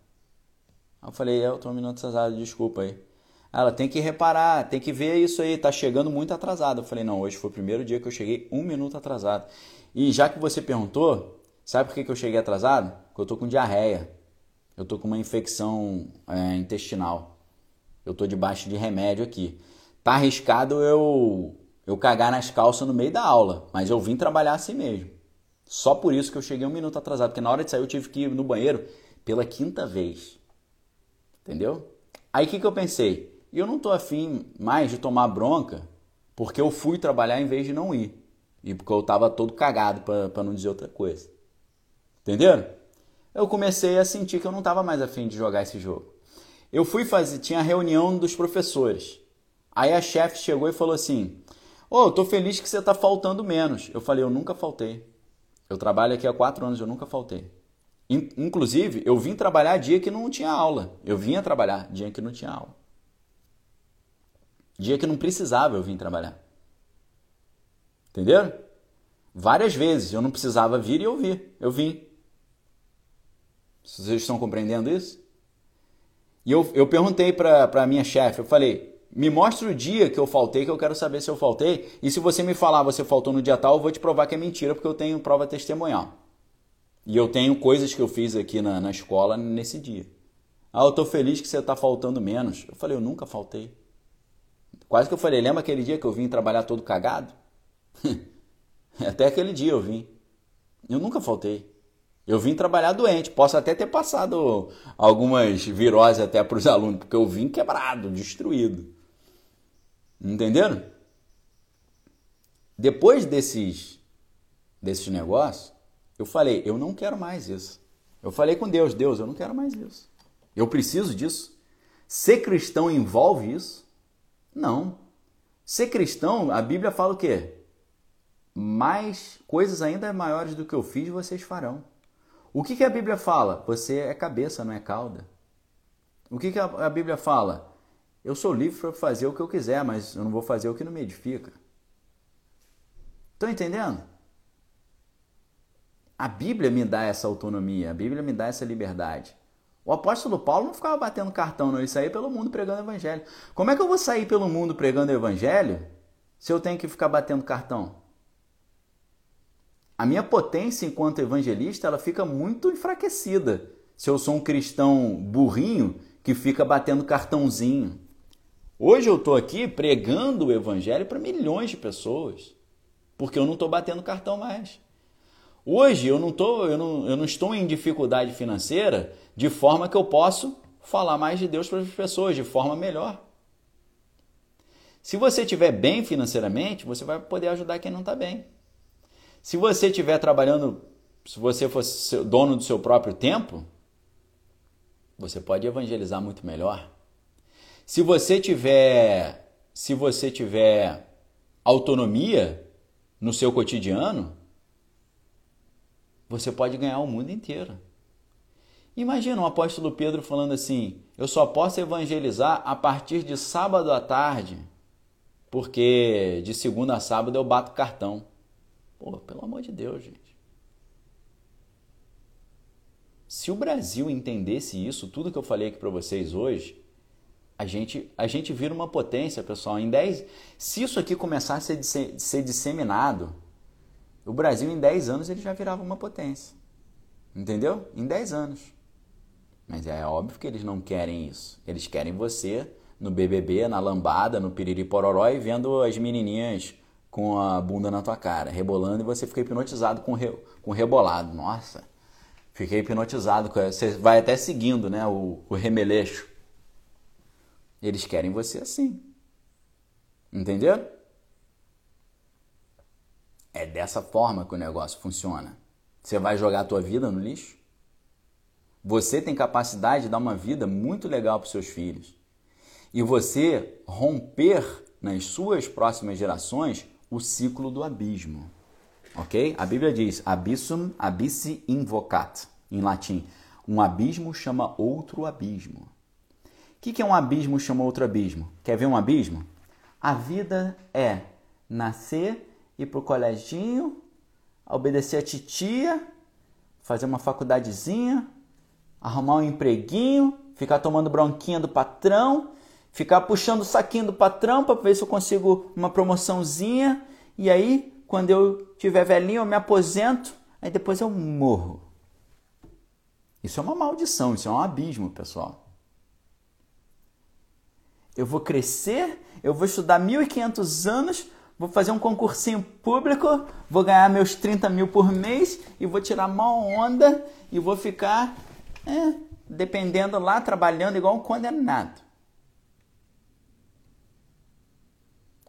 Aí eu falei: Eu estou um minuto atrasado, desculpa aí. Ela tem que reparar, tem que ver isso aí, tá chegando muito atrasado. Eu falei: Não, hoje foi o primeiro dia que eu cheguei um minuto atrasado. E já que você perguntou, sabe por que, que eu cheguei atrasado? Porque eu estou com diarreia. Eu estou com uma infecção é, intestinal. Eu estou debaixo de remédio aqui. Tá arriscado eu eu cagar nas calças no meio da aula, mas eu vim trabalhar assim mesmo. Só por isso que eu cheguei um minuto atrasado, porque na hora de sair eu tive que ir no banheiro pela quinta vez. Entendeu? Aí o que, que eu pensei? Eu não tô afim mais de tomar bronca porque eu fui trabalhar em vez de não ir. E porque eu tava todo cagado, para não dizer outra coisa. Entenderam? Eu comecei a sentir que eu não tava mais afim de jogar esse jogo. Eu fui fazer, tinha reunião dos professores. Aí a chefe chegou e falou assim: Ô, oh, tô feliz que você tá faltando menos. Eu falei, eu nunca faltei. Eu trabalho aqui há quatro anos, eu nunca faltei. Inclusive, eu vim trabalhar dia que não tinha aula. Eu vinha trabalhar dia que não tinha aula. Dia que não precisava eu vim trabalhar. Entenderam? Várias vezes eu não precisava vir e eu vi. Eu vim. Vocês estão compreendendo isso? E eu, eu perguntei para a minha chefe, eu falei, me mostre o dia que eu faltei, que eu quero saber se eu faltei. E se você me falar você faltou no dia tal, eu vou te provar que é mentira, porque eu tenho prova testemunhal. E eu tenho coisas que eu fiz aqui na, na escola nesse dia. Ah, eu tô feliz que você tá faltando menos. Eu falei, eu nunca faltei. Quase que eu falei, lembra aquele dia que eu vim trabalhar todo cagado? até aquele dia eu vim. Eu nunca faltei. Eu vim trabalhar doente. Posso até ter passado algumas viroses até para os alunos, porque eu vim quebrado, destruído. Entenderam? Depois desses, desses negócios, eu falei, eu não quero mais isso. Eu falei com Deus, Deus, eu não quero mais isso. Eu preciso disso. Ser cristão envolve isso? Não. Ser cristão, a Bíblia fala o quê? Mais coisas ainda maiores do que eu fiz, vocês farão. O que, que a Bíblia fala? Você é cabeça, não é cauda. O que, que a Bíblia fala? Eu sou livre para fazer o que eu quiser, mas eu não vou fazer o que não me edifica. Estão entendendo? A Bíblia me dá essa autonomia, a Bíblia me dá essa liberdade. O apóstolo Paulo não ficava batendo cartão, não, ele saía pelo mundo pregando evangelho. Como é que eu vou sair pelo mundo pregando evangelho se eu tenho que ficar batendo cartão? A minha potência enquanto evangelista, ela fica muito enfraquecida se eu sou um cristão burrinho que fica batendo cartãozinho. Hoje eu estou aqui pregando o evangelho para milhões de pessoas. porque eu não estou batendo cartão mais. Hoje eu não, tô, eu, não, eu não estou em dificuldade financeira de forma que eu posso falar mais de Deus para as pessoas de forma melhor. Se você estiver bem financeiramente, você vai poder ajudar quem não está bem. Se você estiver trabalhando, se você fosse dono do seu próprio tempo, você pode evangelizar muito melhor. Se você tiver, se você tiver autonomia no seu cotidiano, você pode ganhar o mundo inteiro. Imagina o apóstolo Pedro falando assim: Eu só posso evangelizar a partir de sábado à tarde, porque de segunda a sábado eu bato cartão. Pô, pelo amor de Deus, gente. Se o Brasil entendesse isso, tudo que eu falei aqui para vocês hoje, a gente, a gente vira uma potência, pessoal. Em 10, se isso aqui começar a ser, ser disseminado, o Brasil em 10 anos ele já virava uma potência. Entendeu? Em 10 anos. Mas é óbvio que eles não querem isso. Eles querem você no BBB, na lambada, no piriri pororó e vendo as menininhas com a bunda na tua cara, rebolando e você fica hipnotizado com, re, com rebolado. Nossa, fiquei hipnotizado. Você vai até seguindo né, o, o remeleixo. Eles querem você assim. Entendeu? É dessa forma que o negócio funciona. Você vai jogar a tua vida no lixo? Você tem capacidade de dar uma vida muito legal para seus filhos. E você romper nas suas próximas gerações o ciclo do abismo. Ok? A Bíblia diz: abissum abissi invocat, em latim. Um abismo chama outro abismo. Que, que é um abismo chama outro abismo? Quer ver um abismo? A vida é nascer ir pro coleginho, obedecer a titia, fazer uma faculdadezinha, arrumar um empreguinho, ficar tomando bronquinha do patrão, ficar puxando o saquinho do patrão para ver se eu consigo uma promoçãozinha e aí quando eu tiver velhinho eu me aposento, aí depois eu morro. Isso é uma maldição, isso é um abismo, pessoal. Eu vou crescer, eu vou estudar 1500 anos vou fazer um concursinho público, vou ganhar meus 30 mil por mês e vou tirar uma onda e vou ficar é, dependendo lá, trabalhando igual um condenado.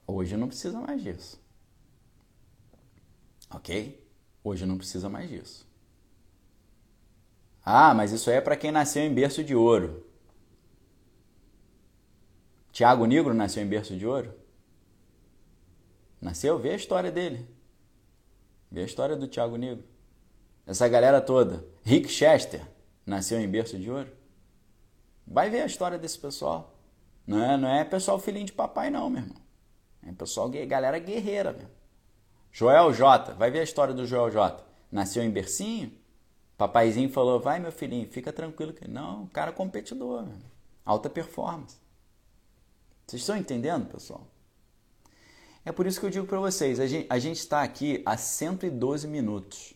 Hoje não precisa mais disso. Ok? Hoje não precisa mais disso. Ah, mas isso é para quem nasceu em berço de ouro. Tiago Negro nasceu em berço de ouro? Nasceu, vê a história dele. Vê a história do Thiago Negro. Essa galera toda. Rick Chester nasceu em berço de ouro. Vai ver a história desse pessoal. Não é, não é pessoal filhinho de papai, não, meu irmão. É pessoal, galera guerreira, meu. Joel J. Vai ver a história do Joel J. Nasceu em bercinho. Papaizinho falou: vai, meu filhinho, fica tranquilo. Não, cara competidor, meu. alta performance. Vocês estão entendendo, pessoal? É por isso que eu digo para vocês, a gente, está aqui há 112 minutos.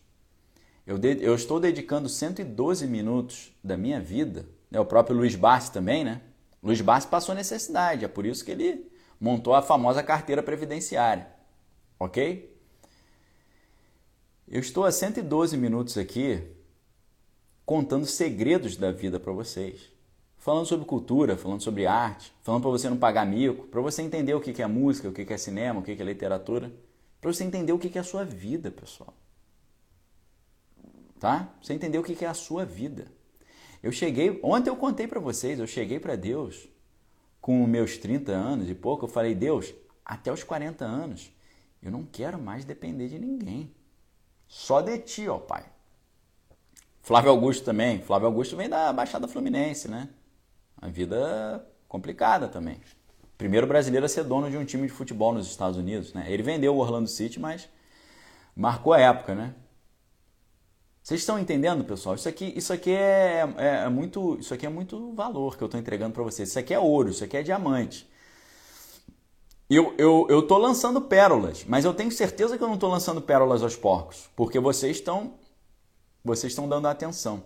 Eu, de, eu estou dedicando 112 minutos da minha vida, né? o próprio Luiz Bassi também, né? Luiz Bassi passou necessidade, é por isso que ele montou a famosa carteira previdenciária, ok? Eu estou há 112 minutos aqui contando segredos da vida para vocês falando sobre cultura, falando sobre arte, falando para você não pagar mico, para você entender o que é música, o que é cinema, o que é literatura, para você entender o que é a sua vida, pessoal. Tá? Você entender o que é a sua vida. Eu cheguei, ontem eu contei para vocês, eu cheguei para Deus com meus 30 anos e pouco, eu falei, Deus, até os 40 anos, eu não quero mais depender de ninguém. Só de ti, ó Pai. Flávio Augusto também. Flávio Augusto vem da Baixada Fluminense, né? A vida complicada também. Primeiro brasileiro a ser dono de um time de futebol nos Estados Unidos, né? Ele vendeu o Orlando City, mas marcou a época, né? Vocês estão entendendo, pessoal? Isso aqui, isso aqui é, é, é muito, isso aqui é muito valor que eu estou entregando para vocês. Isso aqui é ouro, isso aqui é diamante. Eu, eu, eu tô lançando pérolas, mas eu tenho certeza que eu não estou lançando pérolas aos porcos, porque vocês estão, vocês estão dando atenção.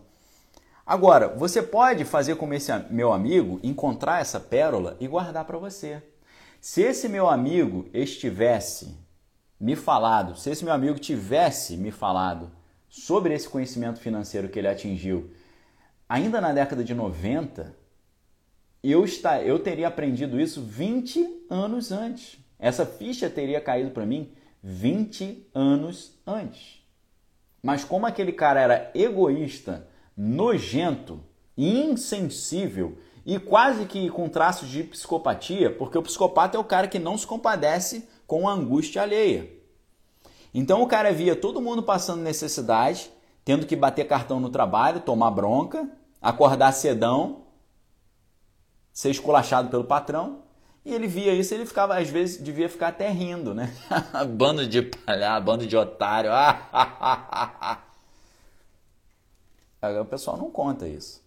Agora, você pode fazer como esse meu amigo, encontrar essa pérola e guardar para você. Se esse meu amigo estivesse me falado, se esse meu amigo tivesse me falado sobre esse conhecimento financeiro que ele atingiu ainda na década de 90, eu, está, eu teria aprendido isso 20 anos antes. Essa ficha teria caído para mim 20 anos antes. Mas como aquele cara era egoísta, nojento, insensível e quase que com traços de psicopatia, porque o psicopata é o cara que não se compadece com a angústia alheia. Então o cara via todo mundo passando necessidade, tendo que bater cartão no trabalho, tomar bronca, acordar cedão, ser esculachado pelo patrão. E ele via isso, ele ficava, às vezes, devia ficar até rindo, né? bando de palhaço, bando de otário. o pessoal não conta isso.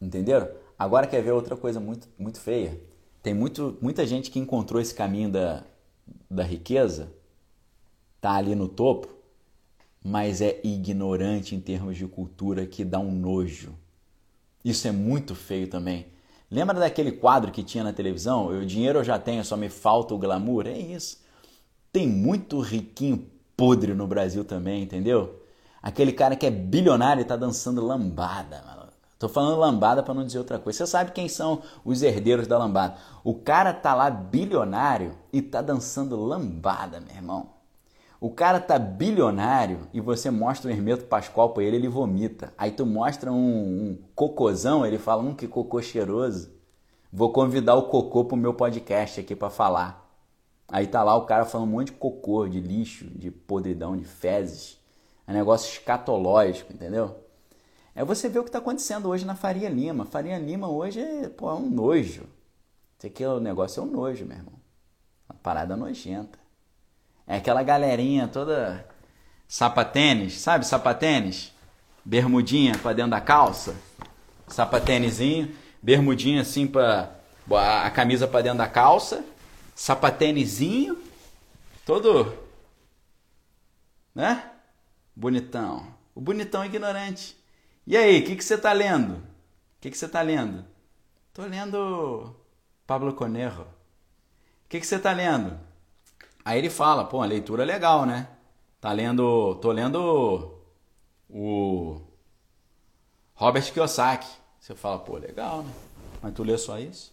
Entenderam? Agora quer ver outra coisa muito, muito feia? Tem muito, muita gente que encontrou esse caminho da, da riqueza, tá ali no topo, mas é ignorante em termos de cultura que dá um nojo. Isso é muito feio também. Lembra daquele quadro que tinha na televisão? O dinheiro eu já tenho, só me falta o glamour? É isso. Tem muito riquinho podre no Brasil também, entendeu? Aquele cara que é bilionário e tá dançando lambada, mano. Tô falando lambada para não dizer outra coisa. Você sabe quem são os herdeiros da lambada? O cara tá lá bilionário e tá dançando lambada, meu irmão. O cara tá bilionário e você mostra o Hermeto Pascoal pra ele, ele vomita. Aí tu mostra um, um cocôzão, ele fala, hum, que cocô cheiroso. Vou convidar o cocô pro meu podcast aqui para falar. Aí tá lá o cara falando um monte de cocô, de lixo, de podridão, de fezes. É um negócio escatológico, entendeu? É você ver o que está acontecendo hoje na Faria Lima. Faria Lima hoje é, pô, é um nojo. Isso aqui, o negócio é um nojo, meu irmão. Uma parada nojenta. É aquela galerinha toda sapatênis, sabe sapatênis? Bermudinha para dentro da calça, sapatênisinho, bermudinha assim para a camisa para dentro da calça, sapatênisinho, todo, né? Bonitão. O bonitão ignorante. E aí, o que, que você está lendo? O que, que você está lendo? Estou lendo Pablo Conejo. O que, que você está lendo? Aí ele fala, pô, a leitura é legal, né? Tá lendo, tô lendo o Robert Kiyosaki. Você fala, pô, legal, né? Mas tu lê só isso?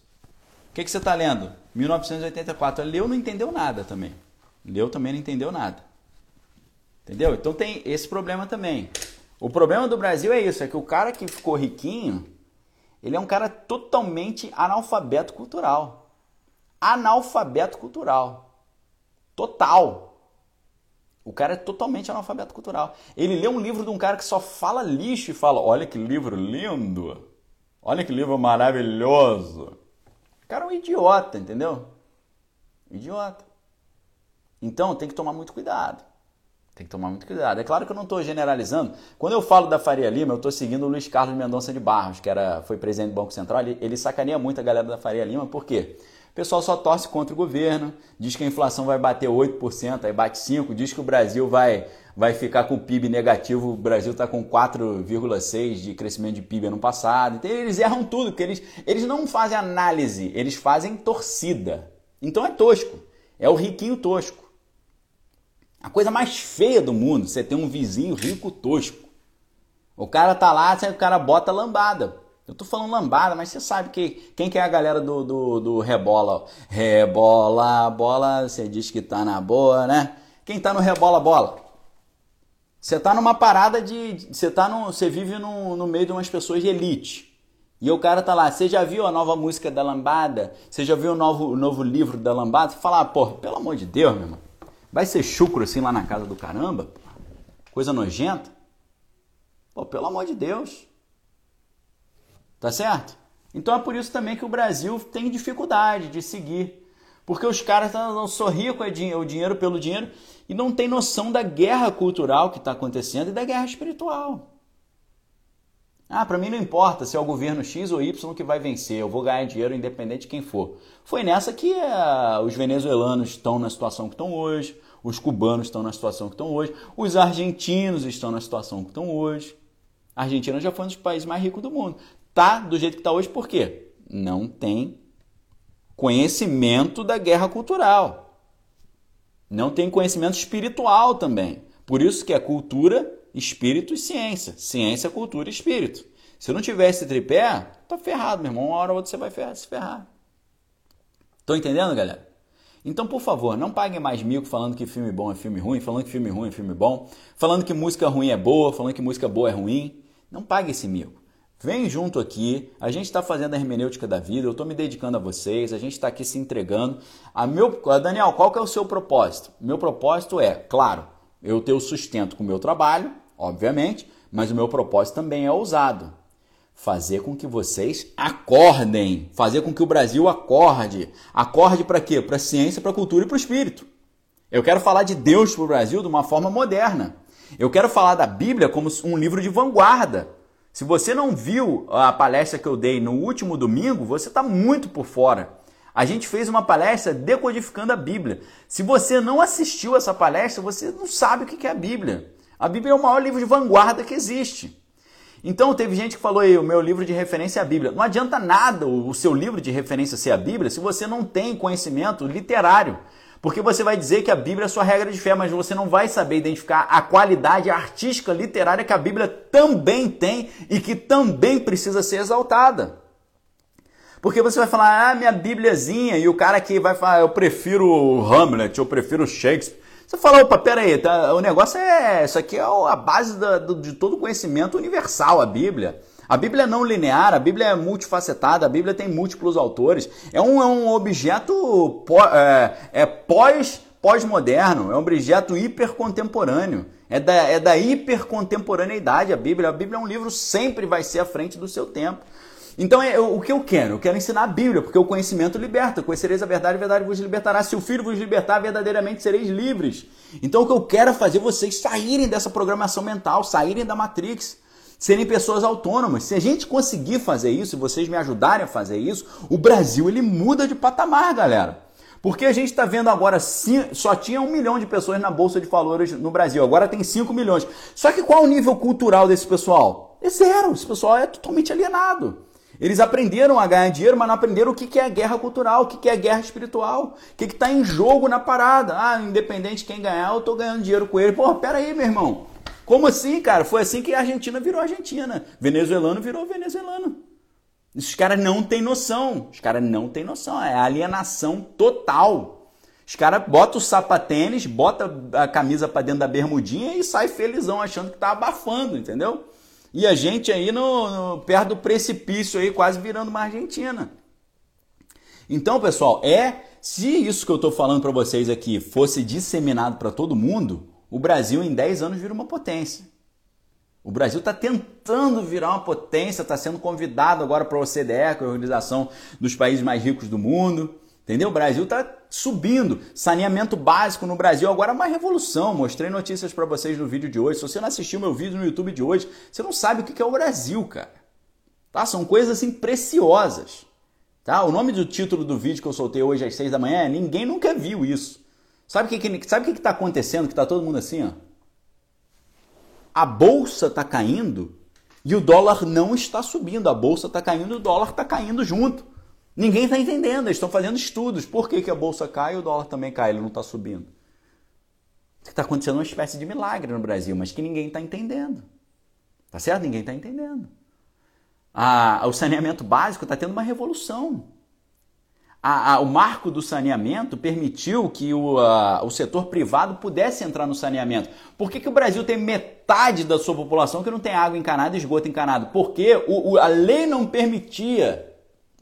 O que, que você tá lendo? 1984. Leu não entendeu nada também. Leu também não entendeu nada. Entendeu? Então tem esse problema também. O problema do Brasil é isso, é que o cara que ficou riquinho, ele é um cara totalmente analfabeto cultural. Analfabeto cultural. Total. O cara é totalmente analfabeto cultural. Ele lê um livro de um cara que só fala lixo e fala: Olha que livro lindo! Olha que livro maravilhoso! O cara é um idiota, entendeu? Idiota. Então tem que tomar muito cuidado. Tem que tomar muito cuidado. É claro que eu não estou generalizando. Quando eu falo da Faria Lima, eu estou seguindo o Luiz Carlos Mendonça de Barros, que era, foi presidente do Banco Central. Ele, ele sacaneia muito a galera da Faria Lima, por quê? O pessoal só torce contra o governo, diz que a inflação vai bater 8%, aí bate 5%, diz que o Brasil vai, vai ficar com o PIB negativo, o Brasil está com 4,6% de crescimento de PIB ano passado. Então eles erram tudo, porque eles, eles não fazem análise, eles fazem torcida. Então é tosco, é o riquinho tosco. A coisa mais feia do mundo, você tem um vizinho rico tosco. O cara tá lá, o cara bota lambada. Eu tô falando lambada, mas você sabe que quem que é a galera do, do, do rebola? Rebola, bola, você diz que tá na boa, né? Quem tá no rebola, bola? Você tá numa parada de. Você tá no. Você vive no, no meio de umas pessoas de elite. E o cara tá lá, você já viu a nova música da Lambada? Você já viu o novo, o novo livro da Lambada? Você fala, ah, porra, pelo amor de Deus, meu irmão. Vai ser chucro assim lá na casa do caramba? Coisa nojenta? Pô, pelo amor de Deus. Tá certo? Então é por isso também que o Brasil tem dificuldade de seguir. Porque os caras não sorriam com o dinheiro pelo dinheiro e não tem noção da guerra cultural que está acontecendo e da guerra espiritual. Ah, para mim não importa se é o governo X ou Y que vai vencer, eu vou ganhar dinheiro independente de quem for. Foi nessa que uh, os venezuelanos estão na situação que estão hoje, os cubanos estão na situação que estão hoje, os argentinos estão na situação que estão hoje. A Argentina já foi um dos países mais ricos do mundo tá do jeito que está hoje, por quê? Não tem conhecimento da guerra cultural. Não tem conhecimento espiritual também. Por isso que é cultura, espírito e ciência. Ciência, cultura e espírito. Se não tiver esse tripé, tá ferrado, meu irmão. Uma hora ou outra você vai ferrar, se ferrar. Estão entendendo, galera? Então, por favor, não paguem mais mico falando que filme bom é filme ruim, falando que filme ruim é filme bom, falando que música ruim é boa, falando que música boa é ruim. Não pague esse mico. Vem junto aqui, a gente está fazendo a hermenêutica da vida, eu estou me dedicando a vocês, a gente está aqui se entregando. A meu, Daniel, qual que é o seu propósito? Meu propósito é, claro, eu ter o sustento com o meu trabalho, obviamente, mas o meu propósito também é ousado fazer com que vocês acordem, fazer com que o Brasil acorde. Acorde para quê? Para a ciência, para a cultura e para o espírito. Eu quero falar de Deus para o Brasil de uma forma moderna. Eu quero falar da Bíblia como um livro de vanguarda. Se você não viu a palestra que eu dei no último domingo, você está muito por fora. A gente fez uma palestra decodificando a Bíblia. Se você não assistiu essa palestra, você não sabe o que é a Bíblia. A Bíblia é o maior livro de vanguarda que existe. Então teve gente que falou aí, o meu livro de referência é a Bíblia. Não adianta nada o seu livro de referência ser a Bíblia se você não tem conhecimento literário. Porque você vai dizer que a Bíblia é a sua regra de fé, mas você não vai saber identificar a qualidade artística literária que a Bíblia também tem e que também precisa ser exaltada. Porque você vai falar, ah, minha Bíbliazinha, e o cara que vai falar, eu prefiro Hamlet, eu prefiro Shakespeare. Você fala, opa, pera aí, tá, o negócio é. Isso aqui é a base da, do, de todo conhecimento universal, a Bíblia. A Bíblia é não linear, a Bíblia é multifacetada, a Bíblia tem múltiplos autores. É um, é um objeto é, é pós, pós-moderno, é um objeto hipercontemporâneo. É da, é da hipercontemporaneidade a Bíblia. A Bíblia é um livro sempre vai ser à frente do seu tempo. Então, é, o que eu quero? Eu quero ensinar a Bíblia, porque o conhecimento liberta. Conhecereis a verdade, a verdade vos libertará. Se o Filho vos libertar, verdadeiramente sereis livres. Então, o que eu quero é fazer vocês saírem dessa programação mental, saírem da Matrix, serem pessoas autônomas. Se a gente conseguir fazer isso, e vocês me ajudarem a fazer isso, o Brasil ele muda de patamar, galera. Porque a gente está vendo agora, só tinha um milhão de pessoas na Bolsa de Valores no Brasil, agora tem 5 milhões. Só que qual o nível cultural desse pessoal? É zero, esse pessoal é totalmente alienado. Eles aprenderam a ganhar dinheiro, mas não aprenderam o que é guerra cultural, o que é guerra espiritual, o que está em jogo na parada. Ah, independente de quem ganhar, eu estou ganhando dinheiro com ele. Pô, pera aí, meu irmão. Como assim, cara? Foi assim que a Argentina virou Argentina. Venezuelano virou venezuelano. Os caras não têm noção. Os caras não têm noção. É alienação total. Os caras botam o sapatênis, bota a camisa para dentro da bermudinha e sai felizão achando que tá abafando, entendeu? E a gente aí no, no, perto do precipício aí, quase virando uma Argentina. Então, pessoal, é se isso que eu estou falando para vocês aqui fosse disseminado para todo mundo, o Brasil em 10 anos vira uma potência. O Brasil está tentando virar uma potência, está sendo convidado agora para a OCDE, que é a Organização dos Países Mais Ricos do Mundo. Entendeu? O Brasil está subindo. Saneamento básico no Brasil agora é uma revolução. Mostrei notícias para vocês no vídeo de hoje. Se você não assistiu meu vídeo no YouTube de hoje, você não sabe o que é o Brasil, cara. Tá? São coisas assim preciosas. Tá? O nome do título do vídeo que eu soltei hoje às 6 da manhã é Ninguém Nunca Viu Isso. Sabe o que, que, sabe que, que tá acontecendo? Que tá todo mundo assim, ó. A bolsa tá caindo e o dólar não está subindo. A bolsa está caindo e o dólar está caindo junto. Ninguém está entendendo, eles estão fazendo estudos. Por que, que a bolsa cai e o dólar também cai? Ele não está subindo. Está acontecendo uma espécie de milagre no Brasil, mas que ninguém está entendendo. Tá certo? Ninguém está entendendo. Ah, o saneamento básico está tendo uma revolução. A, a, o marco do saneamento permitiu que o, o setor privado pudesse entrar no saneamento. Por que, que o Brasil tem metade da sua população que não tem água encanada e esgoto encanado? Porque o, o, a lei não permitia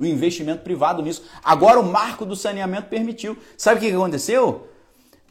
o investimento privado nisso. Agora o marco do saneamento permitiu. Sabe o que aconteceu?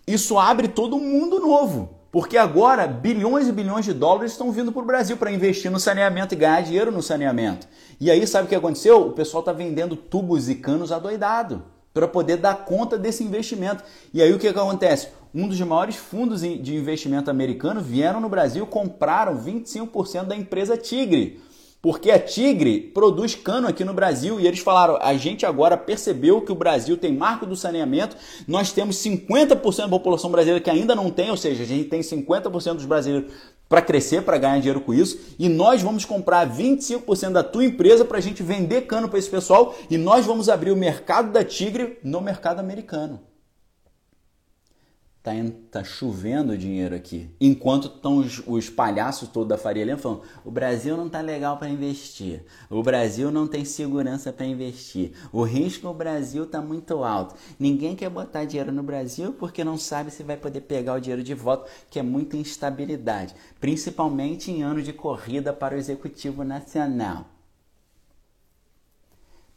Isso abre todo um mundo novo. Porque agora bilhões e bilhões de dólares estão vindo para o Brasil para investir no saneamento e ganhar dinheiro no saneamento. E aí, sabe o que aconteceu? O pessoal está vendendo tubos e canos adoidado para poder dar conta desse investimento. E aí o que, que acontece? Um dos maiores fundos de investimento americano vieram no Brasil, compraram 25% da empresa Tigre. Porque a Tigre produz cano aqui no Brasil e eles falaram: a gente agora percebeu que o Brasil tem marco do saneamento, nós temos 50% da população brasileira que ainda não tem, ou seja, a gente tem 50% dos brasileiros para crescer, para ganhar dinheiro com isso, e nós vamos comprar 25% da tua empresa para a gente vender cano para esse pessoal e nós vamos abrir o mercado da Tigre no mercado americano. Tá, tá chovendo dinheiro aqui. Enquanto estão os, os, palhaços todos da Faria Lima falando: o Brasil não tá legal para investir, o Brasil não tem segurança para investir, o risco no Brasil tá muito alto. Ninguém quer botar dinheiro no Brasil porque não sabe se vai poder pegar o dinheiro de volta, que é muita instabilidade, principalmente em ano de corrida para o Executivo Nacional.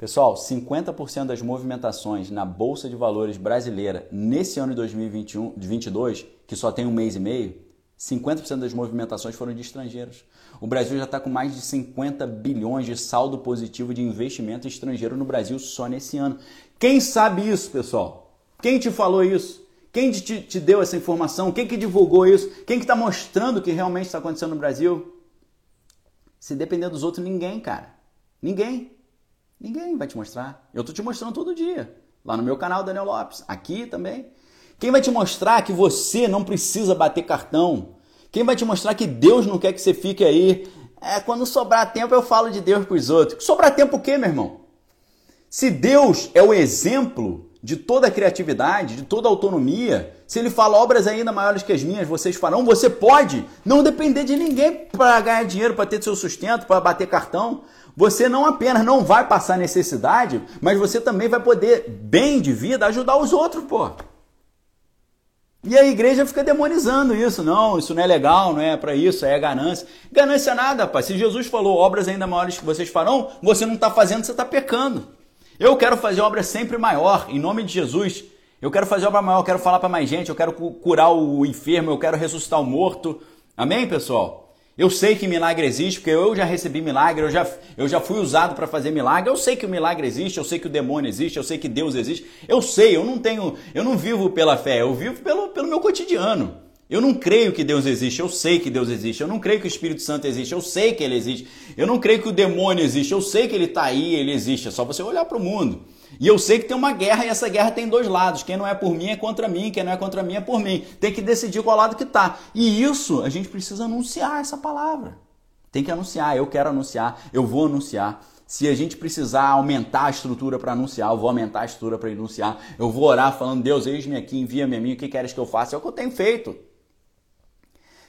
Pessoal, 50% das movimentações na Bolsa de Valores brasileira nesse ano de 2022, que só tem um mês e meio, 50% das movimentações foram de estrangeiros. O Brasil já está com mais de 50 bilhões de saldo positivo de investimento estrangeiro no Brasil só nesse ano. Quem sabe isso, pessoal? Quem te falou isso? Quem te, te deu essa informação? Quem que divulgou isso? Quem que está mostrando o que realmente está acontecendo no Brasil? Se depender dos outros, ninguém, cara. Ninguém. Ninguém vai te mostrar. Eu tô te mostrando todo dia. Lá no meu canal, Daniel Lopes. Aqui também. Quem vai te mostrar que você não precisa bater cartão? Quem vai te mostrar que Deus não quer que você fique aí? É, quando sobrar tempo eu falo de Deus para os outros. Sobrar tempo o quê, meu irmão? Se Deus é o exemplo de toda a criatividade, de toda a autonomia, se ele fala obras ainda maiores que as minhas, vocês farão, você pode não depender de ninguém para ganhar dinheiro, para ter seu sustento, para bater cartão. Você não apenas não vai passar necessidade, mas você também vai poder, bem de vida, ajudar os outros, pô. E a igreja fica demonizando isso. Não, isso não é legal, não é para isso, é ganância. Ganância é nada, pai. Se Jesus falou obras ainda maiores que vocês farão, você não está fazendo, você está pecando. Eu quero fazer obra sempre maior, em nome de Jesus. Eu quero fazer obra maior, eu quero falar para mais gente, eu quero curar o enfermo, eu quero ressuscitar o morto. Amém, pessoal? Eu sei que milagre existe, porque eu já recebi milagre, eu já, eu já fui usado para fazer milagre. Eu sei que o milagre existe, eu sei que o demônio existe, eu sei que Deus existe. Eu sei, eu não tenho, eu não vivo pela fé, eu vivo pelo, pelo meu cotidiano. Eu não creio que Deus existe, eu sei que Deus existe. Eu não creio que o Espírito Santo existe, eu sei que ele existe. Eu não creio que o demônio existe, eu sei que ele está aí, ele existe. É só você olhar para o mundo. E eu sei que tem uma guerra e essa guerra tem dois lados. Quem não é por mim é contra mim, quem não é contra mim é por mim. Tem que decidir qual lado que tá. E isso a gente precisa anunciar essa palavra. Tem que anunciar, eu quero anunciar, eu vou anunciar. Se a gente precisar aumentar a estrutura para anunciar, eu vou aumentar a estrutura para anunciar. Eu vou orar falando, Deus, eis-me aqui, envia-me a mim, o que queres que eu faça? É o que eu tenho feito.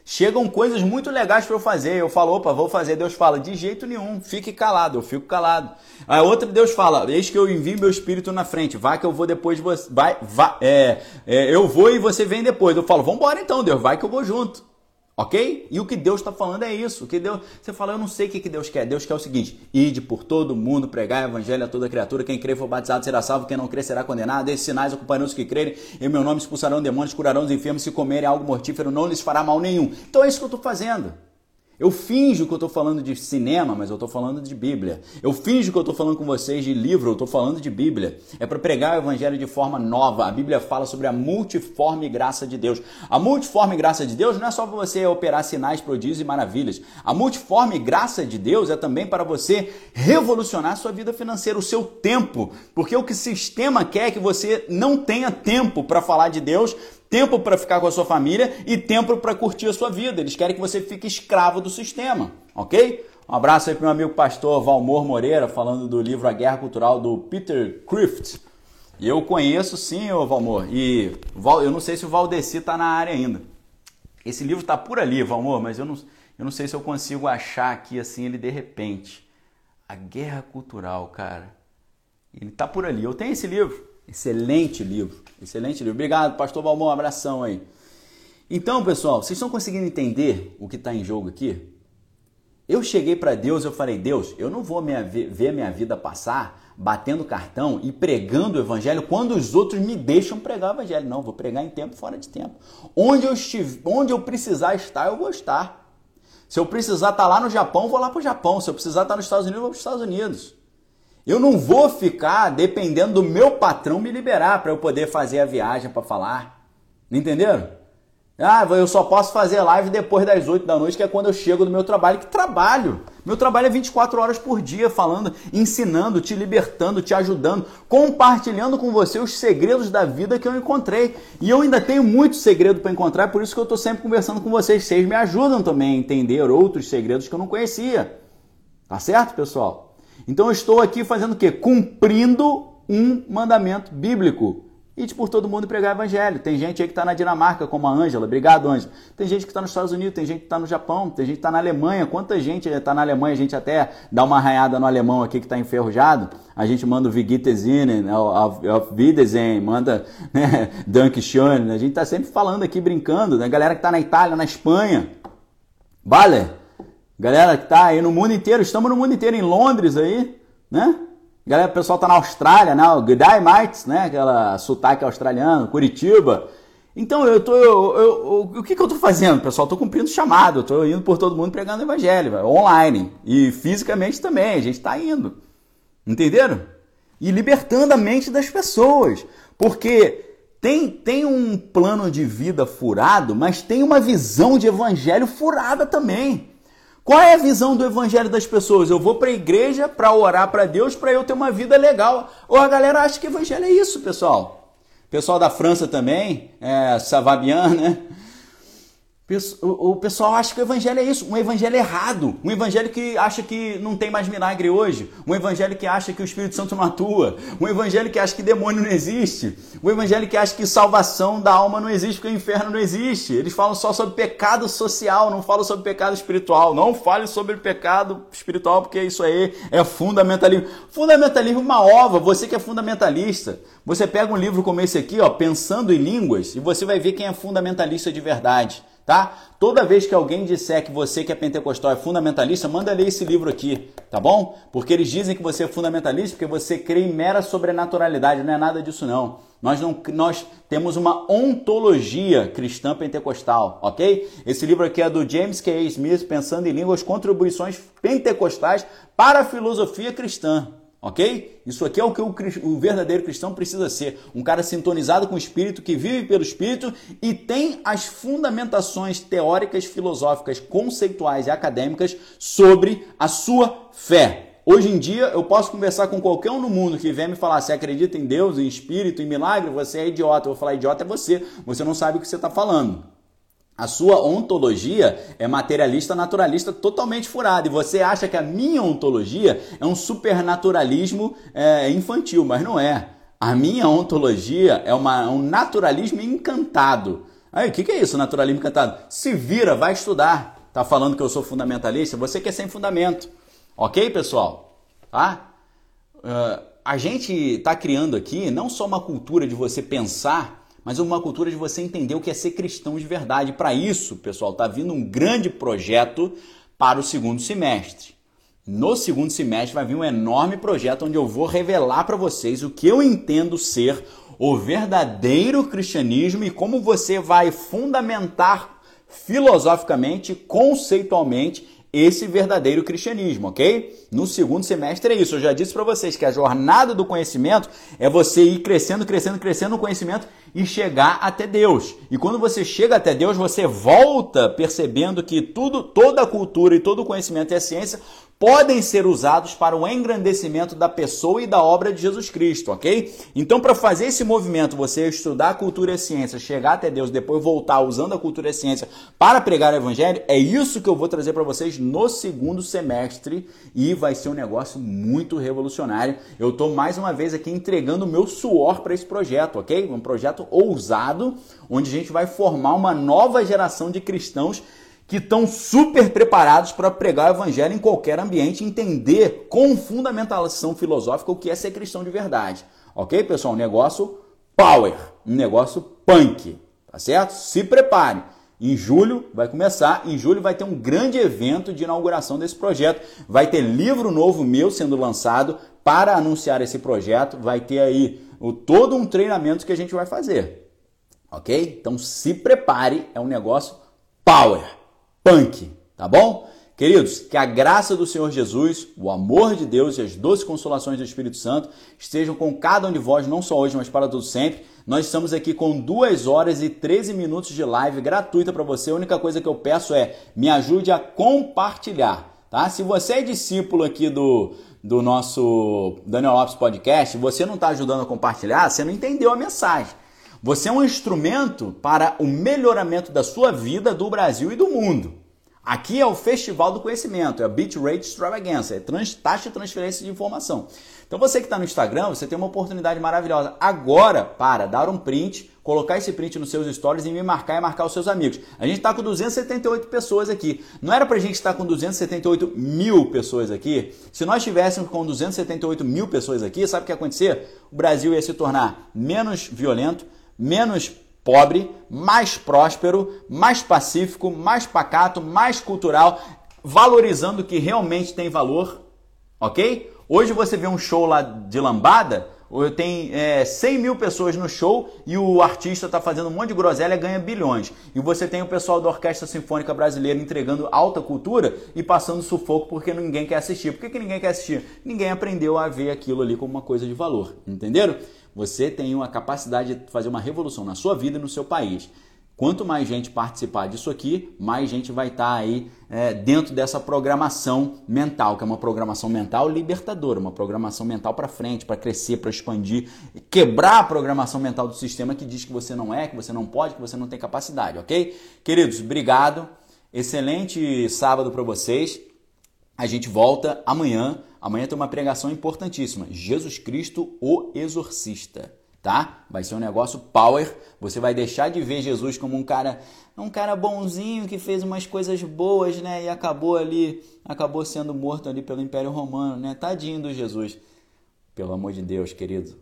Chegam coisas muito legais para eu fazer. Eu falo, opa, vou fazer. Deus fala, de jeito nenhum, fique calado. Eu fico calado. A outra, Deus fala, eis que eu envio meu espírito na frente. Vai que eu vou depois de você. Vai, vai, é, é, eu vou e você vem depois. Eu falo, vamos embora então, Deus, vai que eu vou junto. Ok? E o que Deus está falando é isso. O que Deus, você fala, eu não sei o que Deus quer. Deus quer o seguinte: ide por todo mundo, pregar o evangelho a toda criatura. Quem crer for batizado será salvo, quem não crer será condenado. Esses sinais ocuparão os que crerem. Em meu nome expulsarão demônios, curarão os enfermos. Se comerem algo mortífero, não lhes fará mal nenhum. Então é isso que eu estou fazendo. Eu finjo que eu estou falando de cinema, mas eu estou falando de Bíblia. Eu finjo que eu estou falando com vocês de livro, eu estou falando de Bíblia. É para pregar o Evangelho de forma nova. A Bíblia fala sobre a multiforme graça de Deus. A multiforme graça de Deus não é só para você operar sinais, prodígios e maravilhas. A multiforme graça de Deus é também para você revolucionar a sua vida financeira, o seu tempo. Porque o que o sistema quer é que você não tenha tempo para falar de Deus, tempo para ficar com a sua família e tempo para curtir a sua vida. Eles querem que você fique escravo do sistema, ok? Um abraço aí para meu amigo pastor Valmor Moreira, falando do livro A Guerra Cultural do Peter Crift. Eu conheço sim, ô Valmor, e eu não sei se o Valdeci está na área ainda. Esse livro está por ali, Valmor, mas eu não, eu não sei se eu consigo achar aqui assim ele de repente. A Guerra Cultural, cara. Ele está por ali. Eu tenho esse livro. Excelente livro, excelente livro. Obrigado, Pastor Balmão, um abração aí. Então, pessoal, vocês estão conseguindo entender o que está em jogo aqui? Eu cheguei para Deus, eu falei, Deus, eu não vou minha, ver minha vida passar batendo cartão e pregando o evangelho quando os outros me deixam pregar o evangelho. Não, vou pregar em tempo fora de tempo. Onde eu, estiver, onde eu precisar estar, eu vou estar. Se eu precisar estar lá no Japão, vou lá para o Japão. Se eu precisar estar nos Estados Unidos, vou para os Estados Unidos. Eu não vou ficar dependendo do meu patrão me liberar para eu poder fazer a viagem para falar. Entenderam? Ah, eu só posso fazer live depois das 8 da noite, que é quando eu chego do meu trabalho. Que trabalho! Meu trabalho é 24 horas por dia, falando, ensinando, te libertando, te ajudando, compartilhando com você os segredos da vida que eu encontrei. E eu ainda tenho muito segredo para encontrar, por isso que eu estou sempre conversando com vocês. Vocês me ajudam também a entender outros segredos que eu não conhecia. Tá certo, pessoal? Então eu estou aqui fazendo o quê? Cumprindo um mandamento bíblico. Ide por todo mundo pregar evangelho. Tem gente aí que está na Dinamarca, como a Ângela. Obrigado, Ângela. Tem gente que está nos Estados Unidos, tem gente que está no Japão, tem gente que está na Alemanha. Quanta gente está na Alemanha? A gente até dá uma arranhada no alemão aqui que está enferrujado. A gente manda o Vigitezine, o Wiedersehen, manda né, Dankeschön. A gente está sempre falando aqui, brincando. Né? Galera que está na Itália, na Espanha. Vale? Galera que está aí no mundo inteiro. Estamos no mundo inteiro, em Londres aí, né? Galera, o pessoal tá na Austrália, né? O G'day Mates, né? Aquela sotaque australiano, Curitiba. Então, eu tô. Eu, eu, o que, que eu tô fazendo, pessoal? tô cumprindo chamado, eu tô indo por todo mundo pregando o evangelho, online. E fisicamente também, a gente tá indo. Entenderam? E libertando a mente das pessoas. Porque tem, tem um plano de vida furado, mas tem uma visão de evangelho furada também. Qual é a visão do evangelho das pessoas? Eu vou para a igreja para orar para Deus para eu ter uma vida legal. Ou a galera acha que evangelho é isso, pessoal. Pessoal da França também, é, Savabian, né? O pessoal acha que o evangelho é isso, um evangelho errado, um evangelho que acha que não tem mais milagre hoje, um evangelho que acha que o Espírito Santo não atua, um evangelho que acha que demônio não existe, um evangelho que acha que salvação da alma não existe porque o inferno não existe. Eles falam só sobre pecado social, não falam sobre pecado espiritual. Não fale sobre pecado espiritual porque isso aí é fundamentalismo. Fundamentalismo é uma ova, você que é fundamentalista. Você pega um livro como esse aqui, ó, Pensando em Línguas, e você vai ver quem é fundamentalista de verdade tá? Toda vez que alguém disser que você que é pentecostal é fundamentalista, manda ler esse livro aqui, tá bom? Porque eles dizem que você é fundamentalista porque você crê em mera sobrenaturalidade, não é nada disso não. Nós, não, nós temos uma ontologia cristã pentecostal, ok? Esse livro aqui é do James K. Smith, Pensando em Línguas, Contribuições Pentecostais para a Filosofia Cristã. Ok? Isso aqui é o que o, o, verdadeiro cristão precisa ser. Um cara sintonizado com o Espírito, que vive pelo Espírito e tem as fundamentações teóricas, filosóficas, conceituais e acadêmicas sobre a sua fé. Hoje em dia, eu posso conversar com qualquer um no mundo que vier me falar se acredita em Deus, em Espírito, em milagre, você é idiota. Eu vou falar, idiota é você. Você não sabe o que você está falando. A sua ontologia é materialista, naturalista, totalmente furada. E você acha que a minha ontologia é um supernaturalismo é, infantil, mas não é. A minha ontologia é uma, um naturalismo encantado. Aí, o que, que é isso, naturalismo encantado? Se vira, vai estudar. Tá falando que eu sou fundamentalista? Você quer sem fundamento. Ok, pessoal? Tá? Uh, a gente está criando aqui não só uma cultura de você pensar mas uma cultura de você entender o que é ser cristão de verdade. Para isso, pessoal, está vindo um grande projeto para o segundo semestre. No segundo semestre vai vir um enorme projeto onde eu vou revelar para vocês o que eu entendo ser o verdadeiro cristianismo e como você vai fundamentar filosoficamente, conceitualmente esse verdadeiro cristianismo, ok? No segundo semestre é isso. Eu já disse para vocês que a jornada do conhecimento é você ir crescendo, crescendo, crescendo no conhecimento e chegar até Deus. E quando você chega até Deus, você volta percebendo que tudo, toda a cultura e todo o conhecimento e a ciência podem ser usados para o engrandecimento da pessoa e da obra de Jesus Cristo, ok? Então, para fazer esse movimento, você estudar a cultura e a ciência, chegar até Deus, depois voltar usando a cultura e a ciência para pregar o evangelho, é isso que eu vou trazer para vocês no segundo semestre e vai ser um negócio muito revolucionário. Eu estou mais uma vez aqui entregando o meu suor para esse projeto, ok? Um projeto ousado, onde a gente vai formar uma nova geração de cristãos que estão super preparados para pregar o evangelho em qualquer ambiente, entender com fundamentação filosófica o que é ser cristão de verdade. Ok, pessoal? Um negócio power, um negócio punk, tá certo? Se prepare. Em julho vai começar, em julho vai ter um grande evento de inauguração desse projeto. Vai ter livro novo meu sendo lançado para anunciar esse projeto. Vai ter aí o, todo um treinamento que a gente vai fazer. Ok? Então se prepare, é um negócio power punk, tá bom? Queridos, que a graça do Senhor Jesus, o amor de Deus e as doces consolações do Espírito Santo estejam com cada um de vós, não só hoje, mas para todo sempre. Nós estamos aqui com 2 horas e 13 minutos de live gratuita para você. A única coisa que eu peço é me ajude a compartilhar, tá? Se você é discípulo aqui do, do nosso Daniel Lopes Podcast, você não está ajudando a compartilhar, você não entendeu a mensagem. Você é um instrumento para o melhoramento da sua vida, do Brasil e do mundo. Aqui é o Festival do Conhecimento, é a Bitrate Extravaganza, é trans, taxa de transferência de informação. Então você que está no Instagram, você tem uma oportunidade maravilhosa agora para dar um print, colocar esse print nos seus stories e me marcar e marcar os seus amigos. A gente está com 278 pessoas aqui. Não era para a gente estar com 278 mil pessoas aqui? Se nós estivéssemos com 278 mil pessoas aqui, sabe o que ia acontecer? O Brasil ia se tornar menos violento, menos pobre, mais próspero, mais pacífico, mais pacato, mais cultural, valorizando o que realmente tem valor, ok? Hoje você vê um show lá de lambada, tem é, 100 mil pessoas no show e o artista está fazendo um monte de groselha ganha bilhões. E você tem o pessoal da Orquestra Sinfônica Brasileira entregando alta cultura e passando sufoco porque ninguém quer assistir. Por que, que ninguém quer assistir? Ninguém aprendeu a ver aquilo ali como uma coisa de valor, entenderam? Você tem uma capacidade de fazer uma revolução na sua vida e no seu país. Quanto mais gente participar disso aqui, mais gente vai estar tá aí é, dentro dessa programação mental, que é uma programação mental libertadora, uma programação mental para frente, para crescer, para expandir, quebrar a programação mental do sistema que diz que você não é, que você não pode, que você não tem capacidade, ok? Queridos, obrigado. Excelente sábado para vocês. A gente volta amanhã. Amanhã tem uma pregação importantíssima: Jesus Cristo, o Exorcista tá? Vai ser um negócio power. Você vai deixar de ver Jesus como um cara, um cara bonzinho que fez umas coisas boas, né? E acabou ali, acabou sendo morto ali pelo Império Romano, né? Tadinho do Jesus. Pelo amor de Deus, querido.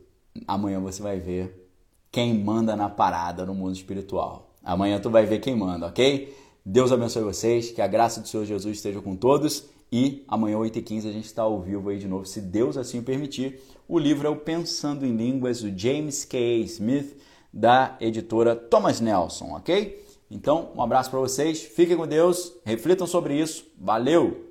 Amanhã você vai ver quem manda na parada no mundo espiritual. Amanhã tu vai ver quem manda, ok? Deus abençoe vocês, que a graça do Senhor Jesus esteja com todos e amanhã, 8h15, a gente está ao vivo aí de novo, se Deus assim permitir. O livro é o Pensando em Línguas, do James K. Smith, da editora Thomas Nelson, ok? Então, um abraço para vocês, fiquem com Deus, reflitam sobre isso, valeu!